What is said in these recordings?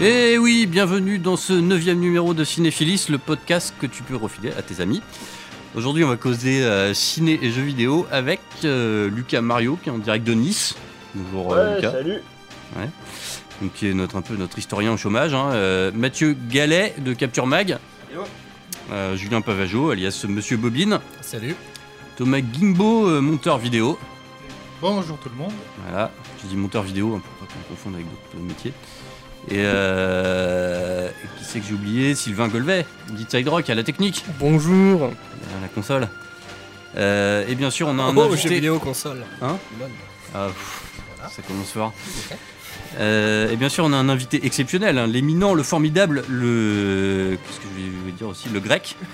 Et oui, bienvenue dans ce neuvième numéro de Cinéphilis, le podcast que tu peux refiler à tes amis. Aujourd'hui, on va causer euh, ciné et jeux vidéo avec euh, Lucas Mario qui est en direct de Nice. Bonjour euh, Ouais, Lucas. salut. Donc, qui est notre, un peu notre historien au chômage. hein. Euh, Mathieu Gallet de Capture Mag. Euh, Julien Pavageau, alias Monsieur Bobine. Salut. Thomas Gimbo, euh, monteur vidéo. Bonjour tout le monde. Voilà, je dis monteur vidéo hein, pour pas qu'on confonde avec d'autres métiers. Et euh, qui c'est que j'ai oublié? Sylvain Golvet, d'Inside Rock à la technique, Bonjour. à la console. Euh, et bien sûr, on a un oh, invité. vidéo console. Hein? Bonne. Ah, pff, Voilà. ça commence fort. Euh, et bien sûr, on a un invité exceptionnel, hein, l'éminent, le formidable, le. Qu'est-ce que je vais vous dire aussi Le grec.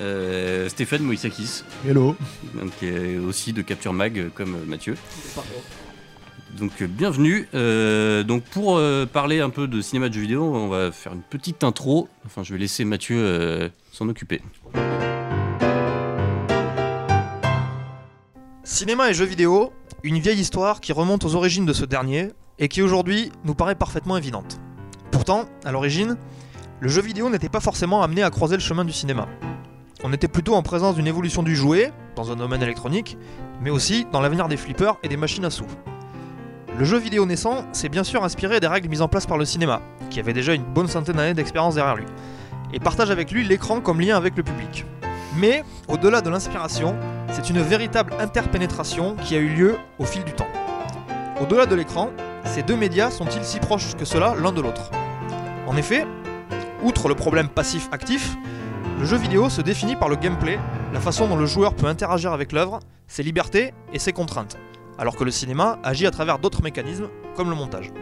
Euh, Stéphane Moïsakis, Hello. donc, qui est aussi de Capture Mag comme Mathieu. Donc euh, bienvenue. Euh, donc pour euh, parler un peu de cinéma de jeux vidéo, on va faire une petite intro. Enfin, je vais laisser Mathieu s'en occuper. Cinéma et jeux vidéo, une vieille histoire qui remonte aux origines de ce dernier et qui aujourd'hui nous paraît parfaitement évidente. Pourtant, à l'origine, le jeu vidéo n'était pas forcément amené à croiser le chemin du cinéma. On était plutôt en présence d'une évolution du jouet, dans un domaine électronique, mais aussi dans l'avenir des flippers et des machines à sous. Le jeu vidéo naissant s'est bien sûr inspiré des règles mises en place par le cinéma, qui avait déjà une bonne centaine d'années d'expérience derrière lui, et partage avec lui l'écran comme lien avec le public. Mais, au-delà de l'inspiration, c'est une véritable interpénétration qui a eu lieu au fil du temps. Au-delà de l'écran, ces deux médias sont-ils si proches que cela l'un de l'autre? En effet, outre le problème passif-actif, le jeu vidéo se définit par le gameplay, la façon dont le joueur peut interagir avec l'œuvre, ses libertés et ses contraintes, alors que le cinéma agit à travers d'autres mécanismes, comme le montage.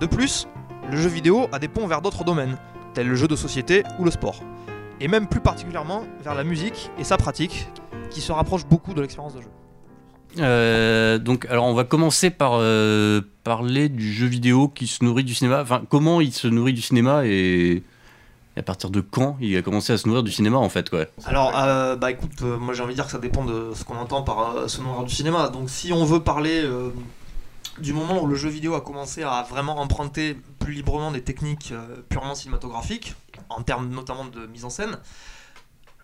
De plus, le jeu vidéo a des ponts vers d'autres domaines, tels le jeu de société ou le sport, et même plus particulièrement vers la musique et sa pratique, qui se rapproche beaucoup de l'expérience de jeu. Euh, donc, alors on va commencer par euh, parler du jeu vidéo qui se nourrit du cinéma. Enfin, comment il se nourrit du cinéma et, et à partir de quand il a commencé à se nourrir du cinéma en fait, quoi? Alors, euh, bah écoute, euh, moi j'ai envie de dire que ça dépend de ce qu'on entend par euh, ce nom du cinéma. Donc, si on veut parler du moment où le jeu vidéo a commencé à vraiment emprunter plus librement des techniques purement cinématographiques, en termes notamment de mise en scène,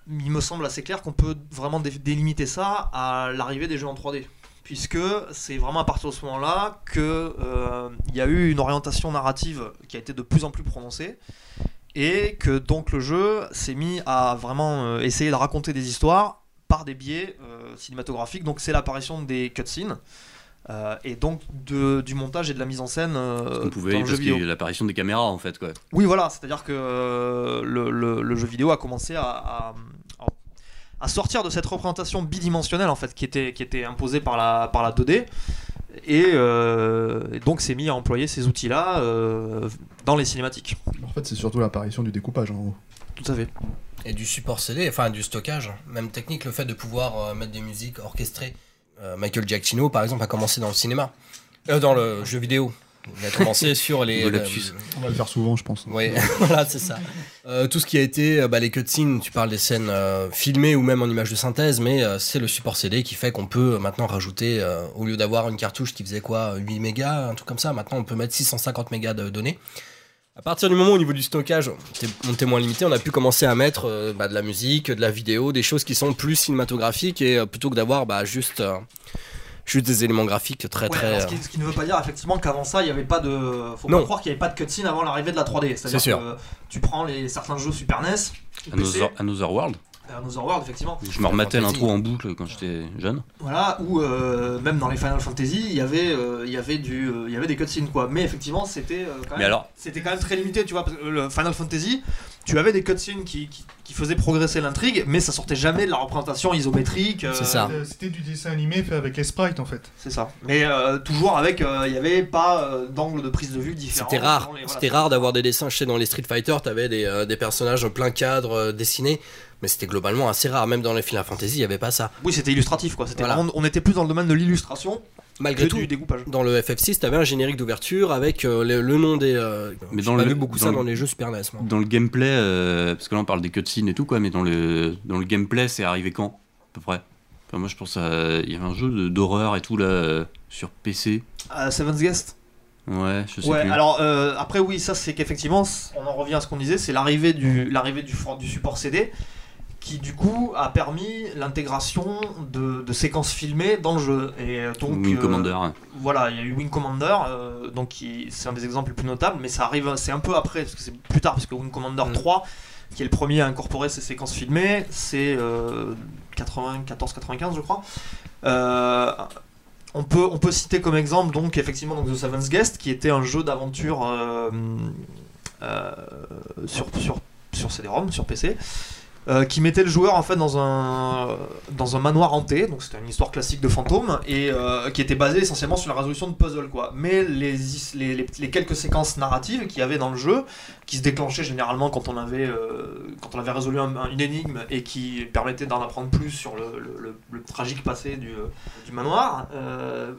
il me semble assez clair qu'on peut vraiment dé- délimiter ça à l'arrivée des jeux en 3D. Puisque c'est vraiment à partir de ce moment-là qu'il y a eu une orientation narrative qui a été de plus en plus prononcée et que donc le jeu s'est mis à vraiment euh, essayer de raconter des histoires par des biais euh, cinématographiques. Donc c'est l'apparition des cutscenes euh, et donc de, du montage et de la mise en scène euh, On pouvait dans le jeu vidéo. l'apparition des caméras en fait, quoi. Oui, voilà, c'est-à-dire que euh, le, le- le jeu vidéo a commencé à, à- à sortir de cette représentation bidimensionnelle en fait qui était, qui était imposée par la, par la 2D et, euh, et donc s'est mis à employer ces outils-là euh, dans les cinématiques. En fait, c'est surtout l'apparition du découpage en haut. Tout à fait. Et du support CD, enfin du stockage. Même technique, le fait de pouvoir euh, mettre des musiques orchestrées. Euh, Michael Giacchino, par exemple, a commencé dans le cinéma. Euh, dans le jeu vidéo. Il a commencé sur les. Lapsus. On va le faire souvent, je pense. Oui, voilà, c'est ça. Euh, tout ce qui a été euh, bah, les cutscenes, tu parles des scènes euh, filmées ou même en images de synthèse, mais euh, c'est le support CD qui fait qu'on peut euh, maintenant rajouter, euh, au lieu d'avoir une cartouche qui faisait quoi, 8 mégas, un truc comme ça, maintenant on peut mettre 650 mégas de données. À partir du moment où au niveau du stockage, on était moins limité, on a pu commencer à mettre euh, bah, de la musique, de la vidéo, des choses qui sont plus cinématographiques et euh, plutôt que d'avoir bah, juste, euh, juste des éléments graphiques très Ouais, très. ce, euh, qui, ce qui ne veut pas dire effectivement qu'avant ça, il n'y avait pas de. Faut Non. pas croire qu'il n'y avait pas de cutscene avant l'arrivée de la 3D. C'est-à-dire C'est sûr. que tu prends les, certains jeux Super NES, Another, Another World. Another World, effectivement. Je me rematais Fantasy. l'intro en boucle quand j'étais jeune. Voilà, ou euh, même dans les Final Fantasy, il y avait, euh, il y avait, du, euh, il y avait des cutscenes quoi. Mais effectivement, c'était euh, quand même. alors, quand même très limité, tu vois. parce que Le Final Fantasy, tu avais des cutscenes qui, qui, qui faisaient progresser l'intrigue, mais ça sortait jamais de la représentation isométrique. euh, C'est ça. C'était du dessin animé fait avec les sprites en fait. C'est ça. Mais euh, toujours avec, euh, il n'y avait pas euh, d'angle de prise de vue différent. C'était rare. voilà, C'était rare d'avoir des dessins. Je sais, dans les Street Fighter, t'avais des, euh, des personnages plein cadre euh, dessinés. Mais c'était globalement assez rare. Même dans les Final Fantasy, il n'y avait pas ça. Oui, c'était illustratif quoi. C'était Voilà. vraiment- on était plus dans le domaine de l'illustration Malgré que tout, du découpage. dans le FF6, t'avais un générique d'ouverture avec euh, le, le nom des. euh, Mais dans pas le- vu beaucoup dans ça le- dans les jeux Super NES. moi. dans le gameplay, euh, parce que là on parle des cutscenes et tout quoi, mais dans le dans le gameplay, c'est arrivé quand à peu près? Enfin, Moi je pense à il y avait un jeu d'horreur et tout là euh, sur PC. Euh, Seven's Guest? Ouais, je sais Ouais, plus. alors euh, après oui, ça c'est qu'effectivement, on en revient à ce qu'on disait, c'est l'arrivée du l'arrivée du support CD qui du coup a permis l'intégration de, de séquences filmées dans le jeu. Et euh, donc Wing euh, Commander. voilà, il y a eu Wing Commander, euh, donc qui- c'est un des exemples les plus notables, mais ça arrive, c'est un peu après, parce que c'est plus tard, parce que Wing Commander Mm. 3, qui est le premier à incorporer ces séquences filmées, c'est 94-95 je crois. Euh, on peut, on peut citer comme exemple donc effectivement donc, The Seventh Guest qui était un jeu d'aventure euh, euh, sur, sur, sur CD-ROM, sur PC, euh, qui mettait le joueur en fait dans un, dans un manoir hanté, donc c'était une histoire classique de fantôme, et euh, qui était basée essentiellement sur la résolution de puzzles quoi. Mais les, les, les- les quelques séquences narratives qu'il y avait dans le jeu, qui se déclenchaient généralement quand on avait, euh, quand on avait résolu un- un- une énigme et qui permettaient d'en apprendre plus sur le, le- le- le tragique passé du, du manoir,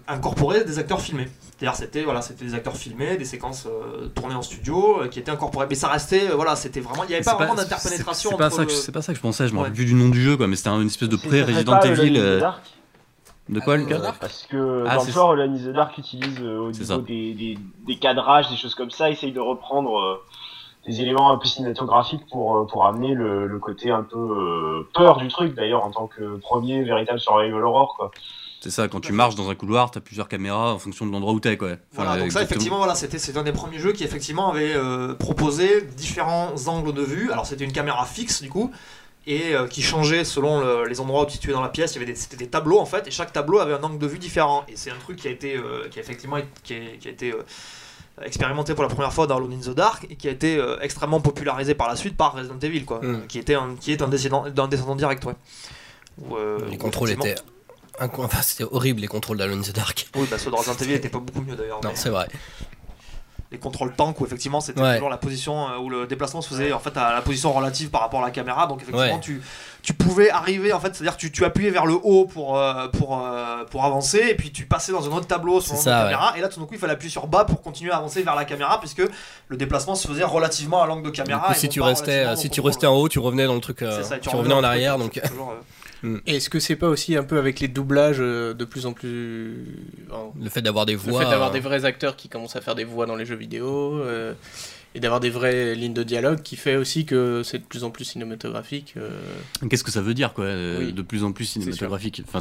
incorporaient des acteurs filmés. C'est-à-dire c'était voilà, c'était des acteurs filmés, des séquences tournées en studio qui étaient incorporées. Mais ça restait, voilà, c'était vraiment, il n'y avait pas vraiment d'interpénétration entre pas ça que je pensais, je me rappelle plus du nom du jeu, quoi, mais c'était un- une espèce de pré-Resident Evil. Euh, De quoi, Ah, Lucas euh, Parce que Ah, dans le genre, Alone the Dark utilise euh, au niveau des, des, des cadrages, des choses comme ça, essaye de reprendre euh, des éléments un peu cinématographiques pour, euh, pour amener le, le côté un peu euh, peur du truc, d'ailleurs, en tant que premier véritable survival horror. Quoi. C'est ça, quand tu marches dans un couloir, t'as plusieurs caméras en fonction de l'endroit où t'es, quoi. Enfin, Voilà, donc ça effectivement voilà, c'était c'est un des premiers jeux qui effectivement avait euh, proposé différents angles de vue. Alors c'était une caméra fixe du coup et euh, qui changeait selon le- les endroits où tu situais dans la pièce. Il y avait des, c'était des tableaux en fait et chaque tableau avait un angle de vue différent. Et c'est un truc qui a été euh, qui a effectivement été- qui a, qui a été euh, expérimenté pour la première fois dans Alone in the Dark et qui a été euh, extrêmement popularisé par la suite par Resident Evil quoi, Mm. qui était un qui est un descendant d'un descendant direct ouais. Où, euh, Les contrôles étaient. Enfin, c'était horrible les contrôles d'Alone in the Dark. Oui, bah ceux de Resident Evil étaient pas beaucoup mieux d'ailleurs. Non, mais- c'est vrai. les contrôles tank où effectivement c'était Ouais. toujours la position euh, où le déplacement se faisait en fait à la position relative par rapport à la caméra donc effectivement Ouais. tu, tu pouvais arriver en fait c'est à dire tu, tu appuyais vers le haut pour, euh, pour, euh, pour avancer et puis tu passais dans un autre tableau sur la caméra et là tout d'un coup il fallait appuyer sur bas pour continuer à avancer vers la caméra puisque le déplacement se faisait relativement à l'angle de Du caméra coup, et si tu restais, si tu restais en haut, tu revenais dans le truc. euh, ça, tu revenais en arrière, truc, donc. Et Est-ce que c'est pas aussi un peu avec les doublages euh, de plus en plus. enfin, Le fait d'avoir des le voix. fait d'avoir euh, des vrais acteurs qui commencent à faire des voix dans les jeux vidéo euh, et d'avoir des vraies lignes de dialogue qui fait aussi que c'est de plus en plus cinématographique. euh. Qu'est-ce que ça veut dire, quoi euh, Oui. De plus en plus cinématographique? Enfin,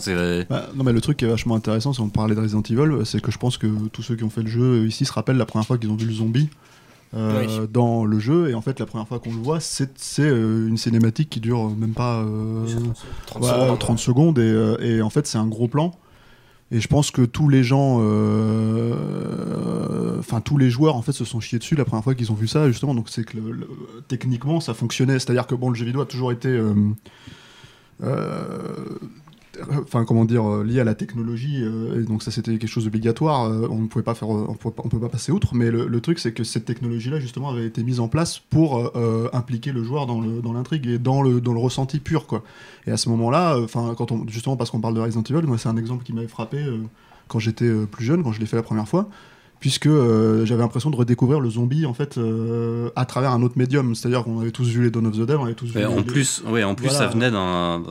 Bah, non mais le truc qui est vachement intéressant si on parlait de Resident Evil, c'est que je pense que tous ceux qui ont fait le jeu ici se rappellent la première fois qu'ils ont vu le zombie euh, Oui. dans le jeu et en fait la première fois qu'on le voit c'est c'est, euh, une cinématique qui dure même pas euh, 30 ouais, secondes. 30 secondes et, euh, et en fait c'est un gros plan et je pense que tous les gens euh, enfin tous les joueurs en fait se sont chiés dessus la première fois qu'ils ont vu ça justement donc c'est que le- le- techniquement ça fonctionnait c'est à dire que bon le jeu vidéo a toujours été euh, euh, enfin comment dire euh, lié à la technologie euh, et donc ça c'était quelque chose d'obligatoire euh, on ne pouvait pas faire on peut pas passer outre mais le, truc c'est que cette technologie là justement avait été mise en place pour impliquer le joueur dans l'intrigue et dans le ressenti pur quoi. Et à ce moment là enfin quand on justement parce qu'on parle de Resident Evil moi c'est un exemple qui m'avait frappé quand j'étais plus jeune quand je l'ai fait la première fois puisque euh, j'avais l'impression de redécouvrir le zombie en fait euh, à travers un autre médium c'est-à-dire qu'on avait tous vu les Dawn of the Dead on avait tous vu en les- plus, ouais, en plus, Voilà. ça venait d'un.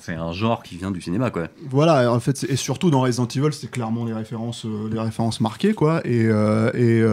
c'est un genre qui vient du cinéma, quoi. Voilà, en fait, et surtout dans Resident Evil, c'est clairement les références, euh, les références marquées, quoi. Et, et,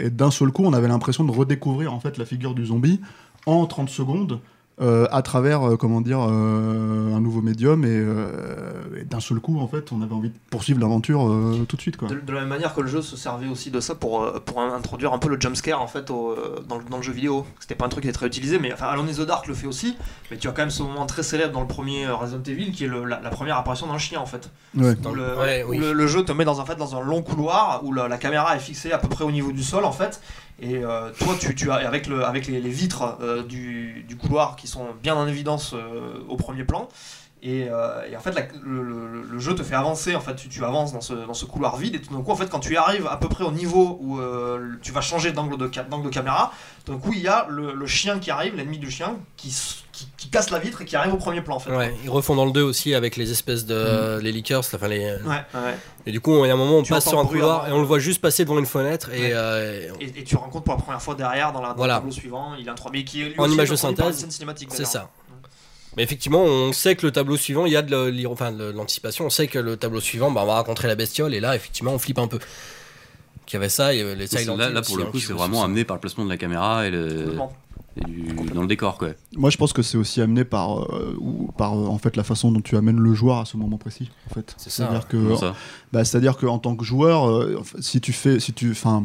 et d'un seul coup, on avait l'impression de redécouvrir en fait la figure du zombie en 30 secondes. Euh, à travers, euh, comment dire, euh, un nouveau médium et, euh, et d'un seul coup, en fait, on avait envie de poursuivre l'aventure euh, tout de suite, quoi. De, de la même manière que le jeu se servait aussi de ça pour, pour introduire un peu le jumpscare en fait au, dans, le, dans le jeu vidéo. C'était pas un truc qui était très utilisé, mais enfin Alone in the Dark le fait aussi. Mais tu as quand même ce moment très célèbre dans le premier Resident Evil qui est le- la, la première apparition d'un chien en fait. Ouais. Où le- où jeu te met dans, en fait, dans un long couloir où la, la caméra est fixée à peu près au niveau du sol en fait. Et euh, toi, tu, tu as, avec, le, avec les, vitres euh, du, du couloir qui sont bien en évidence euh, au premier plan. Et, en fait, le, le- le jeu te fait avancer. En fait, tu, tu avances dans ce, dans ce couloir vide. Et tout d'un coup, en fait, quand tu arrives à peu près au niveau où tu vas changer d'angle de, d'angle de caméra, tout d'un il y a le, chien qui arrive, l'ennemi du chien, qui, qui, qui casse la vitre et qui arrive au premier plan. En fait. Ouais, ils refont dans le 2 aussi avec les espèces de. les liqueurs, enfin les. Ouais, ouais. Et du coup, il y a un moment, on Tu passe sur un couloir avant. et on le voit juste passer devant une fenêtre et. Ouais. euh, Et, et tu rencontres pour la première fois derrière dans, la, dans Voilà. le tableau suivant, il a un 3D qui est lui En aussi image de synthèse, scène cinématique, c'est ça. Mais effectivement, on sait que le tableau suivant, il y a de le- l'ir- enfin, de l'anticipation. On sait que le tableau suivant, bah, on va rencontrer la bestiole et là, effectivement, on flippe un peu. qui avait ça, et euh, les Silent là, là, pour le coup, c'est vraiment amené par le placement de la caméra et, le. Et du- dans le décor, quoi. Moi, je pense que c'est aussi amené par, euh, ou par euh, en fait la façon dont tu amènes le joueur à ce moment précis. En fait, C'est ça, C'est-à-dire que, ça bah, c'est-à-dire qu'en tant que joueur, euh, si tu fais, si tu, enfin,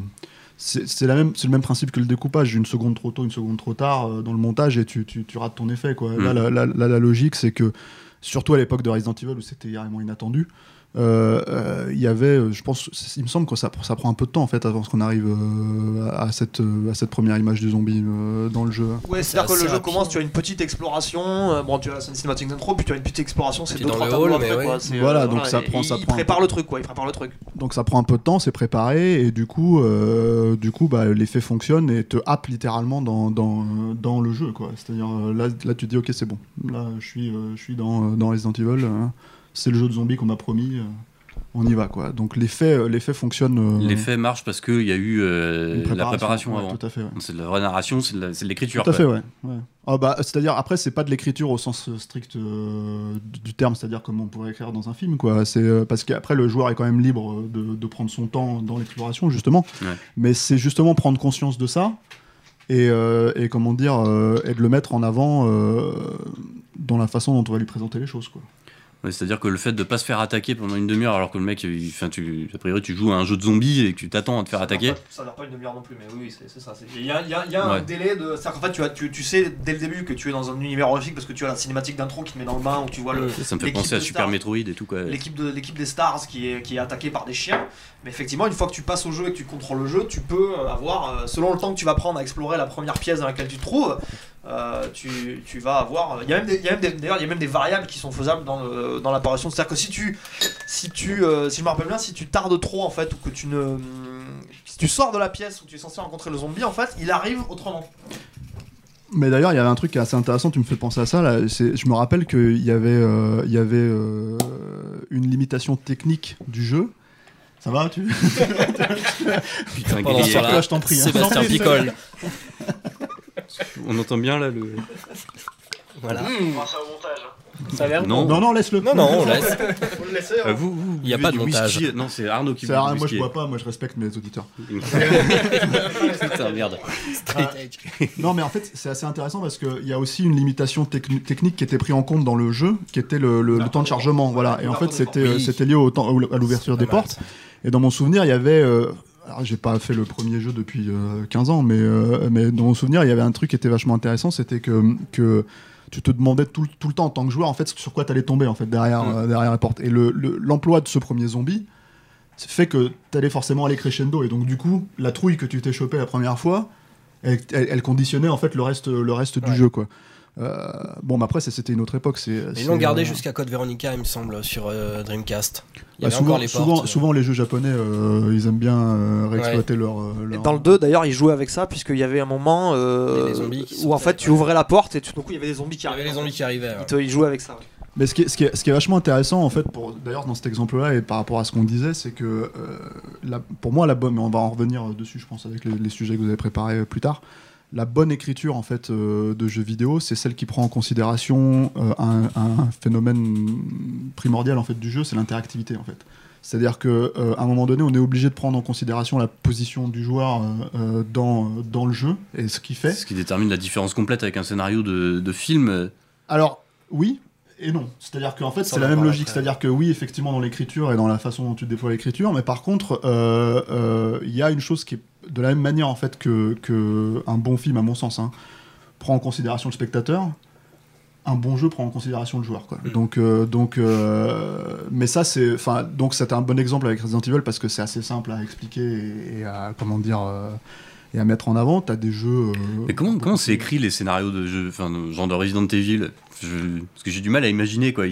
c'est c'est la même, c'est le même principe que le découpage. Une seconde trop tôt, une seconde trop tard euh, dans le montage et tu, tu, tu rates ton effet. Quoi. Là, Mm. la, la- la- la logique, c'est que surtout à l'époque de Resident Evil où c'était carrément inattendu. Euh, euh, Il y avait, euh, je pense, il me semble que ça, ça prend un peu de temps en fait avant qu'on arrive euh, à, cette, à cette première image du zombie euh, dans le jeu. Ouais, C'est c'est-à-dire que le jeu commence, tu as une petite exploration, euh, bon, tu as la scène cinématique d'intro, puis tu as une petite exploration, c'est deux dans trois le tableaux après, quoi. ouais. c'est, Voilà, donc ça prend- ça il prend prépare peu. le truc, quoi, il prépare le truc. Donc ça prend un peu de temps, c'est préparé et du coup, euh, du coup, bah, l'effet fonctionne et te happe littéralement dans, dans, dans le jeu, quoi. C'est-à-dire là, là, tu te dis ok, c'est bon. Là, je suis, euh, je suis dans, dans Resident Evil. hein. C'est le jeu de zombies qu'on m'a promis. euh, on y va, quoi. Donc l'effet, euh, l'effet fonctionne. euh, L'effet marche parce qu'il y a eu euh, la préparation ouais, avant. Tout à fait. ouais. C'est de la vraie narration, c'est de l'écriture. Tout à fait, ouais. ouais. Ah bah, c'est-à-dire, après, c'est pas de l'écriture au sens strict euh, du- terme, c'est-à-dire comme on pourrait écrire dans un film, quoi. C'est parce qu'après, le joueur est quand même libre de, de prendre son temps dans l'exploration, justement. Mais c'est justement prendre conscience de ça et, et comment dire, et de le mettre en avant dans la façon dont on va lui présenter les choses, quoi. Ouais, C'est-à-dire que le fait de pas se faire attaquer pendant une demi-heure alors que le mec, il- tu, a priori, tu joues à un jeu de zombies et que tu t'attends à te faire attaquer. Ça dure pas une demi-heure non plus, mais oui, oui, c'est ça. Il y a, il y a- il y a un délai de. C'est-à-dire qu'en fait, tu, as, tu, tu sais dès le début que tu es dans un univers horrifique parce que tu as la cinématique d'intro qui te met dans le bain où tu vois le, Ça me fait penser à Super Metroid et tout, quoi. l'équipe de l'équipe des stars qui est, qui est attaquée par des chiens. Mais effectivement, une fois que tu passes au jeu et que tu contrôles le jeu, tu peux avoir, euh, selon le temps que tu vas prendre à explorer la première pièce dans laquelle tu te trouves, euh, tu, tu vas avoir. Il y a même des, il y a même des- d'ailleurs, il y a même des variables qui sont faisables dans, le- dans l'apparition. C'est-à-dire que si tu, si tu, euh, si je me rappelle bien, si tu tardes trop en fait ou que tu ne, si tu sors de la pièce où tu es censé rencontrer le zombie, en fait, il arrive autrement. Mais d'ailleurs, il y avait un truc qui est assez intéressant, tu me fais penser à ça. Là. C'est- Je me rappelle qu'il y avait, euh, il y avait euh, une limitation technique du jeu. Ça va, tu? Putain, temps-là, Là, je t'en prie, hein. Sébastien picole. On entend bien là le. Voilà. Grâce au montage. hein. Ça a l'air Non. Non, non, laisse-le. Non, non, on laisse. Faut le laisser. hein. Euh, vous, vous, Il y a pas de montage. whisky. Non, c'est Arnaud qui boit moi je whisky. bois pas, moi je respecte mes auditeurs. Putain, merde. Straight edge. Non, mais en fait, c'est assez intéressant parce qu'il y a aussi une limitation techni- technique qui était prise en compte dans le jeu, qui était le, le- le temps de chargement. Voilà. Et en fait, c'était Oui. c'était lié au temps, à l'ouverture des portes. Et dans mon souvenir, il y avait. euh, alors, j'ai pas fait le premier jeu depuis euh, 15 ans, mais, euh, mais dans mon souvenir, il y avait un truc qui était vachement intéressant, c'était que, que tu te demandais tout, le- tout le temps en tant que joueur, en fait, sur quoi t'allais tomber, en fait, derrière, euh, derrière la porte. Et le- le- l'emploi de ce premier zombie fait que t'allais forcément aller crescendo. Et donc, du coup, la trouille que tu t'es chopée la première fois, elle, conditionnait, en fait, le reste, le reste du jeu, quoi. Euh, bon, mais après, c'était une autre époque. c'est Ils l'ont gardé euh, jusqu'à Code Veronica, il me semble, sur euh, Dreamcast. Il y bah, avait souvent, encore les souvent, portes. souvent, les jeux japonais, euh, ils aiment bien euh, réexploiter leur, Et Dans le 2, d'ailleurs, ils jouaient avec ça, puisqu'il y avait un moment euh, Il où en fait tu ouvrais la porte et tout d'un coup il y avait des zombies qui Il y avait arrivaient. les zombies qui arrivaient. Ils, jouaient avec ça. ouais. Mais ce qui, est, ce, qui est, ce qui est vachement intéressant, en fait, pour, d'ailleurs, dans cet exemple-là, et par rapport à ce qu'on disait, c'est que, euh, la- pour moi, la bonne, mais on va en revenir dessus, je pense, avec les, les sujets que vous avez préparés plus tard, la bonne écriture, en fait, euh, de jeux vidéo, c'est celle qui prend en considération euh, un, un phénomène primordial, en fait, du jeu, c'est l'interactivité, en fait. C'est-à-dire qu'à un moment donné, on est obligé de prendre en considération la position du joueur euh, euh, dans, dans le jeu, et ce qu'il fait. Ce qui détermine la différence complète avec un scénario de, de film. euh, Alors, oui et non. C'est-à-dire qu'en fait, c'est la même logique. C'est-à-dire que oui, effectivement, dans l'écriture et dans la façon dont tu déploies l'écriture, mais par contre, euh, euh, il y a une chose qui est de la même manière, en fait, que, que un bon film, à mon sens, hein, prend en considération le spectateur. Un bon jeu prend en considération le joueur, quoi. Mm. Donc, euh, donc, euh, mais ça, c'est, enfin, donc, c'était un bon exemple avec Resident Evil parce que c'est assez simple à expliquer et, et à, comment dire, euh, et à mettre en avant. T'as des jeux. Mais comment comment c'est écrit les scénarios de jeux, enfin, genre de Resident Evil? Je- Parce que j'ai du mal à imaginer quoi.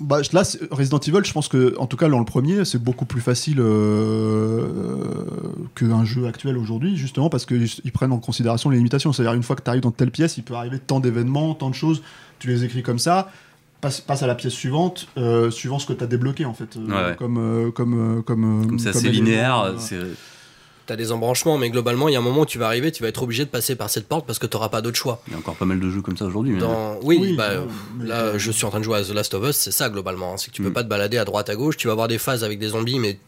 Bah, là, c'est- Resident Evil, je pense que, en tout cas, dans le premier, c'est beaucoup plus facile euh, qu'un jeu actuel aujourd'hui, justement parce qu'ils ils prennent en considération les limitations. C'est-à-dire, une fois que tu arrives dans telle pièce, il peut arriver tant d'événements, tant de choses, tu les écris comme ça. Passe, passe à la pièce suivante, euh, suivant ce que tu as débloqué, en fait. euh, Ouais, ouais. Comme, euh, comme, comme, Comme c'est assez élément, linéaire, c'est T'as des embranchements, mais globalement, il y a un moment où tu vas arriver, tu vas être obligé de passer par cette porte parce que t'auras pas d'autre choix. il y a encore pas mal de jeux comme ça aujourd'hui. Dans... Oui, Oui, bah, mais- là, je suis en train de jouer à The Last of Us, c'est ça globalement. hein. C'est que tu peux Mm. pas te balader à droite à gauche, tu vas avoir des phases avec des zombies, mais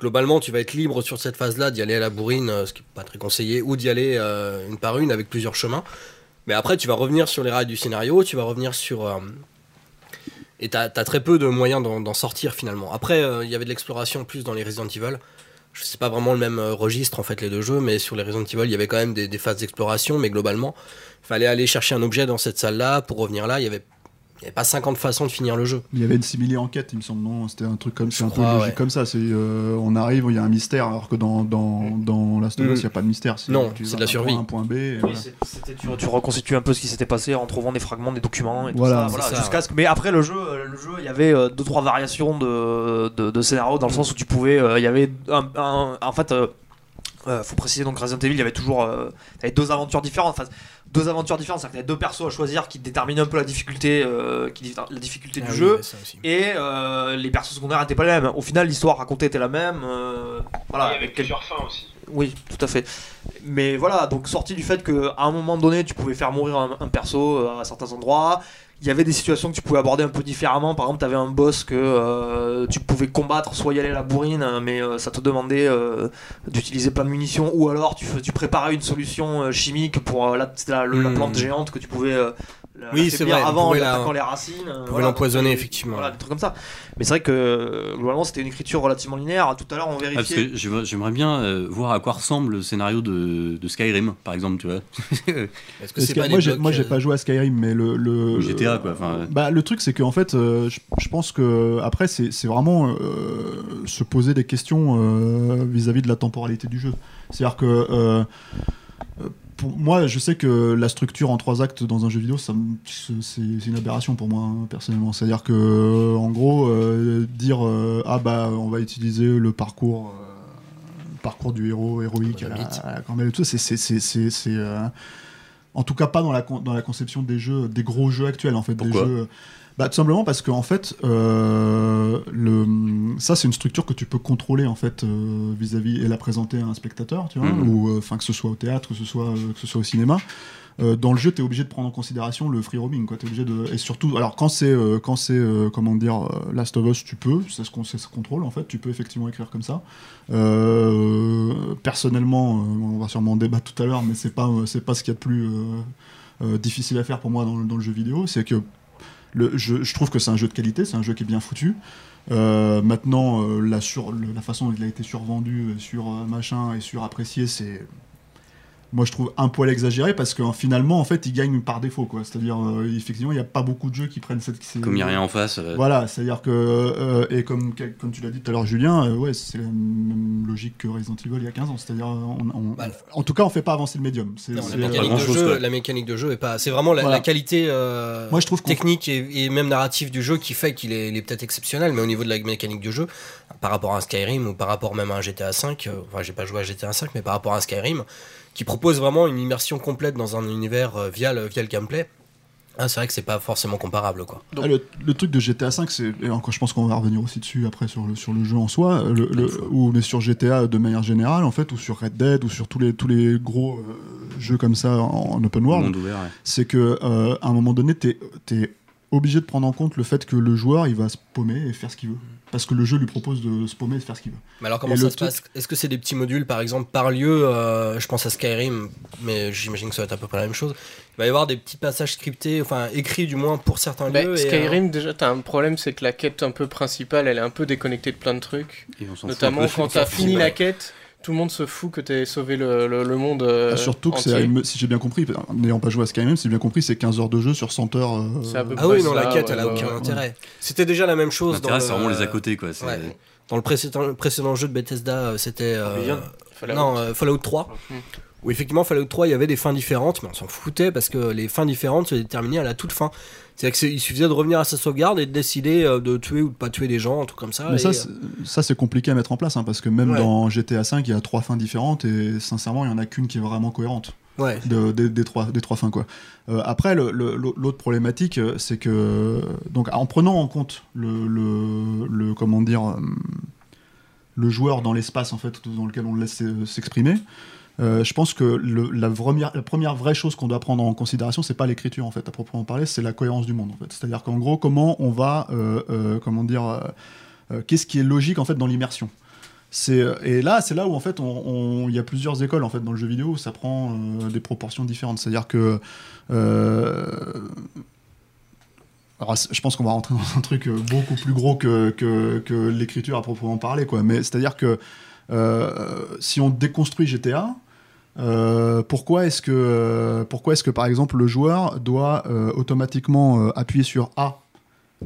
globalement, tu vas être libre sur cette phase-là d'y aller à la bourrine, euh, ce qui n'est pas très conseillé, ou d'y aller euh, une par une avec plusieurs chemins. Mais après, tu vas revenir sur les rails du scénario, tu vas revenir sur. euh, et tu as, très peu de moyens d'en sortir finalement. Après, euh, il y avait de l'exploration plus dans les Resident Evil. Je sais pas vraiment le même euh, registre en fait, les deux jeux, mais sur les Resident Evil, il y avait quand même des, des phases d'exploration, mais globalement, fallait aller chercher un objet dans cette salle-là pour revenir là. Il y avait, il y avait pas 50 façons de finir le jeu. Il y avait une simili enquête, il me semble, non? C'était un truc comme c'est un peu crois, logique ouais. comme ça. C'est euh, on arrive, il y a un mystère, alors que dans dans dans Last of Us, Mm. il n'y a pas de mystère. Non, tu c'est de la survie. point un point B. Oui, voilà. tu, tu reconstitues un peu ce qui s'était passé en trouvant des fragments, des documents et tout Voilà, ça. ça, jusqu'à ce que- Mais après le jeu, euh, le jeu, il y avait euh, deux trois variations de, de, de scénario dans le sens où tu pouvais, euh, il y avait un, un- en fait, euh, euh, faut préciser donc Resident Evil, il y avait toujours, euh, t'avais deux aventures différentes. Enfin, deux aventures différentes, c'est-à-dire que t'avais deux persos à choisir qui déterminaient un peu la difficulté, euh, qui, la difficulté Ah du oui, jeu. Et euh, les persos secondaires n'étaient pas les mêmes. Au final, l'histoire racontée était la même. euh, voilà, Et avec plusieurs fins aussi. oui, tout à fait. Mais voilà, donc sorti du fait qu'à un moment donné, tu pouvais faire mourir un, un perso à certains endroits. Il y avait des situations que tu pouvais aborder un peu différemment. Par exemple, tu avais un boss que euh, tu pouvais combattre, soit y aller à la bourrine, hein, mais euh, ça te demandait euh, d'utiliser plein de munitions, ou alors tu, tu préparais une solution chimique pour la, Hmm. plante géante que tu pouvais la- Oui, c'est vrai, avant en attaquant les racines. euh, pouvait voilà, l'empoisonner, donc, effectivement. Voilà, des trucs comme ça. Mais c'est vrai que euh, globalement, c'était une écriture relativement linéaire. Tout à l'heure, on Ah, vérifiait. j'aimerais bien euh, voir à quoi ressemble le scénario de, de Skyrim, par exemple, tu vois. Est-ce que c'est que- pas moi, j'ai, moi, j'ai euh, pas joué à Skyrim, mais le, GTA, quoi, bah, le truc, c'est qu'en fait, euh, je, je pense que après, c'est, vraiment euh, se poser des questions euh, vis-à-vis de la temporalité du jeu. C'est-à-dire que euh, euh, pour moi, je sais que la structure en trois actes dans un jeu vidéo, ça c'est, une aberration pour moi hein, personnellement. C'est-à-dire que, en gros, euh, dire euh, ah bah on va utiliser le parcours. euh, le parcours du héros héroïque à la, à la et tout, c'est, euh, en tout cas pas dans la, con- dans la conception des jeux, des gros jeux actuels en fait. Pourquoi? des jeux, bah, tout simplement parce que en fait, euh, le, ça c'est une structure que tu peux contrôler en fait euh, vis-à-vis et la présenter à un spectateur, tu vois, Mhm. ou euh, enfin que ce soit au théâtre, que ce soit que ce soit au cinéma. Dans le jeu, tu es obligé de prendre en considération le free roaming, quoi. T'es obligé de et surtout, alors quand c'est quand c'est comment dire Last of Us, tu peux, c'est ce qu'on ce contrôle en fait, tu peux effectivement écrire comme ça. Personnellement, on va sûrement en débattre tout à l'heure, mais c'est pas c'est pas ce qu'il y a de plus euh, difficile à faire pour moi dans, le- dans le jeu vidéo, c'est que je, trouve que c'est un jeu de qualité, c'est un jeu qui est bien foutu. Euh, maintenant, euh, la, sur, la façon dont il a été survendu, euh, sur machin et surapprécié, c'est moi je trouve un poil exagéré parce que finalement en fait il gagne par défaut quoi. C'est-à-dire euh, effectivement il n'y a pas beaucoup de jeux qui prennent cette. Comme il n'y a rien en face. euh, Voilà, c'est-à-dire que euh, et comme comme tu l'as dit tout à l'heure Julien, euh, ouais c'est la même logique que Resident Evil il y a 15 ans. C'est-à-dire on, on- Bah, en tout cas on fait pas avancer le médium. C'est- c'est, la, mécanique de jeu, quoi. la mécanique de jeu est pas. C'est vraiment la, Voilà. la qualité euh, Moi, je trouve technique et, et même narrative du jeu qui fait qu'il est, peut-être exceptionnel, mais au niveau de la mécanique du jeu, par rapport à un Skyrim ou par rapport même à un GTA V, enfin j'ai pas joué à GTA V, mais par rapport à un Skyrim, qui propose vraiment une immersion complète dans un univers euh, via, le, via le gameplay. Ah, c'est vrai que c'est pas forcément comparable quoi. Ah, le, le truc de GTA V, c'est et encore, je pense qu'on va revenir aussi dessus après sur le, sur le jeu en soi, le, le- ou mais sur GTA de manière générale en fait, ou sur Red Dead, ou sur tous les tous les gros euh, jeux comme ça en, en open world, ouais. c'est que euh, à un moment donné, t'es es obligé de prendre en compte le fait que le joueur il va se paumer et faire ce qu'il veut, parce que le jeu lui propose de se paumer et de faire ce qu'il veut. Mais alors comment Et ça se truc- passe? Est-ce que c'est des petits modules par exemple par lieu euh, Je pense à Skyrim, mais j'imagine que ça va être à peu près la même chose. Il va y avoir des petits passages scriptés, enfin écrits du moins pour certains Bah, lieux. et, euh, Skyrim, déjà, t'as un problème, c'est que la quête un peu principale, elle est un peu déconnectée de plein de trucs. Et on Notamment quand t'as fini la quête, tout le monde se fout que t'aies sauvé le, le- le monde. euh, Ah, surtout que c'est, entier. si j'ai bien compris, n'ayant pas joué à Skyrim, si j'ai bien compris, c'est 15 heures de jeu sur 100 heures. euh, C'est à peu Ah oui, non, la quête, ouais, elle a aucun ouais. intérêt. C'était déjà la même chose dans L'intérêt, le, c'est vraiment les à côté, quoi. c'est- ouais. Dans le précédent, le précédent jeu de Bethesda, euh, c'était. euh, Oblivion Fallout. non, euh, Fallout 3. Hmm. Où effectivement, Fallout 3, il y avait des fins différentes, mais on s'en foutait parce que les fins différentes se déterminaient à la toute fin. C'est-à-dire qu'il suffisait de revenir à sa sauvegarde et de décider euh, de tuer ou de pas tuer des gens, un truc comme ça. Mais et, ça, c'est- compliqué à mettre en place, hein, parce que même Ouais. dans GTA V, il y a trois fins différentes, et sincèrement, il y en a qu'une qui est vraiment cohérente ouais. de- des- des, trois, des trois fins. Quoi. Euh, après, le- le- l'autre problématique, euh, c'est que, donc, en prenant en compte le, le, le- comment dire, le joueur dans l'espace en fait, dans lequel on le laisse s'exprimer, euh, je pense que la, première, vraie chose qu'on doit prendre en considération, c'est pas l'écriture en fait, à proprement parler, c'est la cohérence du monde. C'est-à-dire qu'en gros, comment on va, euh, euh, comment dire, qu'est-ce qui est logique en fait dans l'immersion. Et là, c'est là où en fait, il y a plusieurs écoles en fait dans le jeu vidéo où ça prend des proportions différentes. C'est-à-dire que alors, je pense qu'on va rentrer dans un truc beaucoup plus gros que, l'écriture à proprement parler, quoi. Mais c'est-à-dire que si on déconstruit GTA, euh, pourquoi est-ce que euh, est-ce que par exemple le joueur doit euh, automatiquement appuyer sur A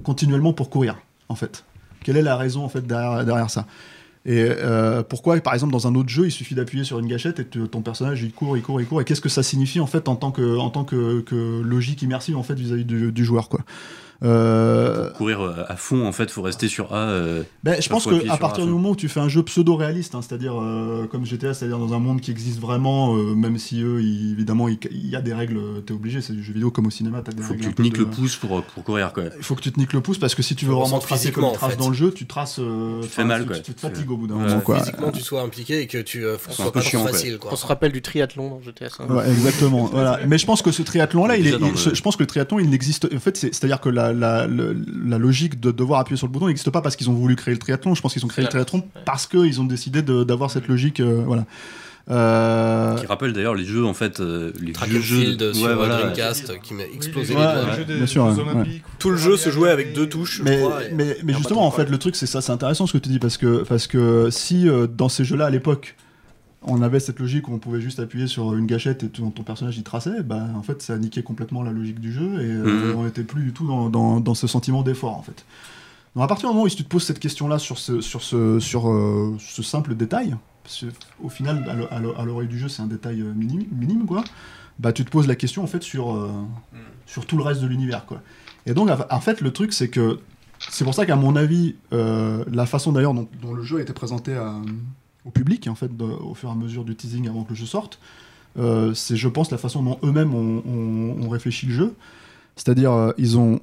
continuellement pour courir en fait? Quelle est la raison en fait derrière, ça? Et pourquoi par exemple dans un autre jeu il suffit d'appuyer sur une gâchette et ton personnage il court, il court, il court? Et qu'est-ce que ça signifie en fait en tant que en tant que, que logique immersive en fait vis-à-vis du, du joueur quoi? Pour courir euh, à fond, en fait, faut rester sur A. euh, ben, je pense qu'à partir du moment où tu fais un jeu pseudo-réaliste, hein, c'est-à-dire euh, comme GTA, c'est-à-dire dans un monde qui existe vraiment, euh, même si eux, ils- évidemment, il y a des règles, t'es obligé, c'est du jeu vidéo comme au cinéma, t'as des faut que tu te niques de- le pouce pour, pour courir, quoi. Il faut que tu te niques le pouce parce que si tu veux Tu vraiment tracer comme tu traces en fait. dans le jeu, tu traces. euh, Tu te fais mal, tu- quoi. Tu te fatigues au bout d'un Ouais. moment, quoi. Physiquement, tu sois impliqué et que tu euh, sois pas chiant, facile. Quoi. On se rappelle du triathlon dans GTA. Ouais, exactement. voilà. Mais je pense que ce triathlon-là, il est, il- je pense que le triathlon, il n'existe. En fait, c'est- c'est-à-dire que la, la, logique de devoir appuyer sur le bouton n'existe pas parce qu'ils ont voulu créer le triathlon. Je pense qu'ils ont créé le triathlon parce qu'ils ont décidé d'avoir cette logique. euh, voilà. Euh, Qui rappelle d'ailleurs les jeux, en fait. euh, les Track vieux jeux. De- sur ouais, voilà. Dreamcast qui m'a explosé les sûr. Tout le jeu se jouait avec deux touches. je mais, crois, mais, mais justement, en fait, le truc, c'est ça, c'est intéressant ce que tu dis parce que, parce que si euh, dans ces jeux-là à l'époque, on avait cette logique où on pouvait juste appuyer sur une gâchette et ton, ton personnage y traçait, bah, en fait, ça niquait complètement la logique du jeu et euh, Mhm. on n'était plus du tout dans, dans, dans ce sentiment d'effort en fait. Donc à partir du moment où tu te poses cette question-là sur ce, sur ce, sur, euh, ce simple détail, parce que, au final, à l'o- à l'o- à l'oreille du jeu, c'est un détail euh, minime, minime, quoi, bah tu te poses la question en fait sur, euh, sur tout le reste de l'univers, quoi. Et donc, en fait, le truc, c'est que c'est pour ça qu'à mon avis, la façon d'ailleurs dont, dont le jeu a été présenté à- public, en fait, au fur et à mesure du teasing avant que le jeu sorte, euh, c'est, je pense, la façon dont eux-mêmes ont, réfléchi le jeu. C'est-à-dire, euh, ils ont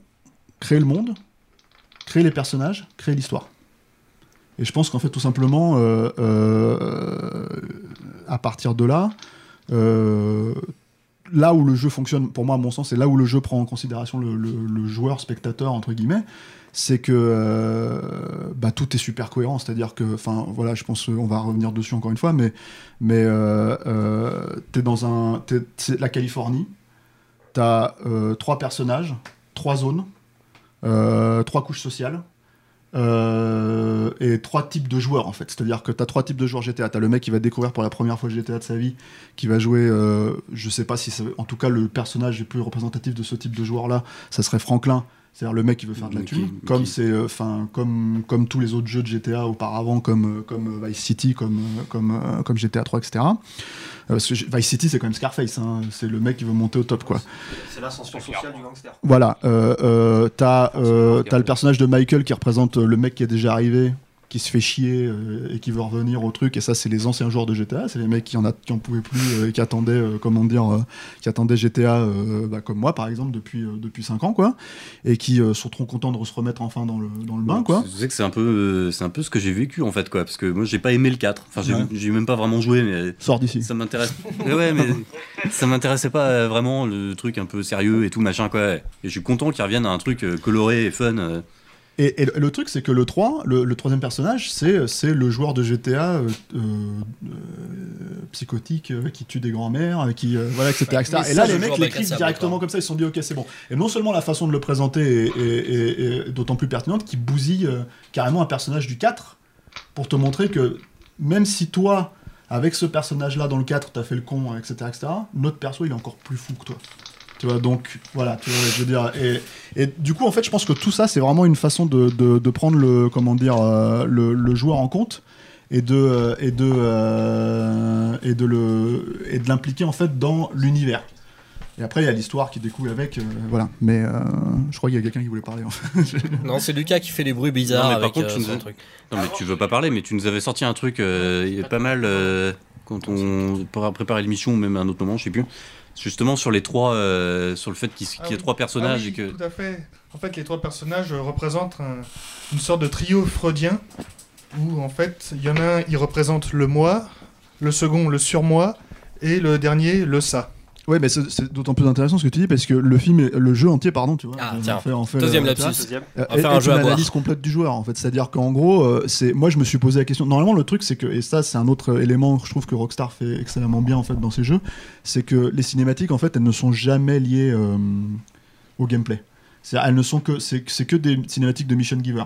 créé le monde, créé les personnages, créé l'histoire. Et je pense qu'en fait, tout simplement, euh, à partir de là, là où le jeu fonctionne, pour moi, à mon sens, c'est là où le jeu prend en considération le, joueur, spectateur, entre guillemets, c'est que euh, bah, tout est super cohérent. C'est-à-dire que, enfin, voilà, je pense qu'on va revenir dessus encore une fois, mais, mais euh, euh, t'es dans un. t'es- C'est la Californie, t'as trois personnages, trois zones, trois couches sociales. Euh, et trois types de joueurs en fait. C'est-à-dire que tu as trois types de joueurs GTA. Tu as le mec qui va découvrir pour la première fois GTA de sa vie, qui va jouer, euh, je sais pas si. En tout cas, le personnage le plus représentatif de ce type de joueur-là, ça serait Franklin. C'est-à-dire le mec qui veut faire de la qui- thune, comme qui- c'est, euh, enfin, comme comme tous les autres jeux de GTA auparavant, comme euh, comme euh, Vice City, comme comme comme GTA 3, etc. Parce que Vice City, c'est quand même Scarface. hein. C'est le mec qui veut monter au top, quoi. C'est l'ascension sociale du gangster. Voilà, euh, euh, t'as euh, t'as le personnage de Michael qui représente le mec qui est déjà arrivé, qui se fait chier euh, et qui veut revenir au truc. Et ça, c'est les anciens joueurs de GTA, c'est les mecs qui en, a, qui en pouvaient plus euh, et qui attendaient, euh, comment dire, qui attendaient GTA, bah, comme moi par exemple, depuis, depuis 5 ans, quoi. Et qui sont trop contents de se remettre enfin dans le, dans le bain, quoi. Tu sais que c'est un peu, c'est un peu ce que j'ai vécu en fait quoi, parce que moi j'ai pas aimé le 4. Enfin j'ai, Ouais. même pas vraiment joué, mais Sors d'ici. ça m'intéresse. Ouais, mais ça m'intéressait pas vraiment le truc un peu sérieux et tout machin quoi. Et je suis content qu'ils reviennent à un truc coloré et fun. Et, et le- truc, c'est que le 3, le, le troisième personnage, c'est le joueur de GTA euh, euh, psychotique euh, qui tue des grands-mères, qui voilà, etc. etc. Et là, les mecs l'écrivent directement comme ça. Ils se sont dit, ok, c'est bon. Et non seulement la façon de le présenter est, d'autant plus pertinente qu'il bousille carrément un personnage du 4 pour te montrer que même si toi, avec ce personnage-là dans le 4, t'as fait le con, etc., etc., notre perso, il est encore plus fou que toi. Tu vois, donc voilà, tu vois, je veux dire. Et, et du coup, en fait, je pense que tout ça, c'est vraiment une façon de, de, de prendre le, comment dire, euh, le, le joueur en compte et de, euh, et de, euh, et de le, et de l'impliquer en fait dans l'univers. Et après, il y a l'histoire qui découle avec, euh, voilà. Mais euh, je crois qu'il y a quelqu'un qui voulait parler. En fait. Non, c'est Lucas qui fait les bruits bizarres Non, mais par avec contre, euh, tu nous truc. Non mais tu veux pas parler, mais tu nous avais sorti un truc euh, pas mal euh, quand on pourra préparer l'émission ou même à un autre moment, je sais plus. Justement sur les trois, euh, sur le fait qu'il qu'il y Ah ait oui. trois personnages Ah oui, et que Tout à fait. En fait, les trois personnages euh, représentent un- une sorte de trio freudien où, en fait, il y en a un, il représente le moi, le second, le surmoi, et le dernier, le ça. Ouais, mais c'est- d'autant plus intéressant ce que tu dis parce que le film, est- le jeu entier, pardon, tu vois. Ah, on tiens. fait- on fait Deuxième le- lapsus. Deuxième. Euh, On va faire est- un jeu une à boire. analyse complète du joueur en fait. C'est-à-dire qu'en gros, euh, c'est moi je me suis posé la question. Normalement, le truc c'est que et ça c'est un autre élément que je trouve que Rockstar fait excellemment bien en fait dans ses jeux, c'est que les cinématiques en fait elles ne sont jamais liées euh, au gameplay. C'est-à-dire elles ne sont que c'est que des cinématiques de mission giver.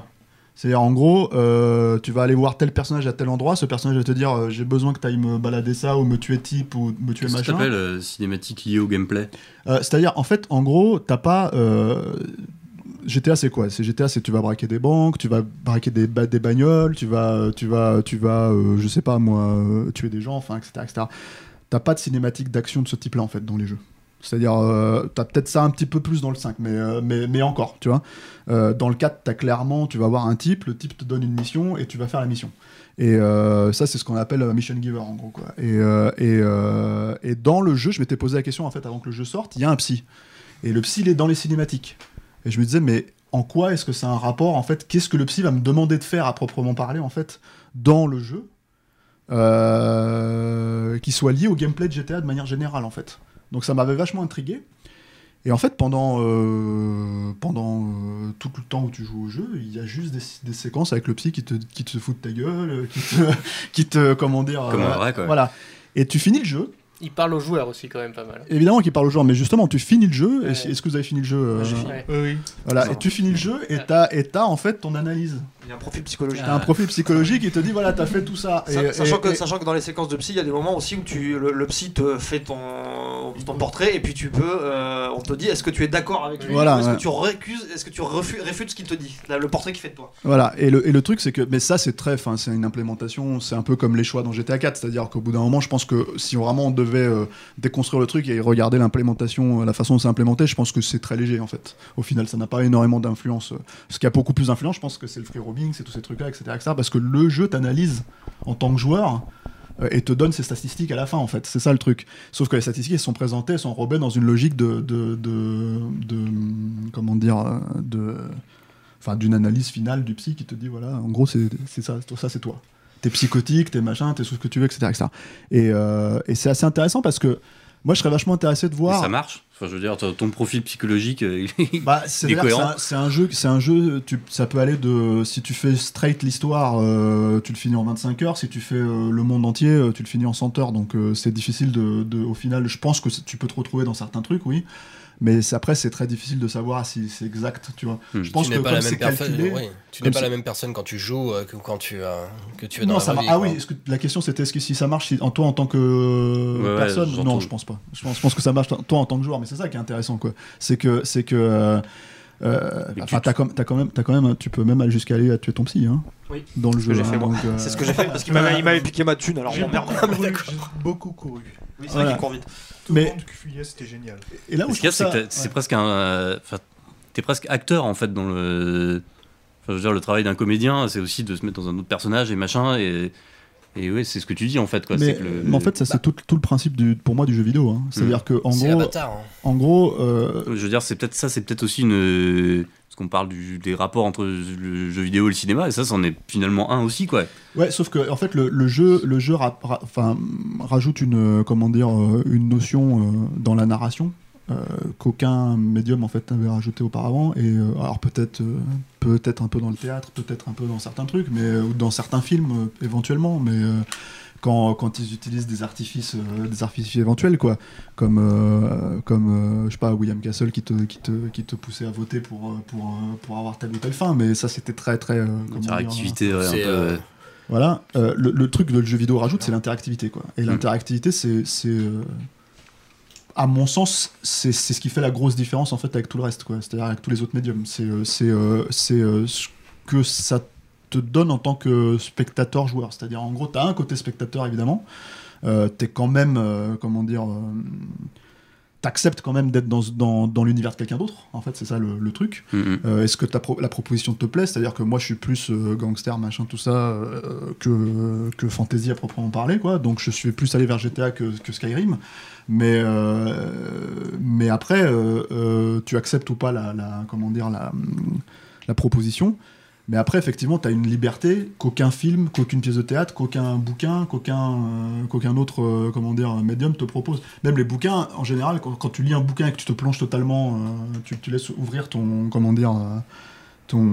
C'est-à-dire en gros, euh, tu vas aller voir tel personnage à tel endroit, ce personnage va te dire euh, j'ai besoin que tu ailles me balader ça ou me tuer type ou me tuer Qu'est-ce machin. t'appelles euh, cinématique liée au gameplay? C'est-à-dire, en fait, en gros, t'as pas. GTA, c'est quoi? C'est GTA, c'est tu vas braquer des banques, tu vas braquer des, ba- des bagnoles, tu vas, tu vas, tu vas, je sais pas moi, tuer des gens, enfin, etc., etc. T'as pas de cinématique d'action de ce type-là en fait dans les jeux. C'est-à-dire, euh, t'as peut-être ça un petit peu plus dans le 5, mais, euh, mais, mais encore, tu vois. Euh, dans le 4, t'as clairement, tu vas voir un type, le type te donne une mission et tu vas faire la mission. Et ça, c'est ce qu'on appelle mission giver en gros. Quoi. Et, et, et dans le jeu, je m'étais posé la question en fait avant que le jeu sorte, il y a un psy. Et le psy, il est dans les cinématiques. Et je me disais, mais en quoi est-ce que c'est un rapport en fait Qu'est-ce que le psy va me demander de faire à proprement parler en fait dans le jeu qui soit lié au gameplay de GTA de manière générale en fait. Donc ça m'avait vachement intrigué. Et en fait, pendant, euh, pendant euh, tout le temps où tu joues au jeu, il y a juste des, des séquences avec le psy qui te, qui te fout de ta gueule, euh, qui te, qui te comment dire, Comme euh, un vrai, quoi. Voilà. Et tu finis le jeu. Il parle aux joueurs aussi quand même pas mal. Évidemment qu'il parle aux joueurs, mais justement, tu finis le jeu. Ouais. Est-ce que vous avez fini le jeu euh, j'ai fini. Ouais. Oui, oui. Voilà. Non. Et tu finis le jeu et t'as et t'as en fait ton analyse. Il y a un profil psychologique. T'as un profil psychologique qui te dit voilà, t'as fait tout ça. Sa- Et- sachant, et- que, et- sachant que dans les séquences de psy, il y a des moments aussi où tu, le, le psy te fait ton, ton portrait et puis tu peux, euh, on te dit est-ce que tu es d'accord avec lui? Voilà, ou est-ce ouais. que tu récuses, est-ce que tu refu- réfutes ce qu'il te dit, Là, le portrait qu'il fait de toi? Voilà, et le, et le truc c'est que, mais ça c'est très, enfin c'est une implémentation, c'est un peu comme les choix dans GTA 4, c'est-à-dire qu'au bout d'un moment, je pense que si vraiment on devait euh, déconstruire le truc et regarder l'implémentation, euh, la façon dont c'est implémenté, je pense que c'est très léger en fait. Au final, ça n'a pas énormément d'influence. Ce qui a beaucoup plus d'influence, je pense que c'est le free roaming, c'est tous ces trucs-là, etc., etc., parce que le jeu t'analyse en tant que joueur euh, et te donne ses statistiques à la fin en fait. C'est ça le truc. Sauf que les statistiques elles sont présentées, elles sont enrobées dans une logique de, de, de, de- comment dire, euh, de, enfin d'une analyse finale du psy qui te dit voilà, en gros c'est ça, ça c'est toi. T'es psychotique, t'es machin, t'es tout ce que tu veux, etc. etc. Et, euh, et c'est assez intéressant parce que moi je serais vachement intéressé de Et voir. ça marche Enfin, je veux dire, ton profil psychologique, euh, il- Bah, est c'est cohérent. c'est un jeu, c'est un jeu. Tu, ça peut aller de si tu fais straight l'histoire, euh, tu le finis en 25 heures. Si tu fais euh, le monde entier, euh, tu le finis en 100 heures. Donc c'est difficile de, de- au final. Je pense que tu peux te retrouver dans certains trucs, oui. Mais c'est- après, c'est très difficile de savoir si c'est exact, tu vois. Hmm. Je pense tu que n'es pas comme la c'est même personne. calculé. oui. Tu n'es pas c'est- la même personne quand tu joues euh, que quand tu euh, que tu es dans Non, la ça vie, Ah quoi. oui, que la question c'était est-ce que si ça marche si- en toi en tant que Ouais, ouais, personne? j'entends. Non, je pense pas. Je pense, je pense que ça marche toi en tant que joueur, mais c'est ça qui est intéressant quoi. C'est que c'est que euh, euh, tu- t'as comme t'as quand même t'as quand même tu peux même aller jusqu'à aller à tuer ton psy hein. Oui. Dans le Ce jeu. que j'ai hein, fait, euh, C'est ce que j'ai fait parce qu'il m'avait piqué ma thune alors couru, j'ai beaucoup couru. Oui, c'est Voilà. vrai qu'il court vite. Tout Mais- le monde fuyait, c'était génial. Et là où Ce je qu'il y a, trouve c'est que ça- t'as- c'est ouais. presque un. euh, t'es presque acteur en fait dans le. Enfin, je veux dire, le travail d'un comédien, c'est aussi de se mettre dans un autre personnage et machin. Et, et oui, c'est ce que tu dis en fait. Quoi. mais, c'est que le- mais en fait, ça c'est tout, tout le principe du, pour moi du jeu vidéo. hein. C'est-à-dire que en C'est gros, Avatar. hein. en gros, euh, Je veux dire, c'est peut-être ça, c'est peut-être aussi une. Parce qu'on parle du- des rapports entre le jeu vidéo et le cinéma, et ça, c'en est finalement un aussi, quoi. Ouais, sauf que en fait le, le jeu, le jeu ra- ra- enfin, rajoute une euh, comment dire euh, une notion euh, dans la narration qu'aucun médium en fait n'avait rajouté auparavant. Et euh, alors peut-être euh, peut-être un peu dans le théâtre, peut-être un peu dans certains trucs, mais euh, ou dans certains films euh, éventuellement, mais euh, quand, quand ils utilisent des artifices euh, des artifices éventuels quoi, comme euh, comme euh, je sais pas William Castle qui te qui te qui te poussait à voter pour euh, pour euh, pour avoir telle ou telle fin, mais ça c'était très très euh, Interactivité, ouais, un C'est, peu. euh, voilà, euh, le, le truc que le jeu vidéo rajoute, c'est l'interactivité. quoi. Et l'interactivité, c'est. À mon sens, c'est ce qui fait la grosse différence en fait avec tout le reste. C'est-à-dire avec tous les autres médiums. C'est euh, euh, euh, ce que ça te donne en tant que spectateur-joueur. C'est-à-dire, en gros, tu as un côté spectateur, évidemment. Euh, tu es quand même, comment dire. T'acceptes quand même d'être dans, dans, dans l'univers de quelqu'un d'autre, en fait, c'est ça le, le truc. Mm, mm. Euh, Est-ce que ta pro- la proposition te plaît? C'est-à-dire que moi, je suis plus euh, gangster, machin, tout ça, euh, que, que fantasy à proprement parler, quoi. Donc, je suis plus allé vers GTA que, que Skyrim. Mais, mais après, tu acceptes ou pas la, la- comment dire, la, la proposition. Mais après, effectivement, tu as une liberté qu'aucun film, qu'aucune pièce de théâtre, qu'aucun bouquin, qu'aucun euh, autre euh, comment dire, médium te propose. Même les bouquins, en général, quand, tu lis un bouquin et que tu te plonges totalement, euh, tu, tu laisses ouvrir ton. Comment dire ton,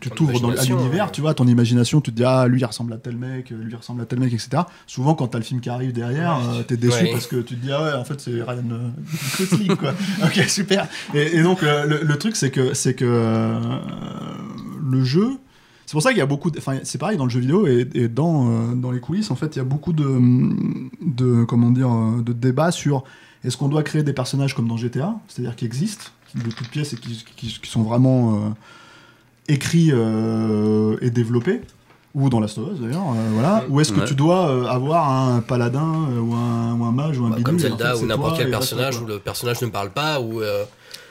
tu t'ouvres dans- à l'univers, ouais. tu vois, ton imagination, tu te dis ah lui il ressemble à tel mec, lui il ressemble à tel mec, etc. Souvent quand t'as le film qui arrive derrière, euh, t'es déçu Ouais. parce que tu te dis ah ouais en fait c'est Ryan euh, Gosling quoi. ok super. Et, et donc euh, le, le truc c'est que c'est que euh, le jeu, c'est pour ça qu'il y a beaucoup, enfin c'est pareil dans le jeu vidéo et, et dans euh, dans les coulisses en fait il y a beaucoup de de comment dire euh, de débats sur est-ce qu'on doit créer des personnages comme dans GTA, c'est-à-dire qui existent de toutes pièces et qui, qui- qui sont vraiment euh, écrits euh, et développés ou dans of Us d'ailleurs, euh, voilà. Ou est-ce que Ouais. tu dois euh, avoir un paladin euh, ou, un, ou un mage ou un Bah, comme en Zelda fait, ou n'importe quel personnage où le personnage ne parle pas ou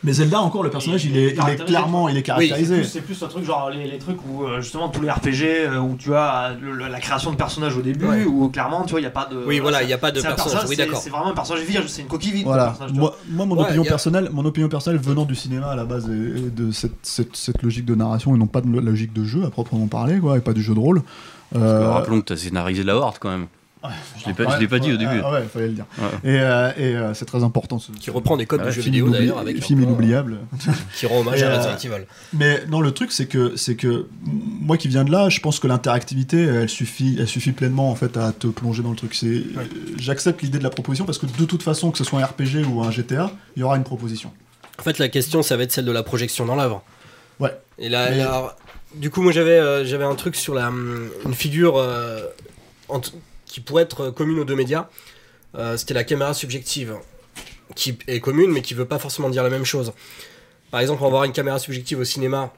Mais Zelda encore le personnage il est, il est caractérisé, clairement il est C'est caractérisé. plus, c'est plus un truc genre les, les trucs où euh, justement tous les RPG euh, où tu as le- le- la création de personnages au début Ouais. où clairement tu vois il n'y a pas de oui voilà il n'y a pas de personnage oui c'est- d'accord c'est vraiment un personnage vierge c'est une coquille vide Voilà. Moi, moi, mon Ouais, opinion a- personnelle, mon opinion personnelle venant du cinéma à la base et, et de cette, cette, cette logique de narration et non pas de logique de jeu à proprement parler, quoi, et pas du jeu de rôle. Euh, Rappelons que tu as scénarisé la Horde quand même. Je l'ai pas, je l'ai pas dit au début. Ah ouais, fallait le dire. Ouais. Et, euh, et euh, c'est très important. Ce, qui reprend des codes Ouais, de jeux vidéo d'ailleurs avec un film inoubliable. euh, qui rend hommage Et, à Resident Evil Mais non, le truc, c'est que, c'est que moi qui viens de là, je pense que l'interactivité, elle suffit, elle suffit pleinement en fait à te plonger dans le truc. C'est, j'accepte l'idée de la proposition parce que de toute façon, que ce soit un RPG ou un GTA, il y aura une proposition. En fait, la question, ça va être celle de la projection dans l'œuvre. Ouais. Et là, Mais- alors, du coup, moi, j'avais, euh, j'avais un truc sur la, hum, une figure euh, qui pourrait être commune aux deux médias. Euh, c'était la caméra subjective, qui est commune, mais qui veut pas forcément dire la même chose. Par exemple, on va avoir une caméra subjective au cinéma.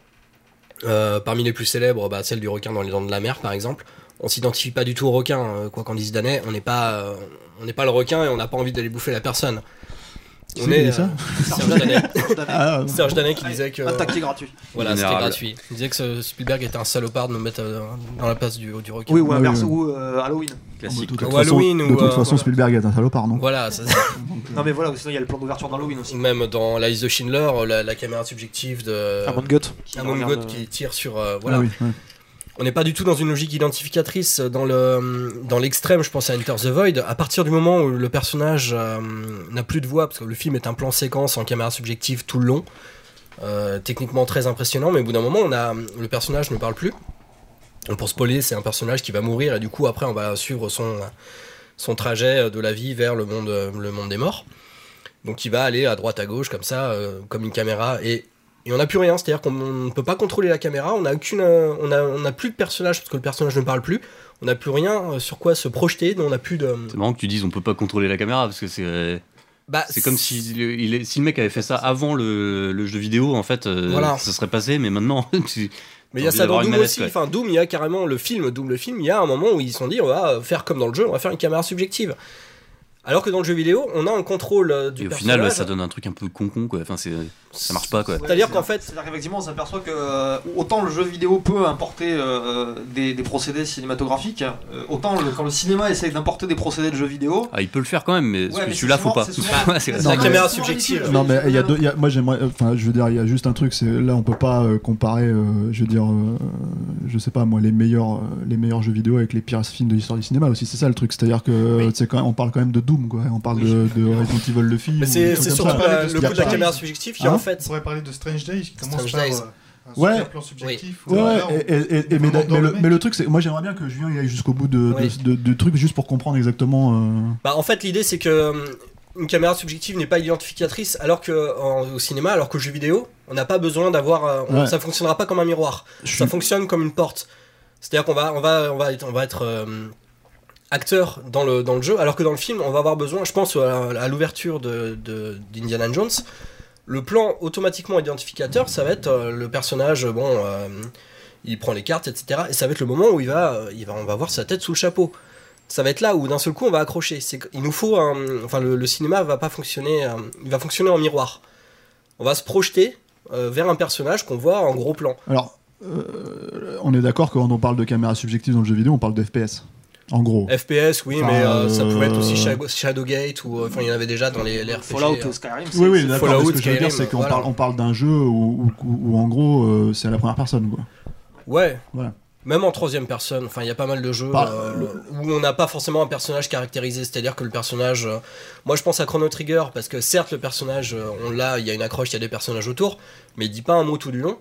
euh, parmi les plus célèbres, bah, celle du requin dans les dents de la mer, par exemple. On s'identifie pas du tout au requin, euh, quoi qu'en dise Danet. On n'est pas, on n'est pas le requin et on n'a pas envie d'aller bouffer la personne. Qui dit ça euh, Serge Danet. Ah, Serge Danet qui disait que. Un taquet gratuit. Voilà, c'était gratuit. Il disait que Spielberg était un salopard de nous mettre euh, dans la place du, du requin. Oui, ou Ah inverse, ou euh, Halloween. Classique. Ou Halloween, de ou, toute façon. Spielberg est un salopard, non? Voilà, ça- Non, mais voilà, sinon il y a le plan d'ouverture d'Halloween aussi. même dans la liste de Schindler, la, la caméra subjective de Amon. Amon Goth euh, qui tire sur. euh, voilà. On n'est pas du tout dans une logique identificatrice. Dans le dans l'extrême, je pense à Enter the Void. À partir du moment où le personnage euh, n'a plus de voix, parce que le film est un plan séquence en caméra subjective tout le long, euh, techniquement très impressionnant, mais au bout d'un moment, le personnage ne parle plus. Pour spoiler, c'est un personnage qui va mourir et du coup après on va suivre son trajet de la vie vers le monde des morts. Donc il va aller à droite à gauche comme ça, euh, comme une caméra et et on n'a plus rien, c'est-à-dire qu'on ne peut pas contrôler la caméra, on n'a aucune, euh, on a, on n'a plus de personnage parce que le personnage ne parle plus, on n'a plus rien euh, sur quoi se projeter, on n'a plus de. C'est marrant que tu dises on peut pas contrôler la caméra parce que c'est euh, Bah, c'est comme si le, si le mec avait fait ça avant le, le jeu vidéo en fait Voilà. ça serait passé mais maintenant Mais il y a ça dans Doom aussi. Enfin, Doom, il y a carrément le film, Doom le film, il y a un moment où ils se sont dit on va faire comme dans le jeu, on va faire une caméra subjective. Alors que dans le jeu vidéo, on a un contrôle euh, du et au personnage. final ça donne un truc un peu con con quoi. Enfin c'est ça marche pas quoi. C'est-à-dire qu'en fait, C'est-à-dire qu'effectivement, on s'aperçoit que euh, autant le jeu vidéo peut importer euh, des, des procédés cinématographiques, euh, autant le- quand le cinéma essaye d'importer des procédés de jeux vidéo. Ah il peut le faire quand même mais Ouais, mais celui-là faut pas. c'est la mais- caméra subjective. Non mais il y a deux, il y a- moi j'aimerais, enfin je veux dire, il y a juste un truc, c'est là on peut pas euh, comparer, euh, je veux dire, euh, je sais pas moi les meilleurs, euh, les meilleurs jeux vidéo avec les pires films de l'histoire du cinéma aussi, c'est ça le truc, c'est-à-dire que Oui. c'est quand même, on parle quand même de Doom quoi, on parle de, de Resident Evil le film. Mais c'est surtout la- le coup de la caméra subjective qui Hein en On fait. pourrait parler de Strange Days qui commence par Days. euh, un Ouais. super plan subjectif. Ouais, là, on- et, et- et- et- mais, le mais truc, c'est moi j'aimerais bien que Julien y aille jusqu'au bout de, Oui. de, de- de trucs juste pour comprendre exactement. euh, Bah, en fait, l'idée c'est que hum, une caméra subjective n'est pas identificatrice alors que en- au cinéma, alors qu'au jeu vidéo, on n'a pas besoin d'avoir. euh, on- Ouais. Ça fonctionnera pas comme un miroir. je Ça suis- fonctionne comme une porte. C'est-à-dire qu'on va, on va, on va être, on va être euh, acteur dans le, dans le jeu, alors que dans le film, on va avoir besoin, je pense à, l'ouverture de, de- d'Indiana Jones, le plan automatiquement identificateur, ça va être euh, le personnage, bon, euh, il prend les cartes, etc. Et ça va être le moment où il va, il va, on va voir sa tête sous le chapeau. Ça va être là où d'un seul coup on va accrocher. Il nous faut un, enfin le, le cinéma va pas fonctionner, euh, il va fonctionner en miroir. On va se projeter vers un personnage qu'on voit en gros plan. Alors, on est d'accord que quand on parle de caméra subjective dans le jeu vidéo, on parle de FPS. En gros. FPS, oui, Enfin, mais euh, ça pouvait être aussi euh, Shadow- Shadowgate ou euh, enfin il y en avait déjà dans les, les RPG. Fallout, euh. Skyrim, c'est- Oui, oui, d'accord. Ce que je veux dire, c'est qu'on voilà. parle, on parle d'un jeu où, où- où, en gros, euh, c'est à la première personne. Quoi. Ouais. Voilà. Même en troisième personne, enfin il y a pas mal de jeux Bah, euh, où on n'a pas forcément un personnage caractérisé, c'est-à-dire que le personnage, euh, moi je pense à Chrono Trigger parce que certes le personnage, euh, on l'a, il y a une accroche, il y a des personnages autour, mais il dit pas un mot tout du long.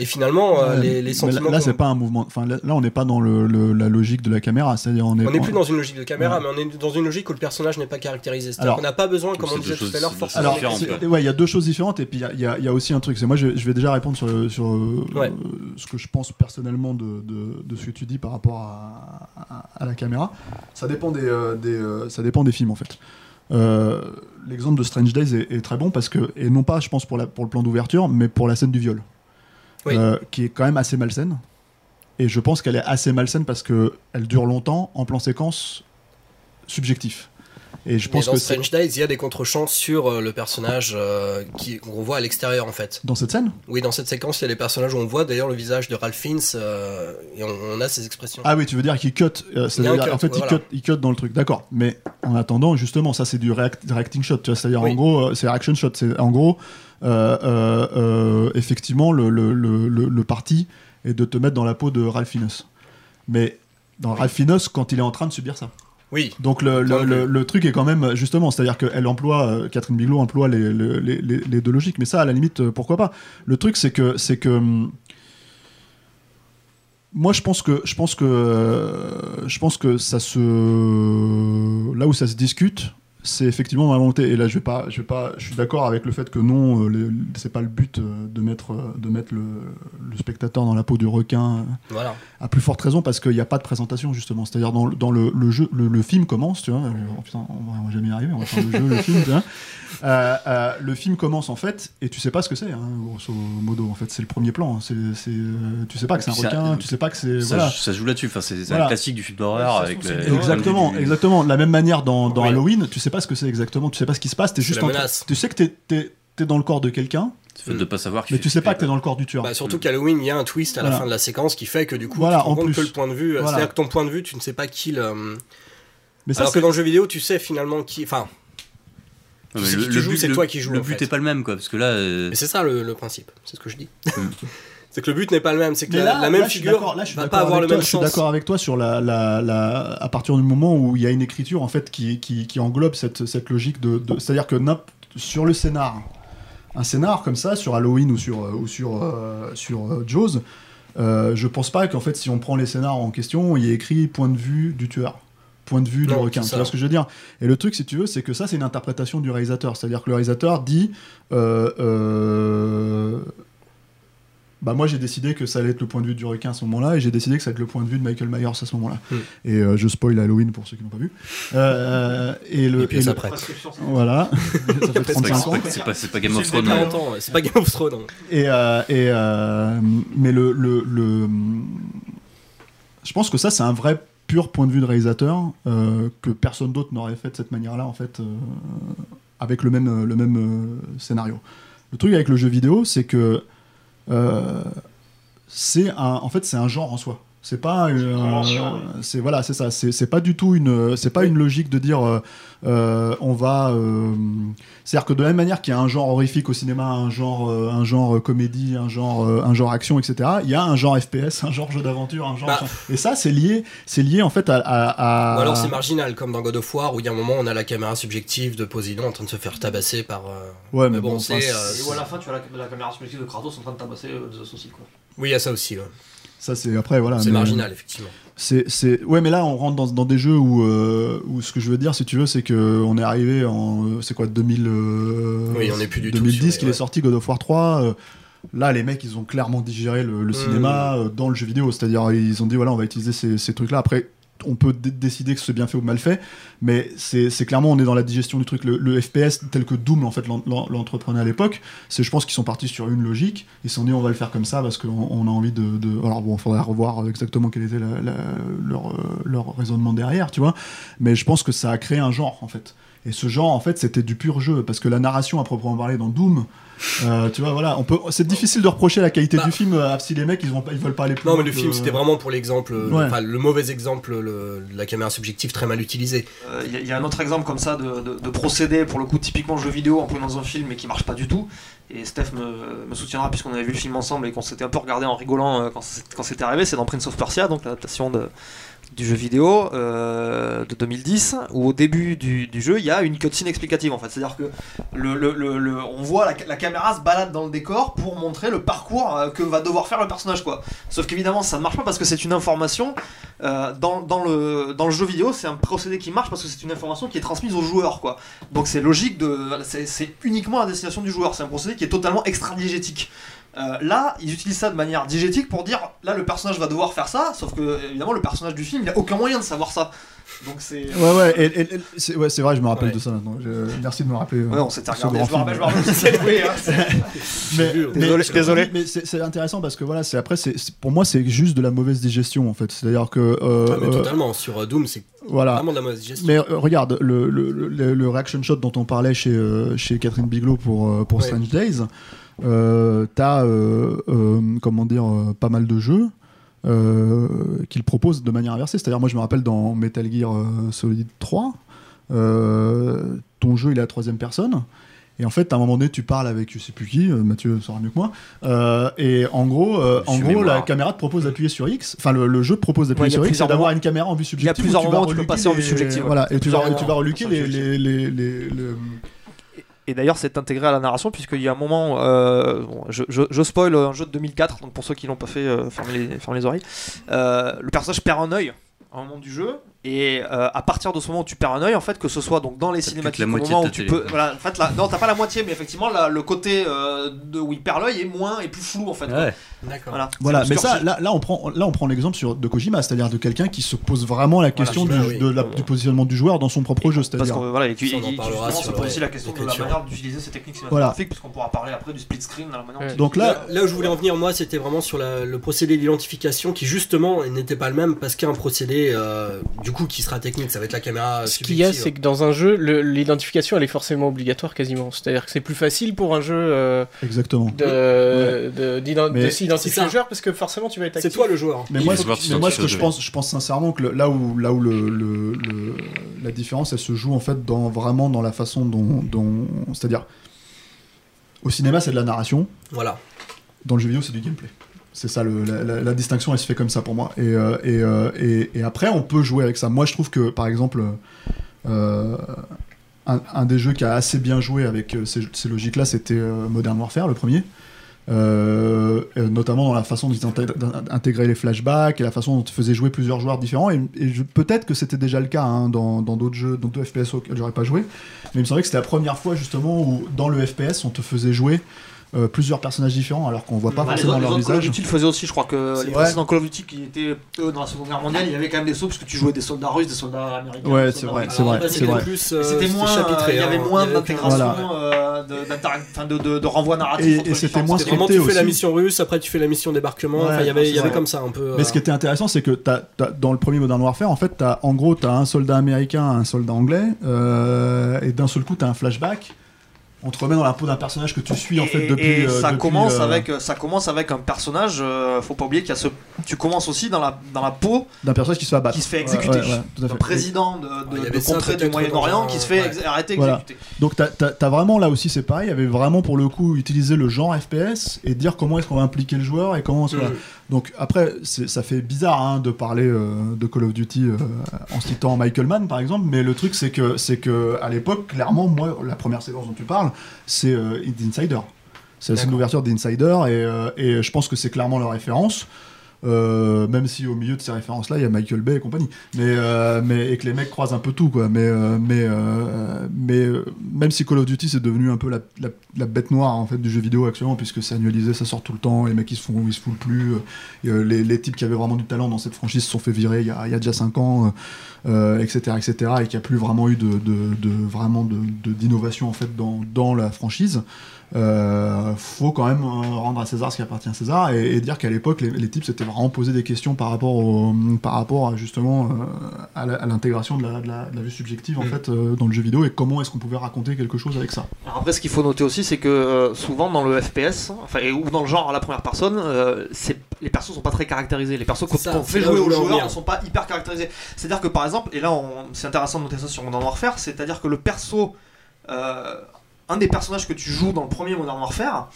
Et finalement euh, les, les mais sentiments, Là, c'est pas un mouvement. Enfin, là, là, on n'est pas dans le, le- la logique de la caméra. C'est-à-dire, on est. on n'est plus dans une logique de caméra, Ouais. mais on est dans une logique où le personnage n'est pas caractérisé. C'est-à-dire Alors- qu'on n'a pas besoin, comme on disait tout à l'heure, forcément. Alors, quoi. ouais, il y a deux choses différentes et puis il y a- il y, a- il y a aussi un truc. C'est moi, je, je vais déjà répondre sur, sur euh, ce que je pense personnellement de, de- de ce que tu dis par rapport à, à- à la caméra. Ça dépend des, euh, des, euh, ça dépend des films en fait. Euh, L'exemple de Strange Days est, est très bon parce que et non pas, je pense pour, la, pour le plan d'ouverture, mais pour la scène du viol, Euh, qui est quand même assez malsaine. Et je pense qu'elle est assez malsaine parce que elle dure longtemps en plan séquence subjectif. Et je Mais pense dans que Strange Days, il y a des contre-champs sur euh, le personnage euh, qui- qu'on voit à l'extérieur en fait. dans cette scène? Oui, dans cette séquence, il y a des personnages où on voit d'ailleurs le visage de Ralph Fiennes euh, et on, on a ses expressions. Ah oui, tu veux dire qu'il cut. euh, Il en fait, il, cut il cut dans le truc. D'accord. Mais en attendant, justement, ça c'est du react- reacting shot. C'est-à-dire, Oui. en gros, c'est reaction shot. C'est en gros, effectivement, le, le, le, le- le parti est de te mettre dans la peau de Ralph Fiennes. Mais dans Ralph Fiennes, quand il est en train de subir ça. Oui, Donc le, truc est quand même justement, c'est-à-dire qu'elle emploie, euh, Catherine Bigelow emploie les, les, les- les- les deux logiques, mais ça à la limite euh, pourquoi pas? Le truc c'est que c'est que hum, moi je pense que je pense que euh, je pense que ça se là où ça se discute c'est effectivement la volonté et là je vais pas je vais pas je suis d'accord avec le fait que non euh, c'est pas le but euh, de mettre euh, de mettre le, le spectateur dans la peau du requin voilà. à plus forte raison parce qu'il n'y a pas de présentation justement. C'est-à-dire dans, le- dans le, le jeu, le, le film commence, tu vois. oh putain, on va, jamais y arriver. On va faire le jeu, le film. Tu vois. Euh, euh, le film commence en fait et tu sais pas ce que c'est, hein, grosso modo. En fait, c'est le premier plan. hein. C'est, c'est, euh, tu sais pas que c'est un puis ça- requin. Tu sais pas que c'est Ça, voilà. ça joue là-dessus. Enfin, c'est c'est Voilà. un classique du film d'horreur Ouais, avec Exactement, exactement. De la même manière dans, dans Oui. Halloween, tu sais pas ce que c'est exactement. Tu sais pas ce qui se passe. T'es juste la en menace. Tu sais que t'es, t'es, t'es dans le corps de quelqu'un, C'est fait de pas savoir. qu'il mais fait- tu sais pas que t'es dans le corps du tueur. Bah, surtout qu'Halloween, il y a un twist à la Voilà. fin de la séquence qui fait que du coup, Voilà, tu te rends en compte plus. que le point de vue, euh, Voilà. c'est-à-dire que ton point de vue, tu ne sais pas qui le. mais ça, Alors c'est que dans le jeu vidéo, tu sais finalement qui. Enfin, Non, tu mais sais qui c'est le- toi qui joues, Le en but fait. est pas le même, quoi. Parce que là. euh, mais c'est ça le, le principe. C'est ce que je dis. C'est que le but n'est pas le même. C'est que la, même là, figure là, va pas avoir le toi, même Je suis d'accord avec toi sur la, la, la- à partir du moment où il y a une écriture en fait qui, qui, qui englobe cette, cette logique de, de- c'est-à-dire que sur le scénar, un scénar comme ça sur Halloween ou sur euh, ou sur euh, sur euh, Jaws, euh, je pense pas qu'en fait si on prend les scénars en question, il y ait écrit point de vue du tueur. Point de vue du requin, tu vois ce que je veux dire? Et le truc, si tu veux, c'est que ça, c'est une interprétation du réalisateur. C'est-à-dire que le réalisateur dit euh, euh, bah moi j'ai décidé que ça allait être le point de vue du requin à ce moment-là et j'ai décidé que ça allait être le point de vue de Michael Myers à ce moment-là. Hmm. Et euh, je spoil Halloween pour ceux qui n'ont pas vu. Euh, et le, Et puis et ça le- voilà, ça fait C'est pas, 35 ans. c'est pas- Game of Thrones. C'est pas Game of Thrones. Et, euh, et euh, mais le, le, le- je pense que ça c'est un vrai pur point de vue de réalisateur euh, que personne d'autre n'aurait fait de cette manière-là en fait euh, avec le même le même euh, scénario. Le truc avec le jeu vidéo, c'est que euh, c'est un en fait c'est un genre en soi. C'est pas euh, c'est voilà c'est ça c'est c'est pas du tout une c'est pas une logique de dire euh, euh, on va euh, c'est-à-dire que de la même manière qu'il y a un genre horrifique au cinéma, un genre, euh, un genre comédie, un genre, euh, un genre action, etc. Il y a un genre FPS, un genre jeu d'aventure, un genre. Bah. Et ça, c'est lié, c'est lié en fait à. à- à- Ou alors c'est marginal, comme dans God of War, où il y a un moment on a la caméra subjective de Poséidon en train de se faire tabasser par. euh, Ouais, mais, mais bon, bon, c'est, euh, Et où à la fin, tu as la, la caméra subjective de Kratos en train de tabasser euh, Zeus aussi. Quoi. Oui, il y a ça aussi. ouais. Ça c'est après voilà. c'est mais- marginal, effectivement. C'est, ouais, mais là on rentre dans, dans des jeux où, euh, où ce que je veux dire, si tu veux, c'est que on est arrivé en, euh, c'est quoi, 2000, euh, Oui, on est plus du tout 2010 sur les- qu'il ouais. est sorti God of War 3. euh, Là, les mecs, ils ont clairement digéré le, le Mm. cinéma euh, dans le jeu vidéo. C'est-à-dire, ils ont dit, voilà, on va utiliser ces, ces trucs-là. Après, on peut dé- décider que c'est bien fait ou mal fait, mais c'est clairement, on est dans la digestion du truc. Le, FPS, tel que Doom, en fait, l'en- l'en- l'entreprenait à l'époque, c'est, je pense qu'ils sont partis sur une logique. Ils se sont dit, on va le faire comme ça parce qu'on on a envie de, Alors, bon, il faudrait revoir exactement quel était leur, euh, leur raisonnement derrière, tu vois. Mais je pense que ça a créé un genre, en fait. Et ce genre, en fait, c'était du pur jeu, parce que la narration à proprement parler dans Doom, euh, tu vois, voilà, on peut, c'est difficile de reprocher la qualité Bah. du film euh, si les mecs ils, vont pas, ils veulent pas aller plus Non, mais le que- film, c'était vraiment pour l'exemple, euh, Ouais. enfin, le mauvais exemple, le- la caméra subjective très mal utilisée. Euh, Il y, a- il y a un autre exemple comme ça de, de- de procédé, pour le coup, typiquement jeu vidéo, employé dans un film mais qui marche pas du tout. Et Steph me, me soutiendra puisqu'on avait vu le film ensemble et qu'on s'était un peu regardé en rigolant euh, quand c'était arrivé. C'est dans Prince of Persia, donc l'adaptation de- du jeu vidéo euh, de 2010, où au début du, jeu, il y a une cutscene explicative en fait. C'est-à-dire que le, le- le- on voit la, caméra se balade dans le décor pour montrer le parcours euh, que va devoir faire le personnage. quoi. Sauf qu'évidemment, ça ne marche pas parce que c'est une information euh, dans, le, jeu vidéo, c'est un procédé qui marche parce que c'est une information qui est transmise au joueur, quoi. Donc c'est logique de, c'est, c'est uniquement à destination du joueur. C'est un procédé qui est totalement extra-diégétique. Euh, là, ils utilisent ça de manière diégétique pour dire là le personnage va devoir faire ça, sauf que évidemment le personnage du film il a aucun moyen de savoir ça. Donc c'est. Ouais, ouais, et, et- et- c'est, ouais, c'est vrai, je me rappelle Ouais. de ça maintenant. Je- merci de me rappeler. euh, Ouais, on s'était regardé. grand Je me rappelle, je film. me rappelle, hein, Mais, désolé, désolé. Mais c'est, c'est intéressant parce que voilà, c'est après, c'est, c'est- pour moi, c'est juste de la mauvaise digestion en fait. C'est-à-dire que euh, Ah, mais euh, totalement, sur euh, Doom, c'est voilà. vraiment de la mauvaise gestion. Mais euh, regarde, le, le, le- le reaction shot dont on parlait chez, euh, chez Catherine Bigelow pour, euh, pour Ouais. Strange Days, euh, t'as, euh, euh, comment dire, euh, pas mal de jeux qu'il propose de manière inversée. C'est-à-dire, moi, je me rappelle dans Metal Gear Solid 3, euh, ton jeu, il est à la troisième personne. Et en fait, à un moment donné, tu parles avec je sais plus qui, Mathieu saura mieux que moi. euh, et en gros, euh, en gros la caméra te propose d'appuyer sur X. Enfin, le, le jeu te propose d'appuyer Ouais, il y a sur X et plusieurs d'avoir une caméra en vue subjective. plusieurs où tu vas moments où tu peux passer en vue subjective. Voilà, et tu vas, Plusieurs et tu vas reluquer les, les, les, les- le- Et d'ailleurs, c'est intégré à la narration, puisqu'il y a un moment, euh, je, spoil un jeu de 2004, donc pour ceux qui l'ont pas fait, euh, fermez, les, fermez les oreilles. Euh, le personnage perd un œil à un moment du jeu, et euh, à partir de ce moment où tu perds un œil, en fait, que ce soit donc dans les que cinématiques, la au moment où tu télé. peux, voilà, en fait, là, non, t'as pas la moitié, mais effectivement, là, le côté euh, de où il perd l'œil est moins et plus flou, en fait. quoi. Ouais. D'accord. Voilà, mais ça, là, là, on prend, là, on prend l'exemple sur de Kojima, c'est-à-dire de quelqu'un qui se pose vraiment la question du, oui. de la- du positionnement du joueur dans son propre jeu, Parce c'est-à-dire. qu'on voilà, et tu, on et- le- pour aussi la question de la manière d'utiliser ces techniques Voilà. cinématographiques, puisqu'on pourra parler après du split screen, la manière Donc là, Là, où je voulais en venir, moi, c'était vraiment sur le procédé d'identification qui, justement, n'était pas le même parce qu'il y a un procédé, euh, du coup, qui sera technique. Ça va être la caméra. Ce qu'il y a, c'est que dans un jeu, l'identification, elle est forcément obligatoire quasiment. C'est-à-dire que c'est plus facile pour un jeu euh, exactement. de, s'identifier c'est le joueur parce que forcément tu vas être C'est actif. toi le joueur. Mais moi, mais ce que je pense, je pense sincèrement que le- là où, là où le, le- le- la différence, elle se joue en fait dans vraiment dans la façon dont, dont- c'est-à-dire, au cinéma, c'est de la narration. Voilà. Dans le jeu vidéo, c'est du gameplay. C'est ça, la, distinction, elle se fait comme ça pour moi. Et, euh, euh, et- après, on peut jouer avec ça. Moi, je trouve que, par exemple, euh, un, des jeux qui a assez bien joué avec ces, logiques-là, c'était Modern Warfare, le premier. Notamment dans la façon d'intégraient les flashbacks et la façon dont ils faisaient jouer plusieurs joueurs différents. Et, peut-être que c'était déjà le cas hein, dans dans d'autres jeux, dans d'autres FPS auxquels j'aurais pas joué. Mais il me semblait que c'était la première fois justement où dans le FPS on te faisait jouer euh, plusieurs personnages différents alors qu'on voit pas Bah, les forcément les leur autres Call of visage. Duty le faisaient aussi, je crois que les vrai. précédents Call of Duty qui étaient eux dans la Seconde Guerre mondiale, il y avait quand même des sauts parce que tu jouais des soldats russes, des soldats américains. Ouais, c'est vrai, c'est vrai, c'était euh, moins, chapitré, il y avait moins d'intégration, euh, de, renvoi narratif. Et- c'était moins vraiment, tu scripté fais la mission russe, après tu fais la mission débarquement. Ouais, enfin, il y avait, il y c'est avait vrai. comme ça un peu. Mais euh, ce qui était intéressant, c'est que t'as- t'as- dans le premier Modern Warfare, en fait, t'as, en gros, tu as un soldat américain, un soldat anglais, euh, et d'un seul coup, tu as un flashback. On te remet dans la peau d'un personnage que tu suis en fait Et- depuis. et euh, ça depuis, commence euh, avec ça commence avec un personnage. euh, faut pas oublier qu'il y a ce. Tu commences aussi dans la dans la peau d'un personnage qui se fait abattre. qui se fait exécuter. ouais, ouais, tout à d'un fait. président de, contrée du Moyen-Orient qui un- se fait ouais. ex- arrêter Voilà. exécuter. Donc t'as, vraiment là aussi c'est pareil, il y avait vraiment pour le coup utilisé le genre FPS et dire comment est-ce qu'on va impliquer le joueur et comment. Mm. voilà. Donc après ça fait bizarre hein, de parler euh, de Call of Duty euh, en citant Michael Mann par exemple, mais le truc c'est que c'est que à l'époque clairement moi la première séquence dont tu parles c'est euh, Insider. C'est d'ouverture d'Insider et, euh, et je pense que c'est clairement leur référence. Euh, même si au milieu de ces références là il y a Michael Bay et compagnie. Mais, euh, mais et que les mecs croisent un peu tout quoi. Mais euh, mais mais même si Call of Duty c'est devenu un peu la, bête noire en fait du jeu vidéo actuellement puisque c'est annualisé ça sort tout le temps les mecs ils se font ils se foulent plus les, types qui avaient vraiment du talent dans cette franchise se sont fait virer il y a, déjà 5 ans etc etc et qu'il n'y a plus vraiment eu de, vraiment d'innovation en fait dans, dans la franchise euh, faut quand même euh, rendre à César ce qui appartient à César et, et dire qu'à l'époque les, les types c'était vraiment poser des questions par rapport, au, par rapport à justement euh, à à l'intégration de la, de la- de la vue subjective en Mm. fait euh, dans le jeu vidéo et comment est-ce qu'on pouvait raconter quelque chose avec ça. Alors après, ce qu'il faut noter aussi, c'est que euh, souvent dans le FPS, enfin, et, ou dans le genre à la première personne, euh, c'est- les persos sont pas très caractérisés. Les persos qu'on C'est c'est fait jouer aux joueurs ne sont pas hyper caractérisés. C'est-à-dire que par exemple, et là c'est intéressant de noter ça sur Modern Warfare, c'est-à-dire que le perso, euh, un des personnages que tu joues dans le premier Modern Warfare,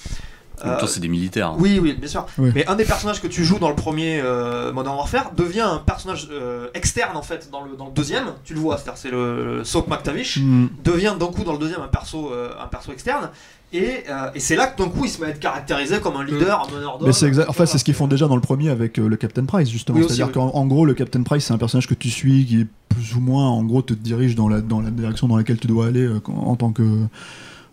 euh, c'est des militaires. hein. oui, oui, bien sûr. Oui. Mais un des personnages que tu joues dans le premier euh, Modern Warfare devient un personnage euh, externe en fait dans le, dans le deuxième. Tu le vois, c'est-à-dire c'est le, le Soap McTavish Mm. devient d'un coup dans le deuxième un perso, euh, un perso externe. Et, euh, et c'est là que d'un coup il se met à être caractérisé comme un leader, un meneur d'hommes. Mais c'est exact. Enfin, c'est ce qu'ils font déjà dans le premier avec euh, le Captain Price justement. Oui, C'est-à-dire oui. qu'en en gros, le Captain Price, c'est un personnage que tu suis qui plus ou moins, en gros, te dirige dans la dans la direction dans laquelle tu dois aller euh, en tant que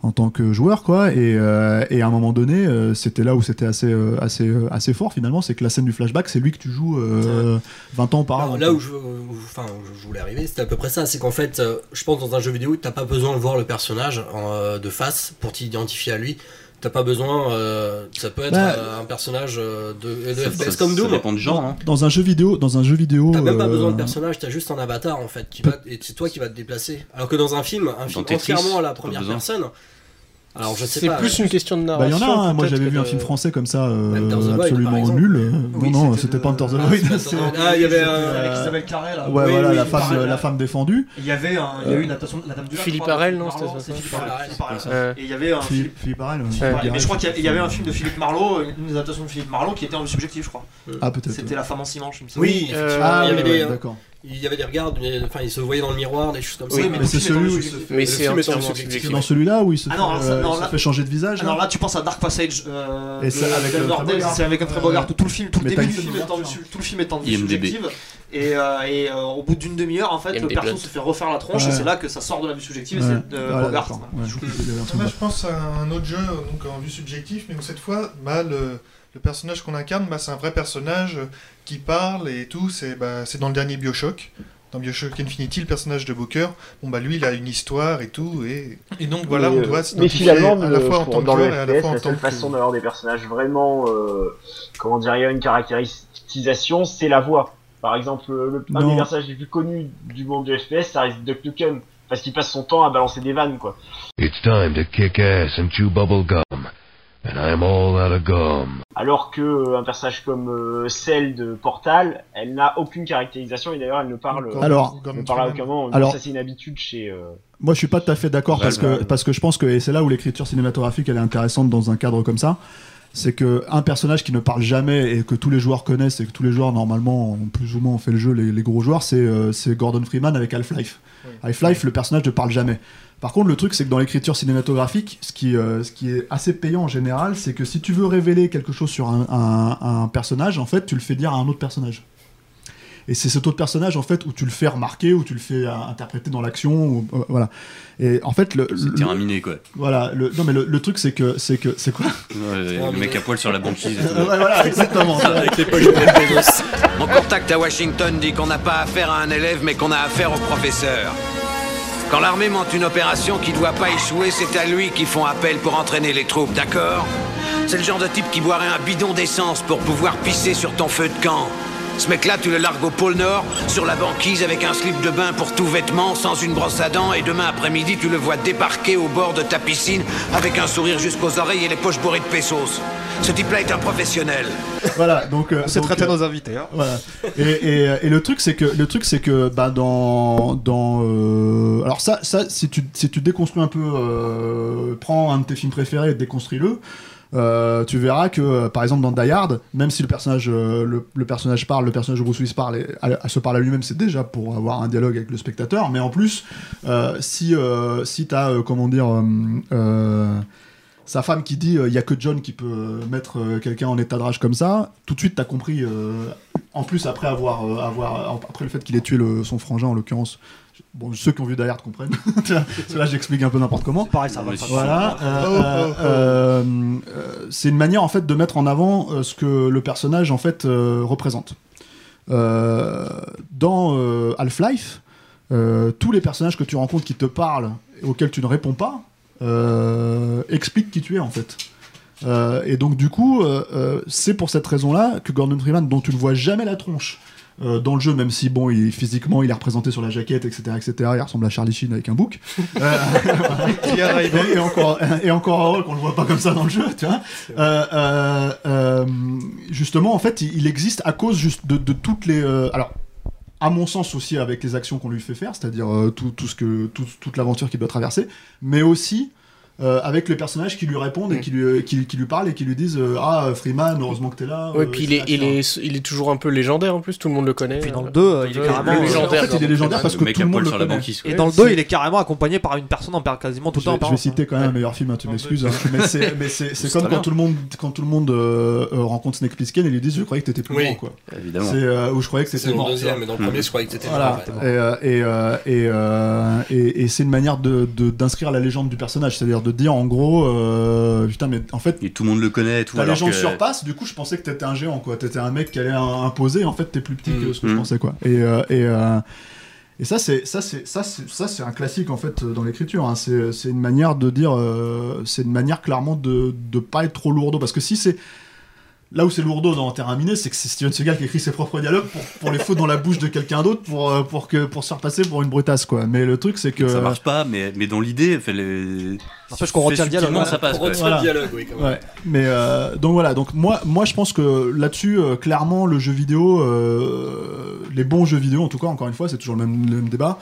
en tant que joueur quoi et, euh, et à un moment donné euh, c'était là où c'était assez euh, assez assez fort finalement c'est que la scène du flashback c'est lui que tu joues euh, 20 ans auparavant Alors, là où je, où- enfin, où je voulais arriver, c'était à peu près ça. C'est qu'en fait, je pense dans un jeu vidéo, t'as pas besoin de voir le personnage en, de face pour t'identifier à lui. T'as pas besoin. euh, ça peut être Bah, euh, un personnage euh, de, de Ça- FPS ça- comme Ça Doom. dépend du genre. hein. dans un jeu vidéo dans un jeu vidéo T'as même pas euh, besoin de personnage, t'as juste un avatar en fait, qui va, et c'est toi qui va te déplacer. Alors que dans un film, un film Tetris, entièrement à la première besoin. personne. Alors je sais C'est plus une question de bah, il y narration. en a un, moi j'avais vu un film français comme ça euh, absolument nul Euh, Oui, non non c'était pas the Ah, Void c'est- Enter the Void. Ah, il y avait euh, avec Isabelle Carré là. ouais Oui, voilà oui, la oui, femme défendue Il y avait un, il y a eu une adaptation de la Dame du Lac. Philippe je Arel, non, c'était ça, Philippe Arel. Et il y avait un. Philippe Philippe Arel, ouais. Ouais. Philippe Mais je crois qu'il y avait un film de Philippe Marlowe, une des adaptations de Philippe Marlowe qui était en vue subjective, je crois. ah peut-être C'était. La femme en ciment, il me semble. Oui, Euh, effectivement, ah il y oui, avait ouais, des, d'accord il y avait des regards, mais- enfin il se voyait dans le miroir, des choses comme Oui, ça. mais mais c'est celui où il se fait Mais dans celui-là où il se Ah fait, non, alors ça- euh, non, il se là- fait changer de visage Alors là là, tu penses à Dark Passage. Euh, Et c'est avec, avec Humphrey Ouais. Bogart. Tout le film, tout le début du film scène est en vue d'ouverture. tout le film est en vue IMDb. subjective. Et, euh, et euh, au bout d'une demi-heure, en fait, le perso se fait refaire la tronche Ouais. et c'est là que ça sort de la vue subjective et c'est Bogart. un Moi, je pense à un autre jeu donc en vue subjective, mais où cette fois, bah, le, personnage qu'on incarne, bah, c'est un vrai personnage euh, qui parle et tout. C'est bah, c'est dans le dernier Bioshock. Dans Bioshock Infinity, le personnage de Booker, bon bah lui, il a une histoire et tout, et, et donc voilà, Mais, on euh, doit mais s'identifier finalement, à la le- fois en tant que joueur et à la fois en la tant seule que façon d'avoir des personnages vraiment, euh, comment dire, il y a une caractérisation, c'est la voix. Par exemple, le, un des personnages les plus connus du monde du FPS, ça reste Duck Nukem, parce qu'il passe son temps à balancer des vannes, quoi. It's time to kick ass and chew bubble gum. And I'm all out of gum. Alors que euh, un personnage comme euh, celle de Portal, elle n'a aucune caractérisation et d'ailleurs elle ne parle, Gordon- Alors, ne parle à aucun moment. Alors- ça c'est une habitude chez. euh, Moi, je suis pas tout à fait d'accord parce que parce que je pense que et c'est là où l'écriture cinématographique elle est intéressante dans un cadre comme ça. C'est que un personnage qui ne parle jamais et que tous les joueurs connaissent et que tous les joueurs normalement ont plus ou moins fait le jeu les, les gros joueurs, c'est euh, c'est Gordon Freeman avec Half-Life. Half-Life, le personnage ne parle jamais. Par contre, le truc, c'est que dans l'écriture cinématographique, ce qui, euh, ce qui est assez payant en général, c'est que si tu veux révéler quelque chose sur un, un- un personnage, en fait, tu le fais dire à un autre personnage. Et c'est cet autre personnage, en fait, où tu le fais remarquer, où tu le fais euh, interpréter dans l'action, ou- euh, voilà. Et en fait, le, C'est terminé quoi. voilà, le, non mais le, le truc, c'est que, c'est que, c'est quoi? Ouais, le mec à poil sur la banquise. et tout. Ouais, Voilà, exactement. Avec les poches. Mon contact à Washington dit qu'on n'a pas affaire à un élève, mais qu'on a affaire au professeur. Quand l'armée monte une opération qui doit pas échouer, c'est à lui qu'ils font appel pour entraîner les troupes, d'accord? C'est le genre de type qui boirait un bidon d'essence pour pouvoir pisser sur ton feu de camp. Ce mec-là, tu le largues au pôle Nord, sur la banquise avec un slip de bain pour tout vêtement, sans une brosse à dents, et demain après-midi, tu le vois débarquer au bord de ta piscine avec un sourire jusqu'aux oreilles et les poches bourrées de pesos. Ce type-là est un professionnel. voilà, donc. euh, donc, traité euh, nos invités. Hein. Voilà. Et, et, et le truc c'est que le truc c'est que bah dans dans euh, alors ça ça si tu si tu déconstruis un peu euh, prends un de tes films préférés et déconstruis-le euh, tu verras que euh, par exemple dans Die Hard même si le personnage euh, le, personnage parle le personnage de Bruce Willis parle et, à- se parle à lui-même c'est déjà pour avoir un dialogue avec le spectateur mais en plus euh, si euh, si t'as euh, comment dire euh, euh, sa femme qui dit il y a que John qui peut euh, mettre euh, quelqu'un en état de rage comme ça, tout de suite t'as compris. euh, en plus après avoir, euh, avoir après le fait qu'il ait tué son frangin en l'occurrence. Bon, ceux qui ont vu Die Hard comprennent. Là, j'explique un peu n'importe comment. Pareil, ça va. Voilà. euh, Oh, oh, euh, oh. euh, euh, c'est une manière en fait de mettre en avant euh, ce que le personnage en fait euh, représente. Euh, dans euh, Half-Life, euh, tous les personnages que tu rencontres qui te parlent et auxquels tu ne réponds pas euh, expliquent qui tu es en fait. Euh, et donc du coup, euh, euh, c'est pour cette raison-là que Gordon Freeman, dont tu ne vois jamais la tronche euh, dans le jeu, même si bon, il, physiquement, il est représenté sur la jaquette, etc., etc. Il ressemble à Charlie Sheen avec un bouc. Et, et encore, et encore heureux qu'on le voit pas comme ça dans le jeu, tu vois. Justement, en fait, il, il existe à cause juste de, de toutes les. alors, à mon sens aussi avec les actions qu'on lui fait faire, c'est-à-dire euh, tout, tout ce que tout- toute l'aventure qu'il doit traverser, mais aussi euh, avec les personnages qui lui répondent et qui lui, qui, qui lui parlent et qui lui disent euh, ah Freeman, heureusement que t'es là. Ouais, euh, puis il est, il, est, il est toujours un peu légendaire en plus, tout le monde le connaît. puis dans le Euh, 2, euh, il est ouais, carrément- le En légendaire. fait, il est légendaire parce que tout le monde le connaît. banquise. Et dans le 2, il est carrément accompagné par une personne en quasiment tout le Je temps. je vais citer quand même un meilleur film, hein, tu m'excuses, hein, mais c'est mais c'est- c'est C'est comme quand tout le monde quand tout le monde euh, euh, rencontre Snake Plissken et lui disent je croyais que t'étais plus grand quoi. Évidemment. Euh, ou je croyais que le mort. deuxième, mais dans le premier, je croyais que t'étais Voilà. mort, Et, euh, euh, euh, c'est une manière d'inscrire la légende du personnage, c'est-à-dire de dire en gros, euh, putain mais en fait Et tout le monde le connaît tout. alors légende que- surpasse. Du coup, je pensais que t'étais un géant quoi. T'étais un mec qui allait imposer. En fait, t'es plus petit que ce que je Mm. pensais quoi. Et euh, et euh, et ça, c'est ça, c'est ça, c'est ça, c'est un classique en fait dans l'écriture. hein. C'est c'est une manière de dire, euh, c'est une manière clairement de de pas être trop lourdeau parce que si c'est Là où c'est lourdeau dans Terrain Miné, c'est que c'est Steven Seagal qui écrit ses propres dialogues pour, pour les foutre dans la bouche de quelqu'un d'autre pour, euh, pour, que, pour se faire passer pour une brutasse, quoi. Mais le truc, c'est que. Ça marche pas, mais, mais dans l'idée, fait les... N'empêche qu'on retient le dialogue, subtilement, hein. ça passe. On retient Voilà. le dialogue, oui, quand même. Ouais, mais euh, donc voilà, donc moi, moi je pense que là-dessus, euh, clairement, le jeu vidéo, euh, les bons jeux vidéo, en tout cas, encore une fois, c'est toujours le même, le même débat,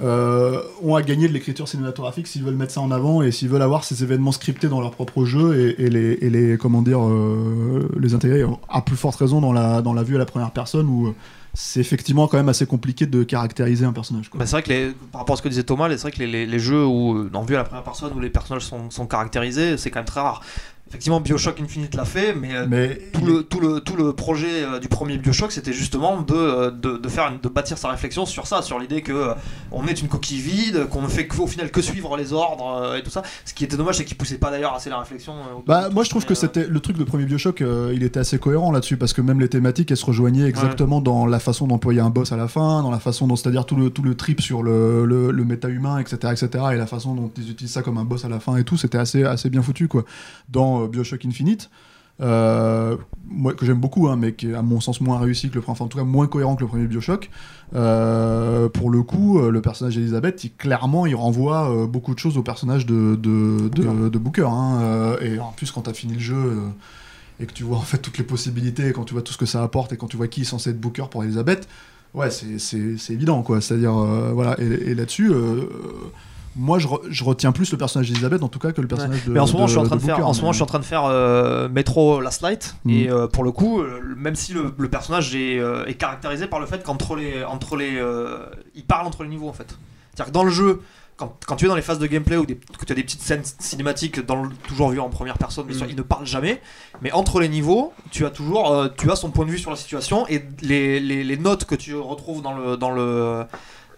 euh, ont à gagner de l'écriture cinématographique s'ils veulent mettre ça en avant et s'ils veulent avoir ces événements scriptés dans leur propre jeu et, les, comment dire, euh, les intégrer à plus forte raison dans la, dans la vue à la première personne où euh, c'est effectivement quand même assez compliqué de caractériser un personnage. Bah, c'est vrai que les, par rapport à ce que disait Thomas, c'est vrai que les, les- jeux où, en vue à la première personne où les personnages sont, sont caractérisés, c'est quand même très rare. Effectivement, Bioshock Infinite l'a fait, mais, euh, Mais tout, il le, tout, le, tout le projet euh, du premier Bioshock, c'était justement de, euh, de, de faire de bâtir sa réflexion sur ça, sur l'idée que euh, on est une coquille vide, qu'on ne fait que, au final que suivre les ordres euh, et tout ça. Ce qui était dommage, c'est qu'il poussait pas d'ailleurs assez la réflexion. Bah, moi je trouve que c'était le truc de premier Bioshock, il était assez cohérent là-dessus parce que même les thématiques elles se rejoignaient exactement dans la façon d'employer un boss à la fin, dans la façon dont c'est-à-dire tout le tout le trip sur le, le, le méta humain, etc., etc. Et la façon dont ils utilisent ça comme un boss à la fin et tout, c'était assez assez bien foutu quoi. Dans euh, Bioshock Infinite. euh, moi, que j'aime beaucoup, hein, mais qui est à mon sens moins réussi que le premier, enfin en tout cas moins cohérent que le premier Bioshock. Euh, pour le coup, le personnage d'Elisabeth, il, clairement, il renvoie euh, beaucoup de choses au personnage de, de, de, de Booker. hein, et en plus, quand tu as fini le jeu et que tu vois en fait toutes les possibilités, et quand tu vois tout ce que ça apporte, et quand tu vois qui est censé être Booker pour Elisabeth, ouais, c'est- évident, quoi. C'est-à-dire, voilà, et, et là-dessus. Moi, je, re- je retiens plus le personnage d'Elisabeth en tout cas que le personnage de. mais en ce moment, je suis en train de, Booker, faire, en ce moment, mais- je suis en train de faire euh, Metro Last Light, Mhm. et euh, pour le coup, euh, même si le, le personnage est, est caractérisé par le fait qu'entre les, entre les, il parle entre les niveaux en fait. C'est-à-dire que dans le jeu, quand, quand tu es dans les phases de gameplay ou que tu as des petites scènes cinématiques, dans le- toujours vues en première personne, sûr, Mhm. il ne parle jamais. Mais entre les niveaux, tu as toujours, euh, tu as son point de vue sur la situation et les, les, les notes que tu retrouves dans le, dans le,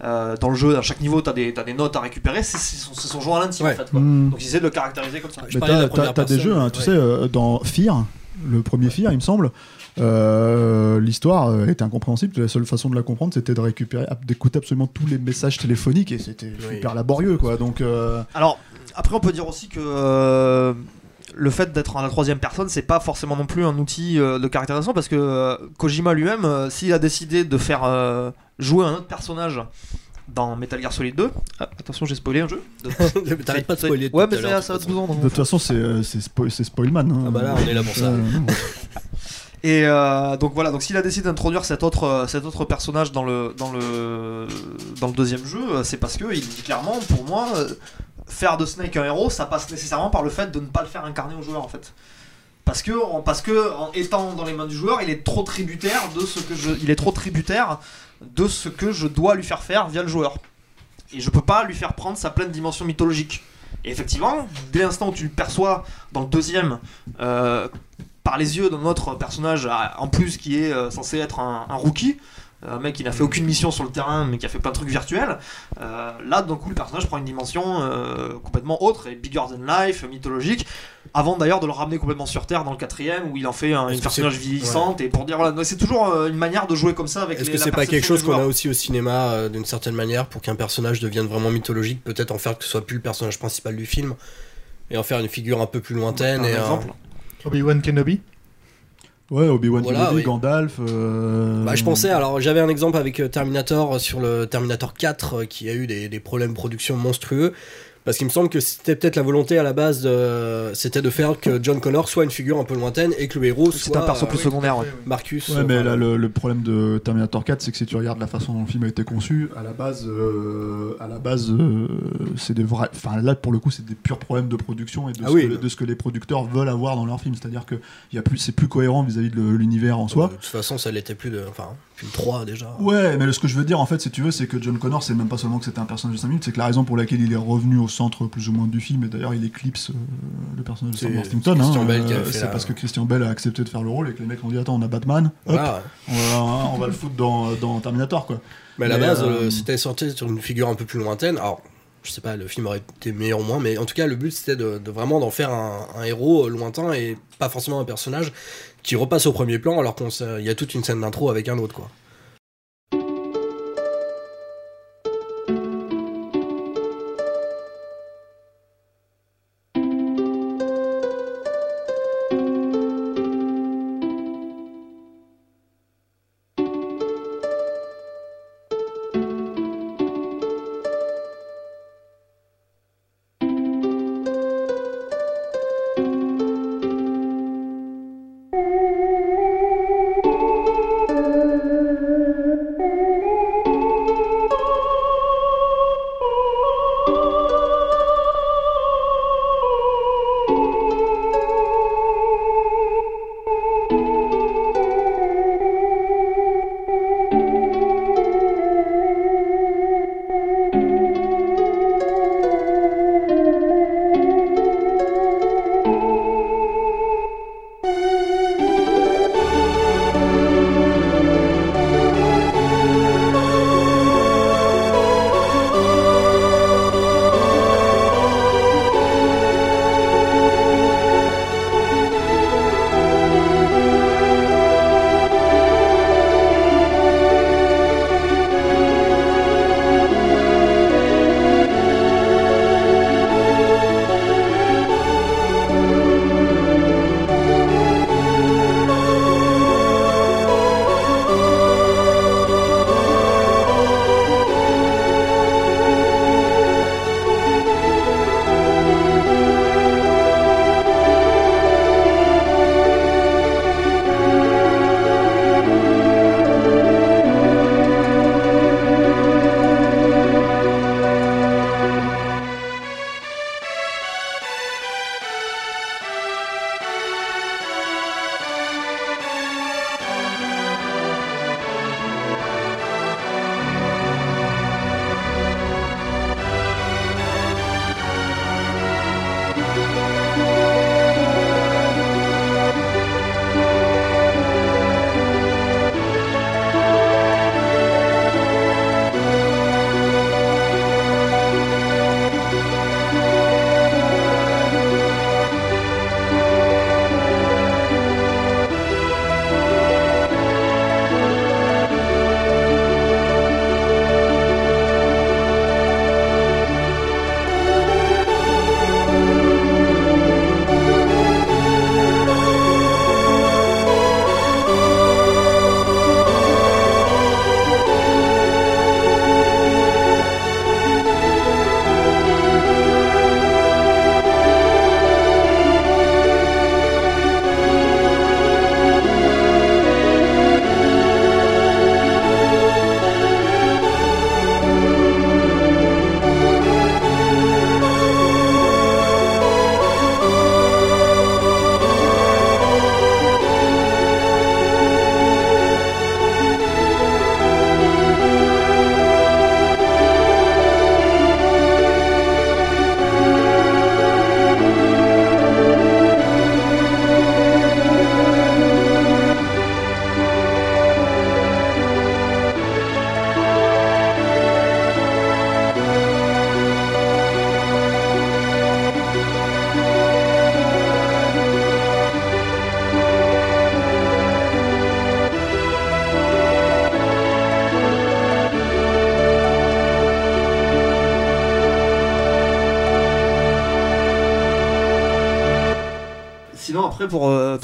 euh, dans le jeu, à chaque niveau, tu as, des t'as des notes à récupérer. C'est son, c'est son joint intime Ouais. en fait. Quoi. Mm. Donc ils essaient de le caractériser comme ça. Mais t'as- des jeux, hein, tu ouais. sais, euh, dans Fear, le premier Fear, il me semble, euh, l'histoire était incompréhensible. La seule façon de la comprendre, c'était de récupérer, d'écouter absolument tous les messages téléphoniques et c'était Oui. super laborieux, quoi. Donc, euh, Alors, après, on peut dire aussi que euh, le fait d'être en la troisième personne, c'est pas forcément non plus un outil euh, de caractérisation parce que euh, Kojima lui-même, euh, s'il a décidé de faire euh, jouer un autre personnage dans Metal Gear Solid 2, ah, attention, j'ai spoilé un jeu. De- T'arrêtes pas de spoiler Ouais, mais ça, ça va façon. te vous de toute façon, c'est euh, c'est spo- c'est Spoilman. hein. Ah bah là, on est là pour ça. Et euh, donc voilà, donc s'il a décidé d'introduire cet autre, cet autre personnage dans le, dans le, dans le deuxième jeu, c'est parce que il dit clairement, pour moi, euh, faire de Snake un héros, ça passe nécessairement par le fait de ne pas le faire incarner au joueur en fait. Parce que, en, parce que en étant dans les mains du joueur, il est trop tributaire de ce que je, il est trop tributaire de ce que je dois lui faire faire via le joueur. Et je peux pas lui faire prendre sa pleine dimension mythologique. Et effectivement, dès l'instant où tu le perçois dans le deuxième, euh, par les yeux d'un autre personnage, en plus qui est euh, censé être un rookie, un mec qui n'a fait aucune mission sur le terrain mais qui a fait plein de trucs virtuels, euh, là d'un coup le personnage prend une dimension euh, complètement autre et bigger than life, mythologique, avant d'ailleurs de le ramener complètement sur Terre dans le quatrième où il en fait un, une personnage vieillissante et pour dire voilà, c'est toujours euh, une manière de jouer comme ça avec Est-ce que c'est pas quelque chose qu'on a aussi au cinéma euh, d'une certaine manière pour qu'un personnage devienne vraiment mythologique, peut-être en faire que ce soit plus le personnage principal du film et en faire une figure un peu plus lointaine Un et un- exemple. Obi-Wan Kenobi? Ouais, Obi-Wan Voilà, Kenobi, oui. Gandalf. euh, Bah, je pensais, alors j'avais un exemple avec euh, Terminator euh, sur le Terminator 4 euh, qui a eu des, des problèmes de production monstrueux. Parce qu'il me semble que c'était peut-être la volonté à la base, de- c'était de faire que John Connor soit une figure un peu lointaine et que le héros C'est soit un perso euh, plus secondaire. ouais. Marcus. Ouais, euh, mais là, le, le problème de Terminator 4, c'est que si tu regardes la façon dont le film a été conçu, à la base, euh, à la base, euh, c'est des vrais. Enfin, là, pour le coup, c'est des purs problèmes de production et de, Ah ce, oui. que, de ce que les producteurs veulent avoir dans leur film. C'est-à-dire que il y a plus, c'est plus cohérent vis-à-vis de l'univers en soi. De toute façon, ça l'était plus de. Enfin, plus de 3 déjà. Ouais, mais ce que je veux dire, en fait, si tu veux, c'est que John Connor, c'est même pas seulement que c'était un personnage de 5 minutes, c'est que la raison pour laquelle il est revenu au centre plus ou moins du film, et d'ailleurs il éclipse euh, le personnage de Sam Worthington, Christian hein, euh, c'est parce que Christian Bell a accepté de faire le rôle et que les mecs ont dit Attends, on a Batman, hop, Voilà. on, va, on va le foutre dans, dans Terminator, quoi. Mais à la Mais, base, euh, c'était sorti sur une figure un peu plus lointaine. Alors, je sais pas, le film aurait été meilleur ou moins, mais en tout cas, le but c'était de, de vraiment d'en faire un, un héros lointain et pas forcément un personnage qui repasse au premier plan alors qu'il y a toute une scène d'intro avec un autre, quoi.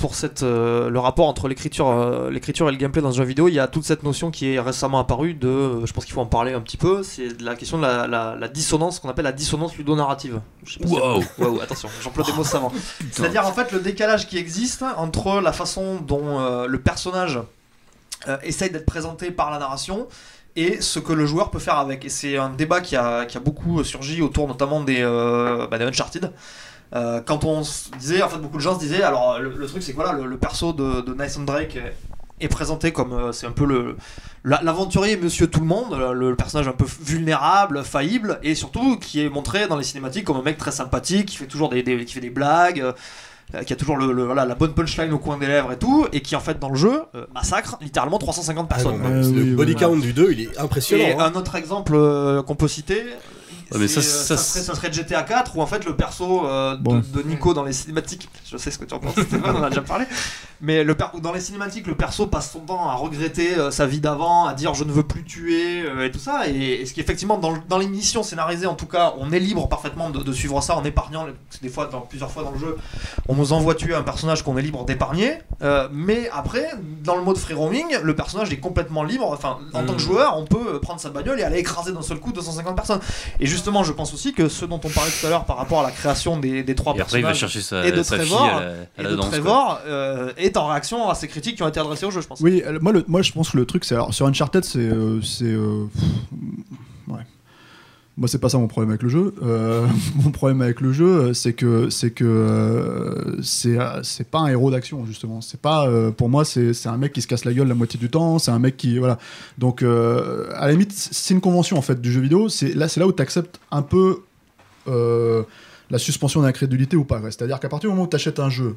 Pour, euh, cette, euh, le rapport entre l'écriture euh, l'écriture et le gameplay dans ce jeu vidéo, il y a toute cette notion qui est récemment apparue de, euh, je pense qu'il faut en parler un petit peu, c'est la question de la, la, la dissonance, qu'on appelle la dissonance ludonarrative. Pas si- Wow. Waouh, attention, j'emploie des mots savants. C'est-à-dire en fait le décalage qui existe entre la façon dont euh, le personnage essaye d'être présenté par la narration et ce que le joueur peut faire avec. Et c'est un débat qui a, qui a beaucoup surgi autour notamment des, bah, des Uncharted. Euh, quand on se disait, en fait, beaucoup de gens se disaient, alors le, le truc c'est que voilà, le, le perso de, de Nathan Drake est, est présenté comme euh, c'est un peu le la- l'aventurier Monsieur Tout le Monde, le, le personnage un peu vulnérable, faillible, et surtout qui est montré dans les cinématiques comme un mec très sympathique, qui fait toujours des, des- qui fait des blagues. euh, qui a toujours le, le- voilà, la bonne punchline au coin des lèvres et tout, et qui en fait dans le jeu euh, massacre littéralement 350 Ah personnes. non, Euh, le oui, body oui, count du 2, il est impressionnant. Et hein. un autre exemple euh, qu'on peut citer, Ouais, mais c'est, ça, euh, ça, ça, serait, ça serait GTA 4 où en fait le perso euh, de, Bon. de Nico dans les cinématiques, je sais ce que tu en penses, Stéphane, on en a déjà parlé, mais le per- dans les cinématiques le perso passe son temps à regretter euh, sa vie d'avant, à dire je ne veux plus tuer euh, et tout ça, et, et ce qui effectivement dans, dans les missions scénarisées en tout cas, on est libre parfaitement de, de suivre ça en épargnant, des fois dans plusieurs fois dans le jeu, on nous envoie tuer un personnage qu'on est libre d'épargner, euh, mais après dans le mode free roaming, le personnage est complètement libre, enfin en tant que joueur, on peut prendre sa bagnole et aller écraser d'un seul coup 250 personnes. Et justement, je pense aussi que ce dont on parlait tout à l'heure par rapport à la création des, des trois Et après, il va personnages chercher sa, et de sa Trevor, fille à la, à et la de danse. quoi. Trevor euh, est en réaction à ces critiques qui ont été adressées au jeu, je pense. Oui, moi, le- moi je pense que le truc, c'est alors, sur Uncharted, c'est. euh, c'est euh. Moi, c'est pas ça mon problème avec le jeu. Euh, mon problème avec le jeu, c'est que c'est que euh, c'est euh, pas un héros d'action justement. C'est pas euh, pour moi, c'est un mec qui se casse la gueule la moitié du temps. C'est un mec qui voilà. Donc à la limite, c'est une convention en fait du jeu vidéo. C'est là, c'est là où tu acceptes un peu la suspension d'incrédulité ou pas. C'est-à-dire qu'à partir du moment où tu achètes un jeu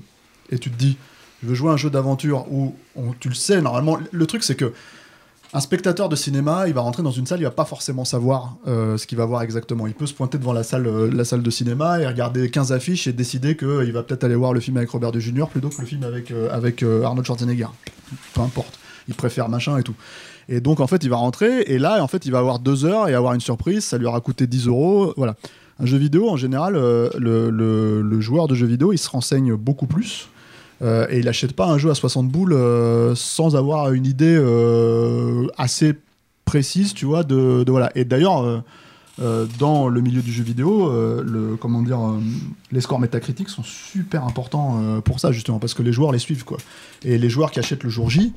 et tu te dis, je veux jouer un jeu d'aventure où tu le sais normalement. Le truc c'est que un spectateur de cinéma, il va rentrer dans une salle, il va pas forcément savoir euh, ce qu'il va voir exactement. Il peut se pointer devant la salle, euh, la salle de cinéma et regarder 15 affiches et décider qu'il va peut-être aller voir le film avec Robert De Jr. plutôt que le film avec, euh, avec euh, Arnold Schwarzenegger. Peu importe. Il préfère machin et tout. Et donc en fait, il va rentrer et là, en fait, il va avoir deux heures et avoir une surprise. Ça lui aura coûté 10 euros. Voilà. Un jeu vidéo, en général, euh, le- le joueur de jeu vidéo, il se renseigne beaucoup plus. Euh, et il achète pas un jeu à 60 boules euh, sans avoir une idée euh, assez précise, tu vois, de, voilà. Et d'ailleurs, dans le milieu du jeu vidéo, le, comment dire, les scores métacritiques sont super importants pour ça justement parce que les joueurs les suivent quoi. Et les joueurs qui achètent le jour J.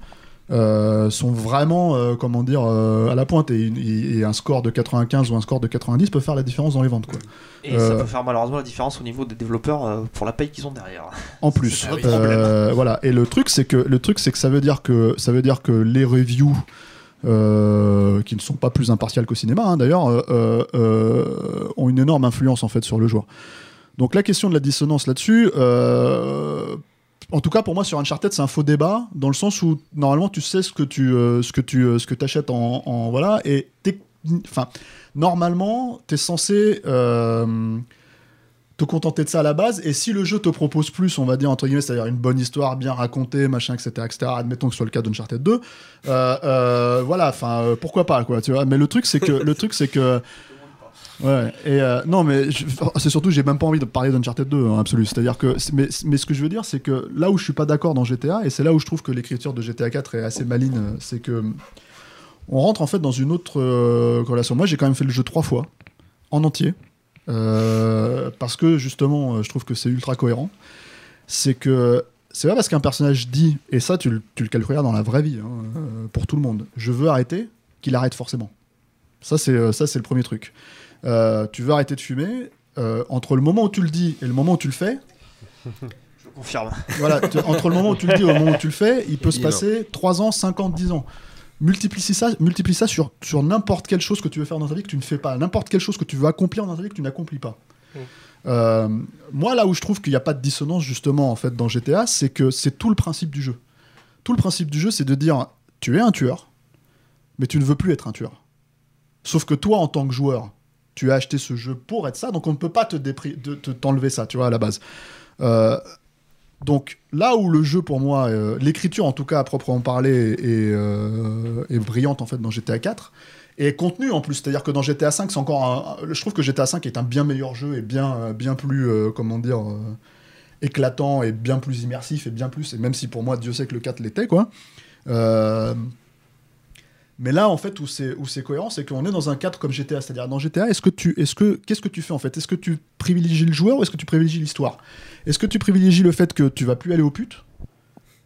euh, sont vraiment euh, comment dire euh, à la pointe et, une- et- et un score de 95 ou un score de 90 peut faire la différence dans les ventes quoi. Et ça peut faire malheureusement la différence au niveau des développeurs pour la paye qu'ils ont derrière. En plus, voilà. Et le truc, c'est que le truc, c'est que ça veut dire que ça veut dire que les reviews qui ne sont pas plus impartiales qu'au cinéma, hein, d'ailleurs, ont une énorme influence en fait sur le joueur. Donc la question de la dissonance là-dessus. En tout cas, pour moi, sur Uncharted, c'est un faux débat, dans le sens où, normalement, tu sais ce que tu, euh, ce que tu, euh, ce que achètes en, Voilà, et t'es- enfin, normalement, tu es censé euh, te contenter de ça à la base, et si le jeu te propose plus, on va dire, entre guillemets, c'est-à-dire une bonne histoire, bien racontée, machin, etc., etc., admettons que ce soit le cas d'Uncharted 2, euh, euh, voilà, enfin, pourquoi pas, quoi, tu vois. Mais le truc, c'est que. le truc, c'est que Ouais, et euh, non, mais c'est surtout, j'ai même pas envie de parler d'Uncharted 2 en absolu. C'est-à-dire que, mais, mais ce que je veux dire, c'est que là où je suis pas d'accord dans GTA, et c'est là où je trouve que l'écriture de GTA 4 est assez maligne, c'est que on rentre en fait dans une autre euh, relation. Moi, j'ai quand même fait le jeu trois fois, en entier, euh, parce que justement, je trouve que c'est ultra cohérent. C'est que c'est pas parce qu'un personnage dit, et ça, tu, tu le calculeras dans la vraie vie, hein, pour tout le monde, je veux arrêter, qu'il arrête forcément. Ça, c'est le premier truc. Euh, tu veux arrêter de fumer, euh, entre le moment où tu le dis et le moment où tu le fais, Je confirme. voilà, tu- entre le moment où tu le dis et le moment où tu le fais, il peut se passer 3 ans, 5 ans, 10 ans. Multiplie ça, multiplie ça sur, sur n'importe quelle chose que tu veux faire dans ta vie que tu ne fais pas, n'importe quelle chose que tu veux accomplir dans ta vie que tu n'accomplis pas. Euh, moi, là où je trouve qu'il n'y a pas de dissonance justement en fait dans GTA, c'est que c'est tout le principe du jeu. Tout le principe du jeu, c'est de dire tu es un tueur, mais tu ne veux plus être un tueur. Sauf que toi, en tant que joueur, tu as acheté ce jeu pour être ça, donc on ne peut pas te de- te- t'enlever ça, tu vois, à la base. Euh, donc là où le jeu, pour moi, euh, l'écriture en tout cas à proprement parler, est, euh, brillante en fait dans GTA 4, et contenu en plus, c'est-à-dire que dans GTA 5, c'est encore je trouve que GTA 5 est un bien meilleur jeu et bien, bien plus, comment dire, éclatant et bien plus immersif et bien plus, et même si pour moi, Dieu sait que le 4 l'était, quoi. Mais là, en fait, où c'est où c'est cohérent, c'est qu'on est dans un cadre comme GTA. C'est-à-dire, dans GTA, est-ce que tu, est-ce que, qu'est-ce que tu fais en fait? Est-ce que tu privilégies le joueur ou est-ce que tu privilégies l'histoire? Est-ce que tu privilégies le fait que tu vas plus aller aux putes?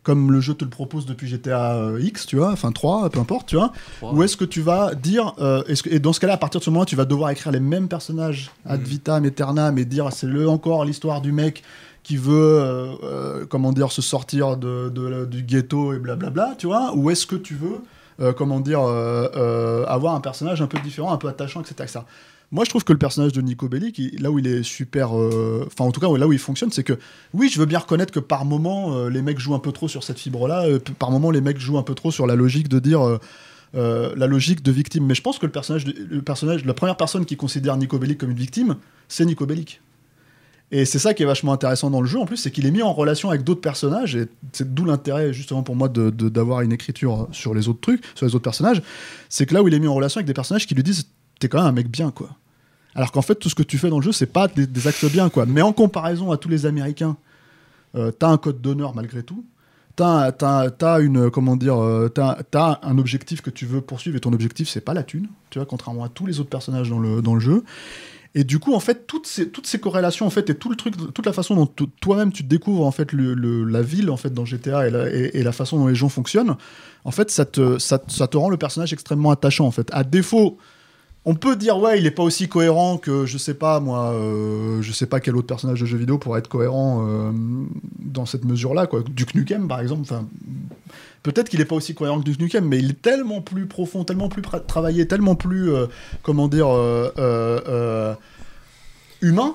Comme le jeu te le propose depuis GTA euh, X, tu vois, enfin 3, peu importe, tu vois, ou est-ce que tu vas dire, euh, est-ce que, et dans ce cas-là, à partir de ce moment, tu vas devoir écrire les mêmes personnages ad vitam aeternam et dire c'est le encore l'histoire du mec qui veut, euh, euh, comment dire, se sortir de, de- du ghetto et blablabla, tu vois, ou est-ce que tu veux, euh, comment dire, euh, euh, avoir un personnage un peu différent, un peu attachant, etc. etc. Moi, je trouve que le personnage de Nico Bellic, là où il est super, enfin en tout cas là où il fonctionne, c'est que oui, je veux bien reconnaître que par moment, les mecs jouent un peu trop sur cette fibre-là, par moment, les mecs jouent un peu trop sur la logique de dire. la logique de victime. Mais je pense que le personnage, de- le personnage, la première personne qui considère Nico Bellic comme une victime, c'est Nico Bellic. Et c'est ça qui est vachement intéressant dans le jeu, en plus, c'est qu'il est mis en relation avec d'autres personnages, et c'est d'où l'intérêt, justement, pour moi, de- d'avoir une écriture sur les autres trucs, sur les autres personnages, c'est que là où il est mis en relation avec des personnages qui lui disent T'es quand même un mec bien, quoi. Alors qu'en fait, tout ce que tu fais dans le jeu, c'est pas des, des actes bien, quoi. Mais en comparaison à tous les Américains, euh, t'as un code d'honneur malgré tout. T'as, t'as, t'as une comment dire, euh, t'as, t'as un objectif que tu veux poursuivre et ton objectif c'est pas la thune, tu vois, contrairement à tous les autres personnages dans le, dans le jeu. Et du coup, en fait, toutes ces, toutes ces corrélations, en fait, et tout le truc, toute la façon dont toi-même tu découvres en fait le, la ville en fait dans GTA et la, façon dont les gens fonctionnent, en fait, ça te, ça, te- rend le personnage extrêmement attachant en fait. À défaut, on peut dire ouais, il est pas aussi cohérent que je sais pas moi, euh, je sais pas quel autre personnage de jeu vidéo pourrait être cohérent euh, dans cette mesure-là quoi. Duke Nukem par exemple, peut-être qu'il est pas aussi cohérent que Duke Nukem, mais il est tellement plus profond, tellement plus travaillé, tellement plus euh, comment dire euh, euh, humain,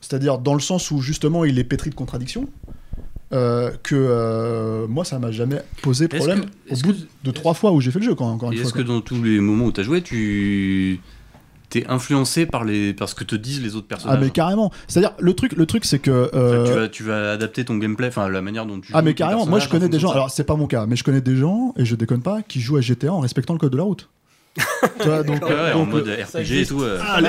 c'est-à-dire dans le sens où justement il est pétri de contradictions. euh, que euh, moi ça m'a jamais posé Est-ce problème que- au est-ce bout que- de trois fois où j'ai fait le jeu quand encore une est-ce fois que quoi. dans tous les moments où tu as joué, tu t'es influencé par, les... par ce que te disent les autres ah personnages. mais carrément. C'est à dire le truc le truc c'est que euh, tu, vas, tu vas adapter ton gameplay, enfin la manière dont tu Ah mais carrément, moi je connais des gens, alors c'est pas mon cas, mais je connais des gens, et je déconne pas, qui jouent à GTA en respectant le code de la route. Tu vois, donc, Ouais, ouais, en donc, mode euh, RPG et tout. euh. Ah,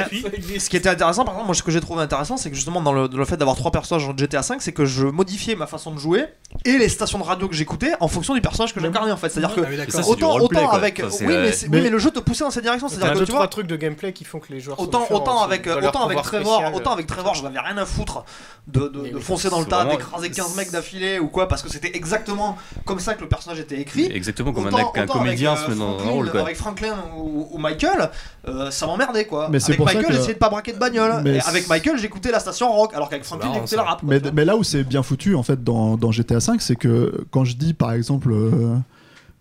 Ce qui était intéressant, par exemple, moi ce que j'ai trouvé intéressant, c'est que justement dans le, dans le fait d'avoir trois personnages dans GTA 5, c'est que je modifiais ma façon de jouer et les stations de radio que j'écoutais en fonction du personnage que j'incarnais en fait. C'est-à-dire que Ah. Ça, autant, roleplay, autant avec, oui, euh, mais, oui, le jeu te poussait dans cette direction. C'est-à-dire que tu trois vois, trucs de gameplay qui font que les joueurs Autant, autant avec, autant avec pouvoir Trevor, spécial. autant avec Trevor, je n'avais rien à foutre de, foncer dans le tas, d'écraser 15 mecs d'affilée ou quoi, parce que c'était exactement comme ça que le personnage était écrit. Exactement comme un, comédien avec, se euh, met dans un rôle. Avec Franklin ou, ou Michael, euh, ça m'emmerdait quoi. Mais c'est avec Michael, que- j'essayais de pas braquer de bagnole. Mais Et avec Michael, j'écoutais la station rock, alors qu'avec Franklin, j'écoutais le rap. quoi, mais, là où c'est bien foutu en fait dans, dans GTA 5, c'est que quand je dis par exemple euh,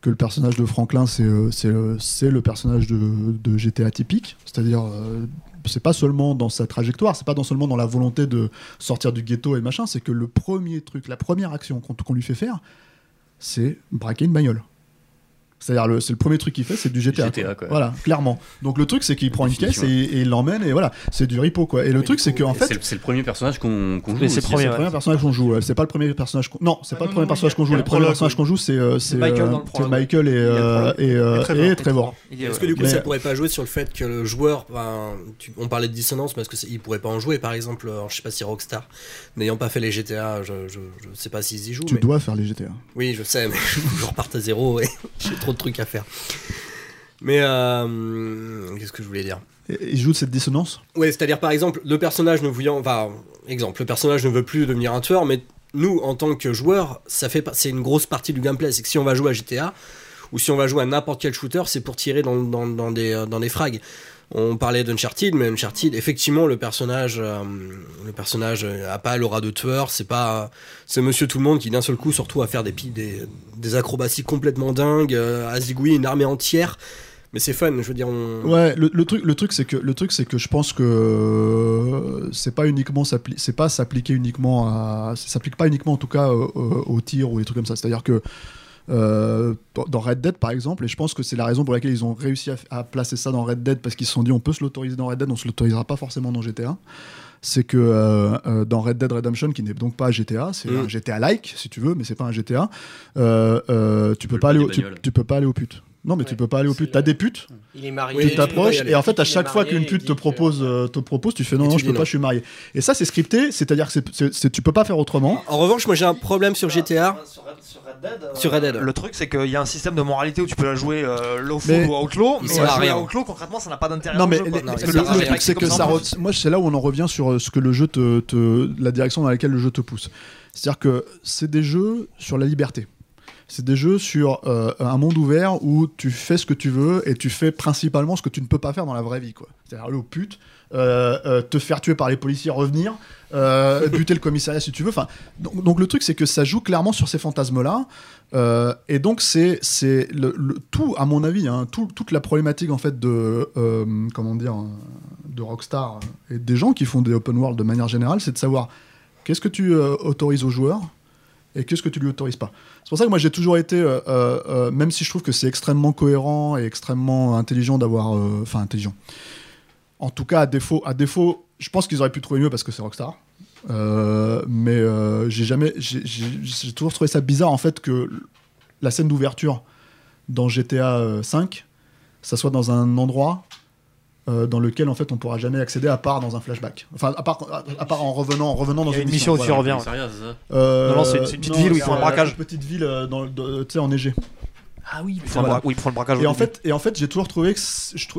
que le personnage de Franklin c'est euh, le personnage de, de GTA typique, c'est-à-dire euh, c'est pas seulement dans sa trajectoire, c'est pas dans seulement dans la volonté de sortir du ghetto et machin, c'est que le premier truc, la première action qu'on qu'on lui fait faire, c'est braquer une bagnole. C'est-à-dire, le- c'est le premier truc qu'il fait, c'est du GTA. GTA, quoi. Voilà, clairement. Donc le truc, c'est qu'il prend une caisse et, et il l'emmène, et voilà, c'est du repo, quoi. Et le Mais truc, c'est qu'en fait, C'est le- premier personnage qu'on joue. C'est le premier, le ouais. premier personnage qu'on joue. C'est pas le premier personnage qu'on. Non, c'est Ah pas le non, premier non, personnage qu'on joue. il y a Les le personnages oui. qu'on joue, c'est euh, c'est Michael euh. Michael et, euh, euh, Trevor. Est-ce que du coup ça pourrait pas jouer sur le fait que le joueur, ben, on parlait de dissonance parce que c'est- il pourrait pas en jouer par exemple, alors, je sais pas si Rockstar, n'ayant pas fait les GTA, je, sais pas s'ils y jouent. Tu dois faire les GTA. Oui, je sais, mais je reparte à zéro et j'ai trop de trucs à faire. Mais euh, qu'est-ce que je voulais dire? Il joue de cette dissonance? Ouais, c'est-à-dire par exemple, le personnage ne voulant, enfin, exemple, le personnage ne veut plus devenir un tueur, mais nous, en tant que joueurs, ça fait, c'est une grosse partie du gameplay. C'est que si on va jouer à GTA ou si on va jouer à n'importe quel shooter, c'est pour tirer dans, dans, dans des, euh, dans des frags. On parlait d'Uncharted, mais Uncharted, effectivement, le personnage, euh, le personnage a pas l'aura de tueur. C'est pas, c'est Monsieur Tout le Monde qui d'un seul coup se retrouve à faire des, des, acrobaties complètement dingues, euh, à une armée entière. Mais c'est fun, je veux dire. Ouais, le, truc, le truc, c'est que le truc, c'est que je pense que euh, c'est pas uniquement c'est pas s'appliquer uniquement à, s'applique pas uniquement en tout cas au tir ou des trucs comme ça. C'est-à-dire que euh, dans Red Dead par exemple, et je pense que c'est la raison pour laquelle ils ont réussi à, à placer ça dans Red Dead parce qu'ils se sont dit on peut se l'autoriser dans Red Dead, on se l'autorisera pas forcément dans GTA. C'est que euh, euh, dans Red Dead Redemption, qui n'est donc pas un GTA, c'est Mm. un GTA like si tu veux, mais c'est pas un GTA. euh, tu peux pas aller, au, tu, tu peux pas aller aux putes. Non, mais tu peux pas aller aux putes. T'as des putes, Il est marié. tu t'approches, et en fait, à chaque fois qu'une pute te que- propose, euh, te propose, tu fais non, non, je peux non. pas, je suis marié. Et ça, c'est scripté, c'est-à-dire que c'est- tu peux pas faire autrement. En revanche, moi j'ai un problème sur GTA. Sur Red, sur Red Dead, euh, Sur Red Dead. Le truc, c'est qu'il y a un système de moralité où tu peux la jouer euh, lawful Mais- ou outlaw. Il Mais sert à jouer rien. à outlaw, concrètement, ça n'a pas d'intérêt. Non, mais le truc, c'est que ça. Moi, c'est là où on en revient sur euh, ce que le jeu te, te- la direction dans laquelle le jeu te pousse. C'est-à-dire que c'est des jeux sur la liberté. C'est des jeux sur euh, un monde ouvert où tu fais ce que tu veux et tu fais principalement ce que tu ne peux pas faire dans la vraie vie. C'est-à-dire aller aux putes, euh, euh, te faire tuer par les policiers, revenir, euh, buter le commissariat si tu veux. Enfin, donc, le truc, c'est que ça joue clairement sur ces fantasmes-là. Euh, et donc c'est tout à mon avis hein, tout- toute la problématique en fait de comment dire de Rockstar et des gens qui font des open world de manière générale c'est de savoir qu'est-ce que tu autorises aux joueurs? Et qu'est-ce que tu lui autorises pas. C'est pour ça que moi j'ai toujours été euh, euh, euh, même si je trouve que c'est extrêmement cohérent et extrêmement intelligent d'avoir enfin intelligent. En tout cas à défaut à défaut je pense qu'ils auraient pu trouver mieux parce que c'est Rockstar. Mais j'ai jamais j'ai- toujours trouvé ça bizarre en fait que la scène d'ouverture dans GTA 5 ça soit dans un endroit euh, dans lequel en fait on pourra jamais accéder à part dans un flashback enfin à part, à, à part en revenant en revenant dans Il y a une une mission où tu voilà. reviens. C'est ça Euh, Non, non, c'est une- petite ville où ils font un braquage. Une petite ville euh, dans, tu sais enneigée Ah oui, ils font le bra- oui, ils font le braquage. et en fait, et en fait, j'ai toujours trouvé que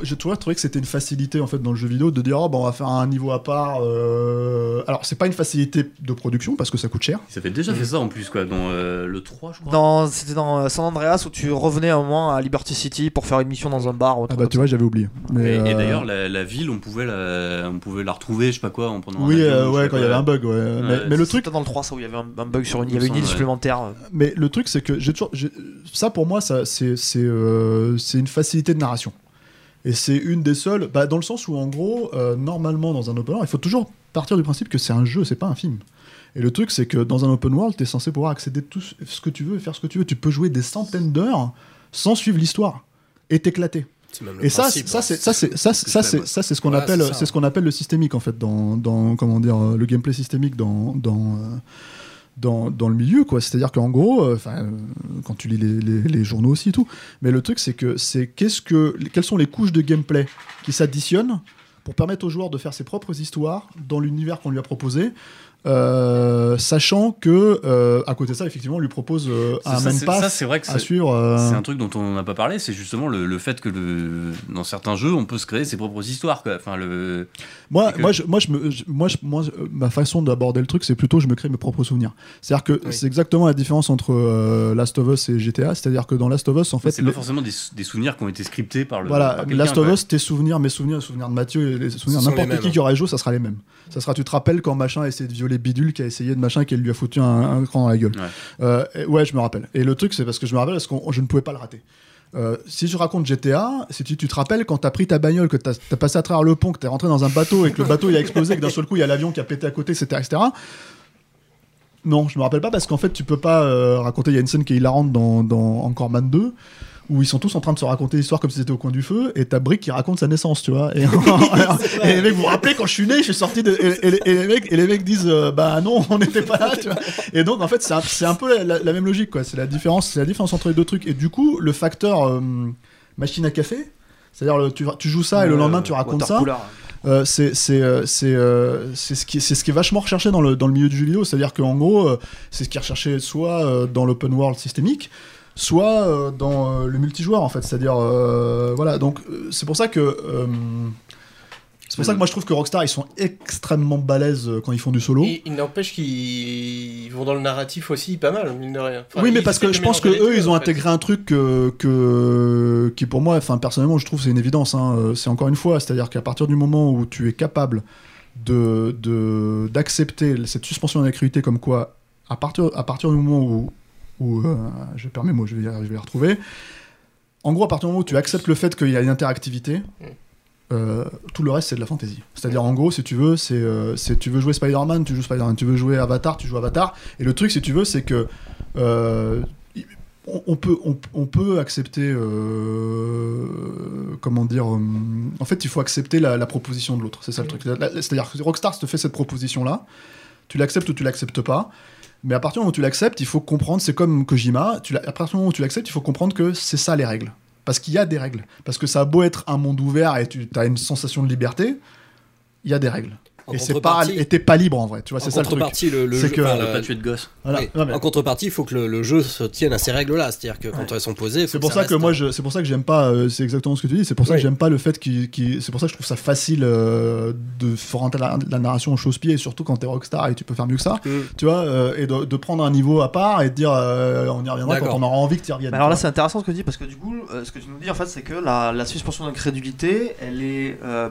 j'ai toujours trouvé que c'était une facilité en fait dans le jeu vidéo de dire oh, bah, on va faire un niveau à part. euh, Alors c'est pas une facilité de production parce que ça coûte cher. Ils avaient déjà fait ça en plus, quoi, dans euh, le 3, je crois. Dans- C'était dans euh, San Andreas où tu revenais un moment à Liberty City pour faire une mission dans un bar. ou Ah bah tu vois, j'avais oublié. Mais, Et, et euh, d'ailleurs, la, la ville, on pouvait la, on pouvait la retrouver, je sais pas quoi, en prenant un oui, avion, euh, ouais, quand il y avait un bug, ouais. mais, Ouais, mais le ça. truc, C'était dans le 3, ça où il y avait un, un bug sur une. Il y avait une île supplémentaire. mais le truc, c'est que j'ai toujours, ça pour moi, ça, c'est, c'est, euh, c'est une facilité de narration. Et c'est une des seules, bah, dans le sens où en gros, euh, normalement dans un open world, il faut toujours partir du principe que c'est un jeu, c'est pas un film. Et le truc, c'est que dans un open world, tu es censé pouvoir accéder à tout ce que tu veux et faire ce que tu veux. Tu peux jouer des centaines d'heures sans suivre l'histoire et t'éclater. Et ça, principe, ça, c'est ça, c'est ça, c'est- ça, c'est ça, c'est ce qu'on Voilà, appelle, c'est ça. ce qu'on appelle le systémique en fait dans, dans comment dire, euh, le gameplay systémique dans dans euh, dans, le milieu quoi. C'est-à-dire qu'en gros, euh, euh, quand tu lis les journaux aussi et tout, mais le truc c'est que c'est qu'est-ce que quelles sont les couches de gameplay qui s'additionnent pour permettre au joueur de faire ses propres histoires dans l'univers qu'on lui a proposé. Euh, sachant que euh, à côté de ça effectivement on lui propose euh, un ça, même c'est- pass ça, c'est vrai que à c'est- suivre euh, C'est un truc dont on n'a pas parlé, c'est justement le, le fait que le, dans certains jeux, on peut se créer ses propres histoires. Quoi. Enfin, le... Moi, que- moi, je, moi, je me, je- moi, je- moi, ma façon d'aborder le truc, c'est plutôt je me crée mes propres souvenirs. C'est-à-dire que Oui. c'est exactement la différence entre euh, Last of Us et GTA. C'est-à-dire que dans Last of Us, en fait, c'est les- pas forcément des, des souvenirs qui ont été scriptés par le. voilà, par Last of. Us, tes souvenirs, mes souvenirs, les souvenirs de Mathieu, et les souvenirs n'importe qui qui aurait joué, ça sera les mêmes. Ça sera, tu te rappelles quand machin a essayé de violer Bidule, qui a essayé de machin, qui lui a foutu un, un cran dans la gueule. Ouais. Euh, et- ouais, je me rappelle. Et le truc, c'est parce que je me rappelle parce que je ne pouvais pas le rater. Euh, si je raconte GTA, si tu, tu te rappelles quand t'as pris ta bagnole, que t'as as passé à travers le pont, que t'es rentré dans un bateau et que le bateau il a explosé, que d'un seul coup il y a l'avion qui a pété à côté, etc. etc. Non, je me rappelle pas parce qu'en fait tu peux pas euh, raconter. Il y a une scène qui est hilarante dans, dans Encore Man 2 où ils sont tous en train de se raconter l'histoire comme si c'était au coin du feu et t'as Brick qui raconte sa naissance, tu vois. Et, et les mecs, vous vous rappelez quand je suis né, je suis sorti de. Et, et les- et les, mecs, et les mecs disent euh, bah non, on n'était pas là, tu vois. Et donc en fait c'est un, c'est un peu la, la- la même logique quoi. C'est la différence, c'est la différence entre les deux trucs. Et du coup le facteur euh, machine à café, c'est-à-dire tu, tu joues ça et le lendemain tu racontes ça. Euh, c'est c'est euh, c'est euh, c'est ce qui c'est ce qui est vachement recherché dans le dans le milieu du jeu vidéo c'est à dire qu'en gros c'est ce qui est recherché soit dans l'open world systémique soit euh, dans euh, le multijoueur en fait c'est à dire voilà donc euh, c'est pour ça que euh, c'est pour ça que moi je trouve que Rockstar ils sont extrêmement balèzes euh, quand ils font du solo Il, il n'empêche qu'ils vont dans le narratif aussi pas mal, mine de rien. Enfin, oui, mais parce que je pense que eux, ils ont fait. intégré un truc que, que- qui pour moi, enfin personnellement, je trouve c'est une évidence. hein. Euh, C'est encore une fois, c'est-à-dire qu'à partir du moment où tu es capable de de- d'accepter cette suspension d'incrédulité comme quoi, à partir à partir du moment où où euh, je perds mes mots, je vais y- je vais les retrouver. En gros, à partir du moment où tu acceptes le fait qu'il y a une interactivité. euh, tout le reste c'est de la fantaisie. C'est-à-dire en gros, si tu veux, c'est euh, c'est- tu veux jouer Spider-Man, tu joues Spider-Man, tu veux jouer Avatar, tu joues Avatar. Et le truc, si tu veux, c'est que euh, on, peut on, on peut accepter euh, comment dire euh, en fait il faut accepter la, la proposition de l'autre c'est ça le truc La- la- c'est-à-dire que Rockstar te fait cette proposition là tu l'acceptes ou tu l'acceptes pas mais à partir du moment où tu l'acceptes il faut comprendre c'est comme Kojima à partir du moment où tu l'acceptes il faut comprendre que c'est ça les règles Parce qu'il y a des règles. Parce que ça a beau être un monde ouvert et tu as une sensation de liberté, il y a des règles. En et c'est pas, et t'es pas libre en vrai, tu vois, En c'est ça le truc. contrepartie, le, jeu- que- enfin, pas tuer de gosse. Voilà. oui. Non, mais- En contrepartie, il faut que le, le jeu se tienne à ces règles-là. C'est-à-dire que quand elles sont posées, faut C'est pour que ça que moi, je, c'est pour ça que j'aime pas. euh, c'est exactement ce que tu dis. C'est pour ça Oui. que j'aime pas le fait qu'il, qu'il- c'est pour ça que je trouve ça facile euh, de rentrer la, la narration au chausse-pied, surtout quand t'es rockstar et tu peux faire mieux que ça. Mm. Tu vois, euh, et de, de prendre un niveau à part et de dire, euh, on y reviendra quand on aura envie que tu y reviennes. Alors là, c'est intéressant ce que tu dis parce que du coup, euh, ce que tu nous dis en fait, c'est que la, suspension d'incrédulité, elle est, euh,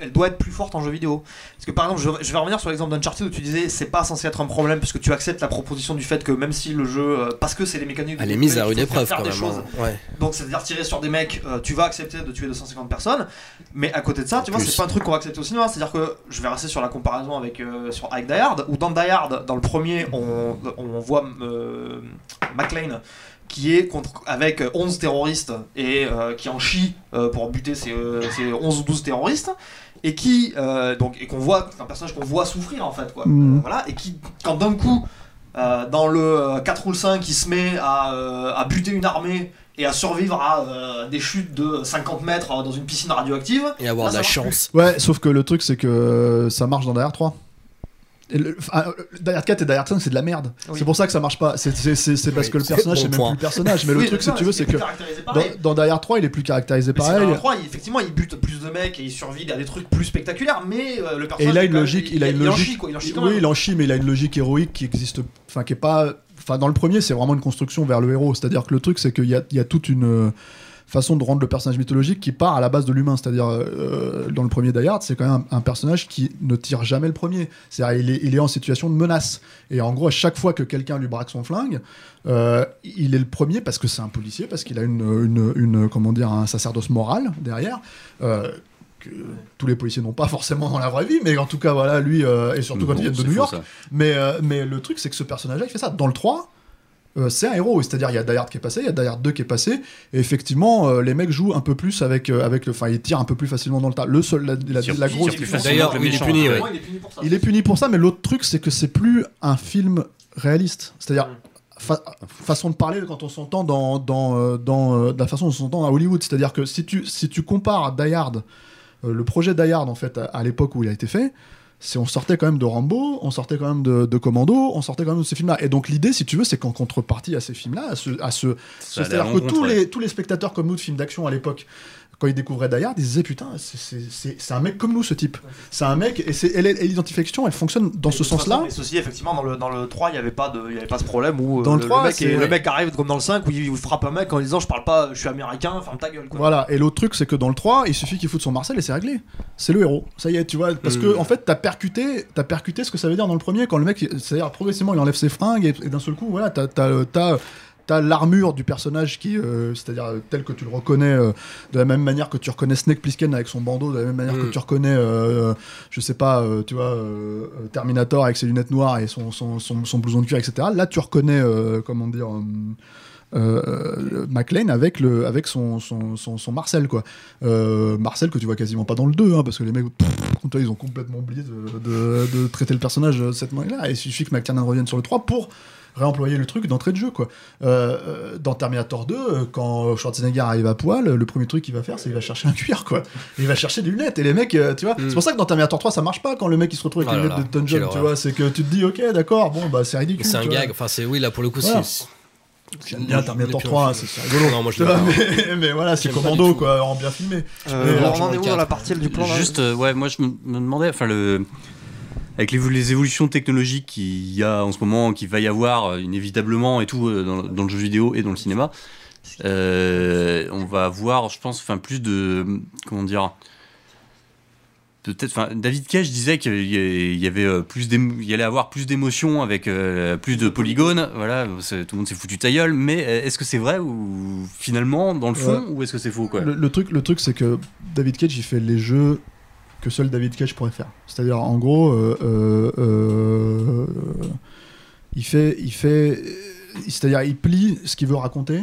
elle doit être plus forte en jeu vidéo. Parce que par exemple, je, je vais revenir sur l'exemple d'Uncharted où tu disais c'est pas censé être un problème parce que tu acceptes la proposition du fait que même si le jeu, euh, parce que c'est les mécaniques, Elle est mise à rude épreuve faire quand des même. choses. hein. Ouais. Donc c'est-à-dire tirer sur des mecs, euh, tu vas accepter de tuer 250 personnes, mais à côté de ça, tu vois, c'est pas un truc qu'on va accepter au cinéma. C'est-à-dire que je vais rester sur la comparaison avec, euh, sur, avec Die Hard, où dans Die Hard, dans le premier, on, on voit euh, McLean qui est contre, avec 11 terroristes et euh, qui en chie euh, pour buter ces, euh, ces 11 ou 12 terroristes et qui euh, donc et qu'on voit un personnage qu'on voit souffrir en fait quoi. Euh, voilà et qui quand d'un coup euh, dans le euh, 4 ou le 5 il se met à, euh, à buter une armée et à survivre à euh, des chutes de 50 mètres euh, dans une piscine radioactive Et avoir Là, de la chance. Ouais, sauf que le truc, c'est que euh, ça marche dans Die Hard 3. Et le, euh, Die Hard 4 et Die Hard 5, c'est de la merde. Oui. C'est pour ça que ça marche pas. C'est, c'est, c'est, c'est parce Oui, que le c'est personnage, bon c'est même point. plus le personnage. Mais le truc, si tu veux, c'est que dans, dans Die Hard 3, il est plus caractérisé Mais c'est pareil. dans le 3, il- effectivement, il bute plus de mecs et il survit à des trucs plus spectaculaires, mais euh, le personnage. Et il a est une quand même- logique, il a une en logique. chie, quoi, il en chie quand oui, même. il en chie, mais il a une logique héroïque qui existe, enfin qui est pas, enfin dans le premier, c'est vraiment une construction vers le héros. C'est-à-dire que le truc, c'est qu'il y a, il y a toute une euh, façon de rendre le personnage mythologique qui part à la base de l'humain. C'est-à-dire euh, dans le premier Die Hard, c'est quand même un, un personnage qui ne tire jamais le premier. C'est-à-dire il est, il est en situation de menace. Et en gros, à chaque fois que quelqu'un lui braque son flingue, euh, il est le premier parce que c'est un policier, parce qu'il a une, une, une- comment dire, un sacerdoce moral derrière. euh, que tous les policiers n'ont pas forcément dans la vraie vie, mais en tout cas, voilà, lui, euh, et surtout quand Bon, ils viennent de New York. ça. Mais, euh, mais le truc, c'est que ce personnage-là, il fait ça. Dans le 3, euh, c'est un héros. C'est-à-dire, il y a Die Hard qui est passé, il y a Die Hard 2 qui est passé, et effectivement, euh, les mecs jouent un peu plus avec, euh, avec le. Enfin, ils tirent un peu plus facilement dans le tas. Le seul, la, la, grosse. D'ailleurs, le il est puni, ouais. Il est puni pour ça. Il est puni pour ça, mais l'autre truc, c'est que c'est plus un film réaliste. C'est-à-dire, fa- façon de parler quand on s'entend dans, dans, euh, euh, la façon dont on s'entend à Hollywood. C'est-à-dire que si tu, si tu compares Die Hard, euh, le projet Die Hard, en fait, à, à l'époque où il a été fait, c'est on sortait quand même de Rambo, on sortait quand même de, de Commando, on sortait quand même de ces films-là. Et donc l'idée, si tu veux, c'est qu'en contrepartie à ces films-là, à ce, à ce, c'est-à-dire que tous les, tous les spectateurs comme nous de films d'action à l'époque, quand ils découvraient Die Hard, ils disaient putain, c'est- un mec comme nous ce type. C'est un mec, et, c'est- l'identification, elle fonctionne dans ce sens-là. Mais ceci, effectivement, dans le, dans le 3, il n'y avait, pas de- il y avait pas ce problème où euh, Dans le 3, mec, c'est- est- le mec arrive comme dans le 5 où il frappe un mec en disant Je parle pas, je suis américain, ferme ta gueule. Quoi. Voilà, et l'autre truc, c'est que dans le 3, il suffit qu'il foute son Marcel et c'est réglé. C'est le héros. Ça y est, tu vois. Parce que, Mm. en fait, t'as percuté, t'as percuté ce que ça veut dire dans le premier, quand le mec, c'est-à-dire progressivement, il enlève ses fringues et, et d'un seul coup, voilà, t'as. t'as- t'as- T'as l'armure du personnage qui, euh, c'est-à-dire euh, tel que tu le reconnais, euh, de la même manière que tu reconnais Snake Plissken avec son bandeau, de la même manière Mm. que tu reconnais, je sais pas, tu vois, Terminator avec ses lunettes noires et son, son, son, son blouson de cuir, etc. Là, tu reconnais, comment dire, euh, McLean avec, le, avec son, son, son, son Marcel, quoi. Euh, Marcel que tu vois quasiment pas dans le 2, hein, parce que les mecs, pff, toi, ils ont complètement oublié de, de, de traiter le personnage de cette manière-là. Il suffit que McTiernan revienne sur le 3 pour réemployer le truc d'entrée de jeu quoi. Euh, euh, dans Terminator 2 euh, quand Schwarzenegger arrive à poil le premier truc qu'il va faire c'est qu'il va chercher un cuir quoi il va chercher des lunettes et les mecs tu vois Mm. c'est pour ça que dans Terminator 3 ça marche pas quand le mec il se retrouve avec Oh les lunettes là, de Elton John tu vois c'est que tu te dis ok d'accord bon bah c'est ridicule C'est un gag. Enfin, c'est oui, là pour le coup, Voilà. c'est. J'aime bien Terminator Je l'ai 3 plus en c'est rigolo Non, moi je pas. mais, mais voilà c'est commando quoi en bien filmé Euh, on en est où dans la partie du plan là? Juste, euh, ouais, moi je me, me demandais, enfin, le, avec les, évolutions technologiques qu'il y a en ce moment, qu'il va y avoir euh, inévitablement et tout euh, dans, dans le jeu vidéo et dans le cinéma, euh, on va avoir, je pense, enfin, plus de. Comment dire Peut-être, enfin, David Cage disait qu'il y avait plus il y allait avoir plus d'émotions avec euh, plus de polygones. Voilà, tout le monde s'est foutu ta gueule. Mais est-ce que c'est vrai ou finalement dans le fond ou est-ce que c'est faux quoi? Le, le truc, le truc c'est que David Cage, il fait les jeux que seul David Cage pourrait faire. C'est-à-dire, en gros, euh, euh, euh, il fait, il fait, c'est-à-dire, il plie ce qu'il veut raconter,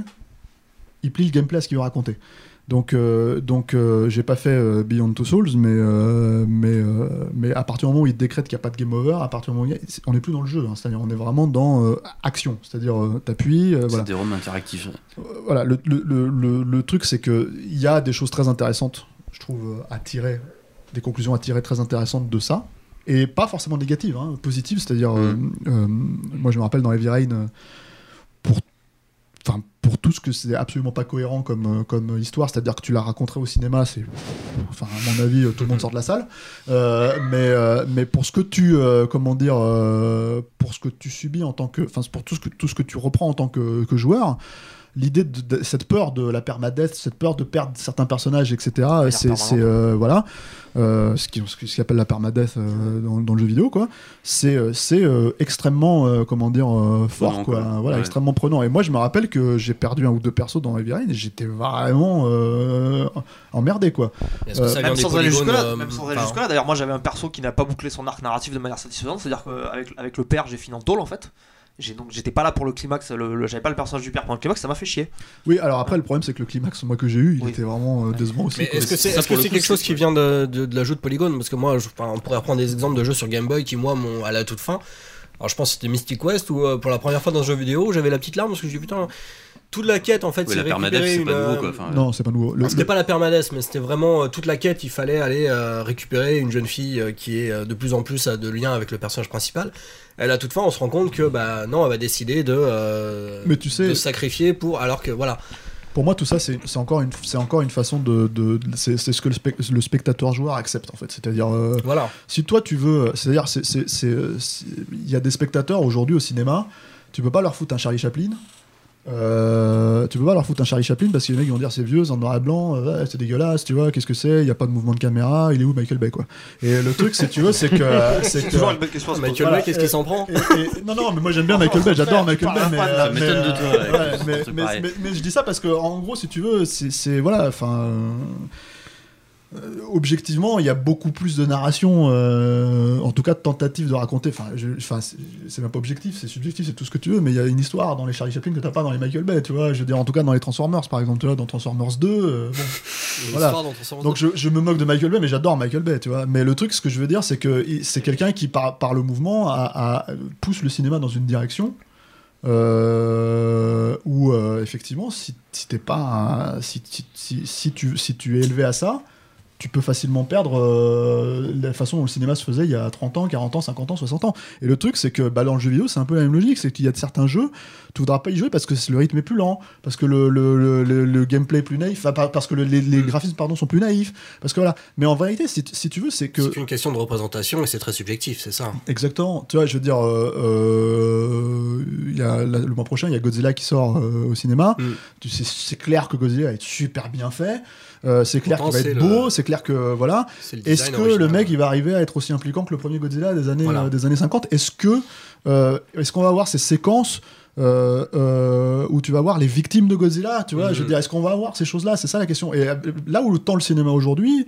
il plie le gameplay à ce qu'il veut raconter. Donc, euh, donc euh, j'ai pas fait euh, Beyond Two Souls, mais, mais, mais à partir du moment où il décrète qu'il n'y a pas de game over, à partir du moment où il a- on n'est plus dans le jeu, hein. c'est-à-dire on est vraiment dans action, c'est-à-dire t'appuies, C'est voilà. des roms interactifs. Voilà, le, le, le, le- truc, c'est que il y a des choses très intéressantes, je trouve, à tirer, des conclusions à tirer très intéressantes de ça, et pas forcément négatives, hein, positives, c'est-à-dire, euh, euh, moi je me rappelle dans Heavy Rain, euh, pour, enfin, pour tout ce que c'est absolument pas cohérent comme, comme histoire, c'est-à-dire que tu la raconterais au cinéma, c'est, enfin, à mon avis, tout le monde sort de la salle, Euh, mais, euh, mais pour ce que tu, euh, comment dire, pour ce que tu subis en tant que, enfin, pour tout ce que, tout ce que tu reprends en tant que, que joueur, l'idée de, de- cette peur de la permadeath, cette peur de perdre certains personnages, etc. C'est, c'est, euh, voilà, euh, ce qui, ce qui- appelle la permadeath euh, dans, dans le jeu vidéo, quoi. C'est, euh, c'est euh, extrêmement, euh, comment dire, euh, fort, Prenant, quoi. quoi. Voilà, Ouais. extrêmement prenant. Et moi, je me rappelle que j'ai perdu un ou deux persos dans Heavy Rain et j'étais vraiment euh, emmerdé, quoi. Euh, Même sans aller polygones, jusque-là, euh, même sans aller enfin, jusque-là. D'ailleurs, moi j'avais un perso qui n'a pas bouclé son arc narratif de manière satisfaisante, c'est-à-dire qu'avec avec le père, j'ai fini en tôle en fait. J'ai donc j'étais pas là pour le climax, le, le- j'avais pas le personnage du père pendant le climax, ça m'a fait chier. Oui, alors après, le problème, c'est que le climax, moi, que j'ai eu, il Oui. était vraiment euh, décevant aussi. Est-ce que c'est que quelque chose qui vient de, de, de l'ajout de polygone Parce que moi, je- enfin, on pourrait reprendre des exemples de jeux sur Game Boy qui, moi, m'ont à la toute fin. Alors, je pense que c'était Mystic West où, euh, pour la première fois dans ce jeu vidéo, j'avais la petite larme parce que je dis putain, toute la quête en fait, c'est récupérer c'est une. pas nouveau euh, quoi. Enfin, Non, c'est pas nouveau. Le- C'était pas la permadeath, mais c'était vraiment euh, toute la quête. Il fallait aller euh, récupérer une jeune fille euh, qui est de plus en plus à de lien avec le personnage principal. Elle a toutefois, on se rend compte que bah non, elle va décider de, euh, Mais tu sais- de se sacrifier pour. Alors que voilà, Pour moi, tout ça, c'est c'est encore une, c'est encore une façon de, c'est c'est ce que le, spec- le spectateur joueur accepte en fait. C'est-à-dire, euh, voilà. si toi tu veux, c'est-à-dire, c'est- c'est- c'est, c'est- il y a des spectateurs aujourd'hui au cinéma, tu peux pas leur foutre un Charlie Chaplin. Euh, tu peux pas leur foutre un Charlie Chaplin parce que les mecs ils vont dire c'est vieux, c'est en noir et blanc, euh, ouais, c'est dégueulasse, tu vois, qu'est-ce que c'est, il y a pas de mouvement de caméra, il est où Michael Bay quoi. Et le truc, c'est tu veux, c'est que, c'est toujours une bonne question. Michael Voilà, Bay, qu'est-ce qu'il s'en prend et- et- non, non, mais moi j'aime bien Michael Bay, j'adore Michael Bay, mais, Ça mais, m'étonne de toi, je dis ça parce que en gros, si tu veux, c'est- c'est voilà, enfin. euh, objectivement, il y a beaucoup plus de narration, euh, en tout cas de tentatives de raconter. Enfin, c'est même pas objectif, c'est subjectif, c'est tout ce que tu veux, mais il y a une histoire dans les Charlie Chaplin que t'as pas dans les Michael Bay, tu vois. Je veux dire, en tout cas dans les Transformers, par exemple, tu vois, dans Transformers 2, euh, bon, voilà. L'histoire dans Transformers Donc je, je me moque de Michael Bay, mais j'adore Michael Bay, tu vois. Mais le truc, ce que je veux dire, c'est que c'est quelqu'un qui, par, par le mouvement, a- a- pousse le cinéma dans une direction euh, où, euh, effectivement, si, si t'es pas, un- si, si, si, si tu, si tu es élevé à ça, tu peux facilement perdre euh, la façon dont le cinéma se faisait il y a 30 ans, 40 ans, 50 ans, 60 ans. Et le truc, c'est que bah, dans le jeu vidéo, c'est un peu la même logique. C'est qu'il y a de certains jeux, tu voudras pas y jouer parce que le rythme est plus lent, parce que le, le, le, gameplay est plus naïf, enfin, parce que le- les, les graphismes pardon, sont plus naïfs. Parce que voilà. Mais en réalité, si, si tu veux, c'est que. C'est qu'une question de représentation et c'est très subjectif, c'est ça. Exactement. Tu vois, je veux dire, euh, euh, y a, le mois prochain, il y a Godzilla qui sort euh, au cinéma. Mm. C'est clair que Godzilla être super bien fait. Euh, c'est clair qu'il va être le- beau. C'est clair que voilà. Le Est-ce que le mec il va arriver à être aussi impliquant que le premier Godzilla des années, Voilà. euh, des années 50 Est-ce que euh, est-ce qu'on va avoir ces séquences où tu vas voir les victimes de Godzilla Tu vois, Mhm. je veux dire, est-ce qu'on va avoir ces choses-là? C'est ça la question. Et là où tend le cinéma aujourd'hui.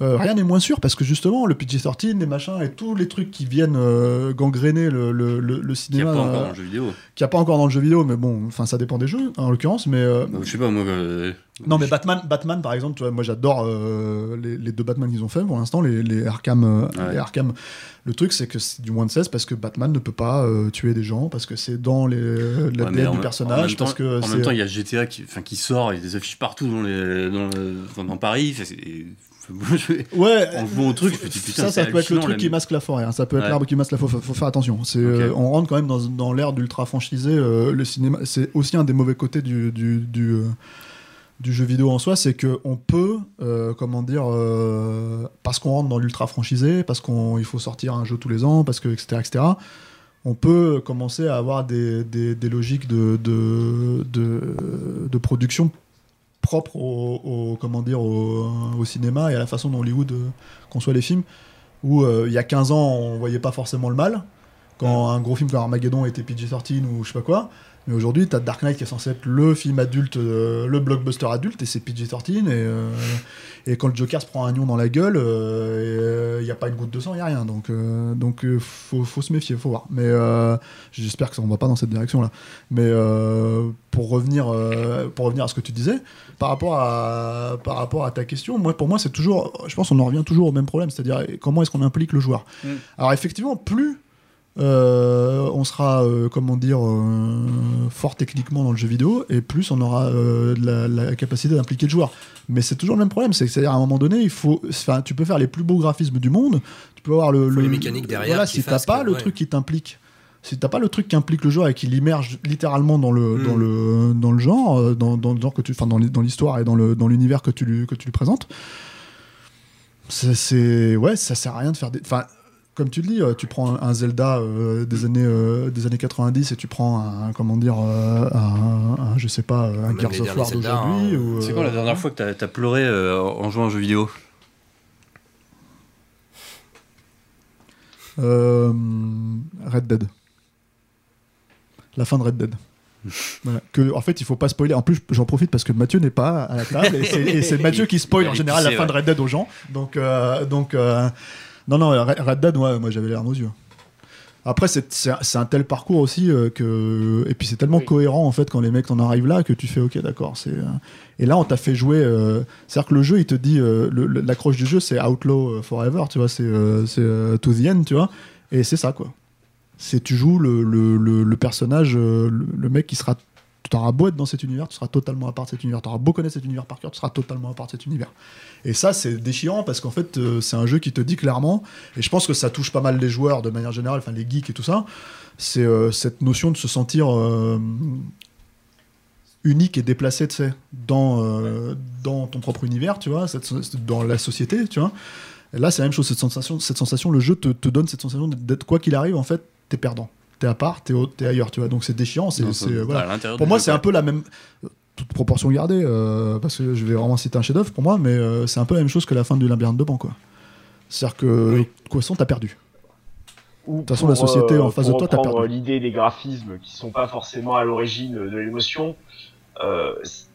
Euh, rien n'est moins sûr parce que justement le PG-13, les machins et tous les trucs qui viennent euh, gangréner le, le, le- le qu'il n'y cinéma, a pas encore euh, dans le jeu vidéo. qu'il n'y a pas encore dans le jeu vidéo, mais bon, enfin ça dépend des jeux en l'occurrence. Mais Bah, je sais pas, moi. non, mais Batman, Batman par exemple, tu vois, moi j'adore les, les deux Batman qu'ils ont fait pour l'instant, les, les Arkham. Ouais. les Arkham. Le truc, c'est que c'est du moins de 16 parce que Batman ne peut pas tuer des gens, parce que c'est dans les, la ouais, en du personnage, en même parce temps- que En c'est- même temps, il y a GTA qui, sort, il y a des affiches partout dans, les, dans, le- enfin, dans Paris. Ouais, en jouant au truc, je me dis putain, ça, ça peut être le truc qui masque la forêt. hein. Ça peut être Ouais. l'arbre qui masque la forêt. Faut, faut faire attention. C'est, euh, on rentre quand même dans, dans l'ère d'ultra franchisé. euh, le cinéma, c'est aussi un des mauvais côtés du, du, du, euh, du jeu vidéo en soi, c'est que on peut, comment dire, parce qu'on rentre dans l'ultra franchisé, parce qu'il faut sortir un jeu tous les ans, parce que etc. etc. On peut commencer à avoir des, des, des logiques de, de, de, de production propres au, au- comment dire, au, au cinéma et à la façon dont Hollywood euh, conçoit les films, où euh, il y a 15 ans, on voyait pas forcément le mal. quand un gros film comme Armageddon était PG-13 ou je sais pas quoi. Mais aujourd'hui, t'as Dark Knight qui est censé être le film adulte, euh, le blockbuster adulte, et c'est PG-13. Et, euh, et quand le Joker se prend un nion dans la gueule, il n'y a pas une goutte de sang, il n'y a rien. Donc, euh, donc euh, faut, faut se méfier, faut voir. Mais euh, j'espère que ça ne va pas dans cette direction-là. Mais euh, pour, revenir, euh, pour revenir à ce que tu disais, par rapport à, par rapport à ta question, moi, pour moi, c'est toujours, je pense qu'on en revient toujours au même problème, c'est-à-dire comment est-ce qu'on implique le joueur. Mm. Alors effectivement, plus euh, on sera, euh, comment dire, euh, fort techniquement dans le jeu vidéo, et plus on aura la, la capacité d'impliquer le joueur. Mais c'est toujours le même problème, c'est-à-dire à un moment donné, il faut, tu peux faire les plus beaux graphismes du monde, tu peux avoir le, le- les mécaniques derrière Voilà, si t'as pas que- le ouais. truc qui t'implique. Si t'as pas le truc qui implique le joueur et qui l'immerge littéralement dans le, Mm. dans le, dans le genre, dans, dans le genre que tu, enfin dans l'hi- dans l'histoire et dans le, dans l'univers que tu lui, que tu lui présentes, c'est, c'est- ouais, ça sert à rien de faire des, enfin, comme tu le dis, euh, tu prends un, Zelda euh, des années euh, des années 90 et tu prends un, comment dire, euh, un, un- je sais pas, un Même Gears of War d'aujourd'hui. hein. ou, C'est quand la dernière fois que t'as as pleuré euh, en jouant à un jeu vidéo Euh, Red Dead. La fin de Red Dead. Voilà. Que, en fait, il faut pas spoiler. En plus, j'en profite parce que Mathieu n'est pas à la table et c'est- et c'est Mathieu qui spoil en général la fin de. Red Dead aux gens. Donc, euh, donc euh, non, non, Red Dead, ouais, moi j'avais l'air aux yeux. Après, c'est un- tel parcours aussi euh, que. Et puis c'est tellement Oui. cohérent en fait quand les mecs t'en arrivent là que tu fais ok, d'accord. c'est euh, Et là, on t'a fait jouer. euh, C'est-à-dire que le jeu, il te dit. euh, L'accroche du jeu, c'est Outlaw Forever, tu vois, c'est c'est, To the End, tu vois. Et c'est ça, quoi. C'est tu joues le, le, le- le personnage, le mec qui sera. Tu auras beau être dans cet univers, tu seras totalement à part de cet univers. Tu auras beau connaître cet univers par cœur, tu seras totalement à part de cet univers. Et ça, c'est déchirant parce qu'en fait, euh, c'est un jeu qui te dit clairement, et je pense que ça touche pas mal les joueurs de manière générale, enfin les geeks et tout ça, c'est euh, cette notion de se sentir euh, unique et déplacé, tu sais, dans, dans ton propre univers, tu vois, dans la société, tu vois. Et là, c'est la même chose, cette sensation, cette sensation le jeu te, te donne cette sensation d'être, quoi qu'il arrive, en fait, t'es perdant. T'es à part, t'es, au- t'es ailleurs, tu vois. Donc c'est déchirant. C'est, Non, c'est, ça- euh, voilà. Pour moi, jeu, c'est un peu la même. Toute proportion gardée, euh, parce que je vais vraiment citer un chef-d'œuvre pour moi, mais euh, c'est un peu la même chose que la fin du labyrinthe de Pan, quoi. C'est-à-dire que, de toute façon, t'as perdu. Ou toute façon, la société en face de toi, t'as perdu. l'idée des graphismes qui sont pas forcément à l'origine de l'émotion, euh,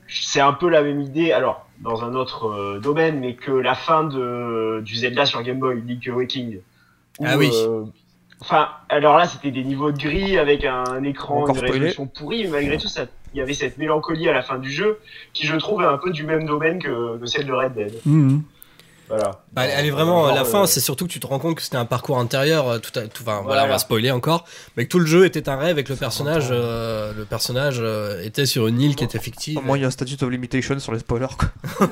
c'est un peu la même idée, alors dans un autre euh, domaine, mais que la fin de, du Zelda sur Game Boy, Link Awakening. où, Ah oui. Enfin, alors là, c'était des niveaux de gris avec un écran, Encore une spoilé. résolution pourrie, mais malgré tout, ça, il y avait cette mélancolie à la fin du jeu qui, je trouve, est un peu du même domaine que, que celle de Red Dead. Mhm. Voilà. Bah, elle est vraiment Genre, la fin, euh, c'est surtout que tu te rends compte que c'était un parcours intérieur. euh, Tout, à- tout, enfin, voilà, Voilà. on va spoiler encore, mais que tout le jeu était un rêve et que le personnage, euh, le personnage euh, était sur une île qui était fictive. Au moins, il y a un statute of limitation sur les spoilers. Quoi.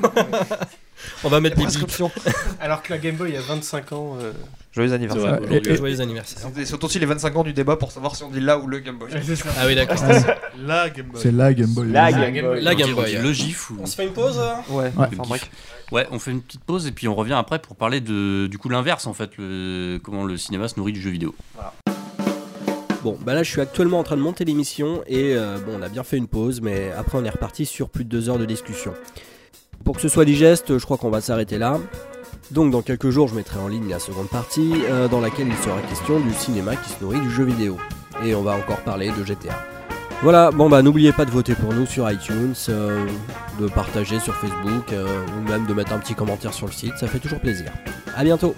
On va mettre des Prescription. Alors que la Game Boy a 25 ans. euh, Joyeux anniversaire. vrai, Ouais, et- Joyeux anniversaire. C'est aussi les 25 ans du débat pour savoir si on dit là ou le Game Boy. Ah oui, d'accord. La Game Boy. C'est la Game Boy. La. Game Boy. La Game Boy. Le GIF ou... On se fait une pause euh Ouais, Ouais. enfin. Ouais, on fait une petite pause et puis on revient après pour parler de du coup l'inverse en fait, comment le cinéma se nourrit du jeu vidéo. Bon, bah là je suis actuellement en train de monter l'émission et euh, bon, on a bien fait une pause, mais après on est reparti sur plus de deux heures de discussion. Pour que ce soit digeste, je crois qu'on va s'arrêter là. Donc dans quelques jours, je mettrai en ligne la seconde partie euh, dans laquelle il sera question du cinéma qui se nourrit du jeu vidéo. Et on va encore parler de GTA. Voilà, bon bah n'oubliez pas de voter pour nous sur iTunes, euh, de partager sur Facebook euh, ou même de mettre un petit commentaire sur le site, ça fait toujours plaisir. A bientôt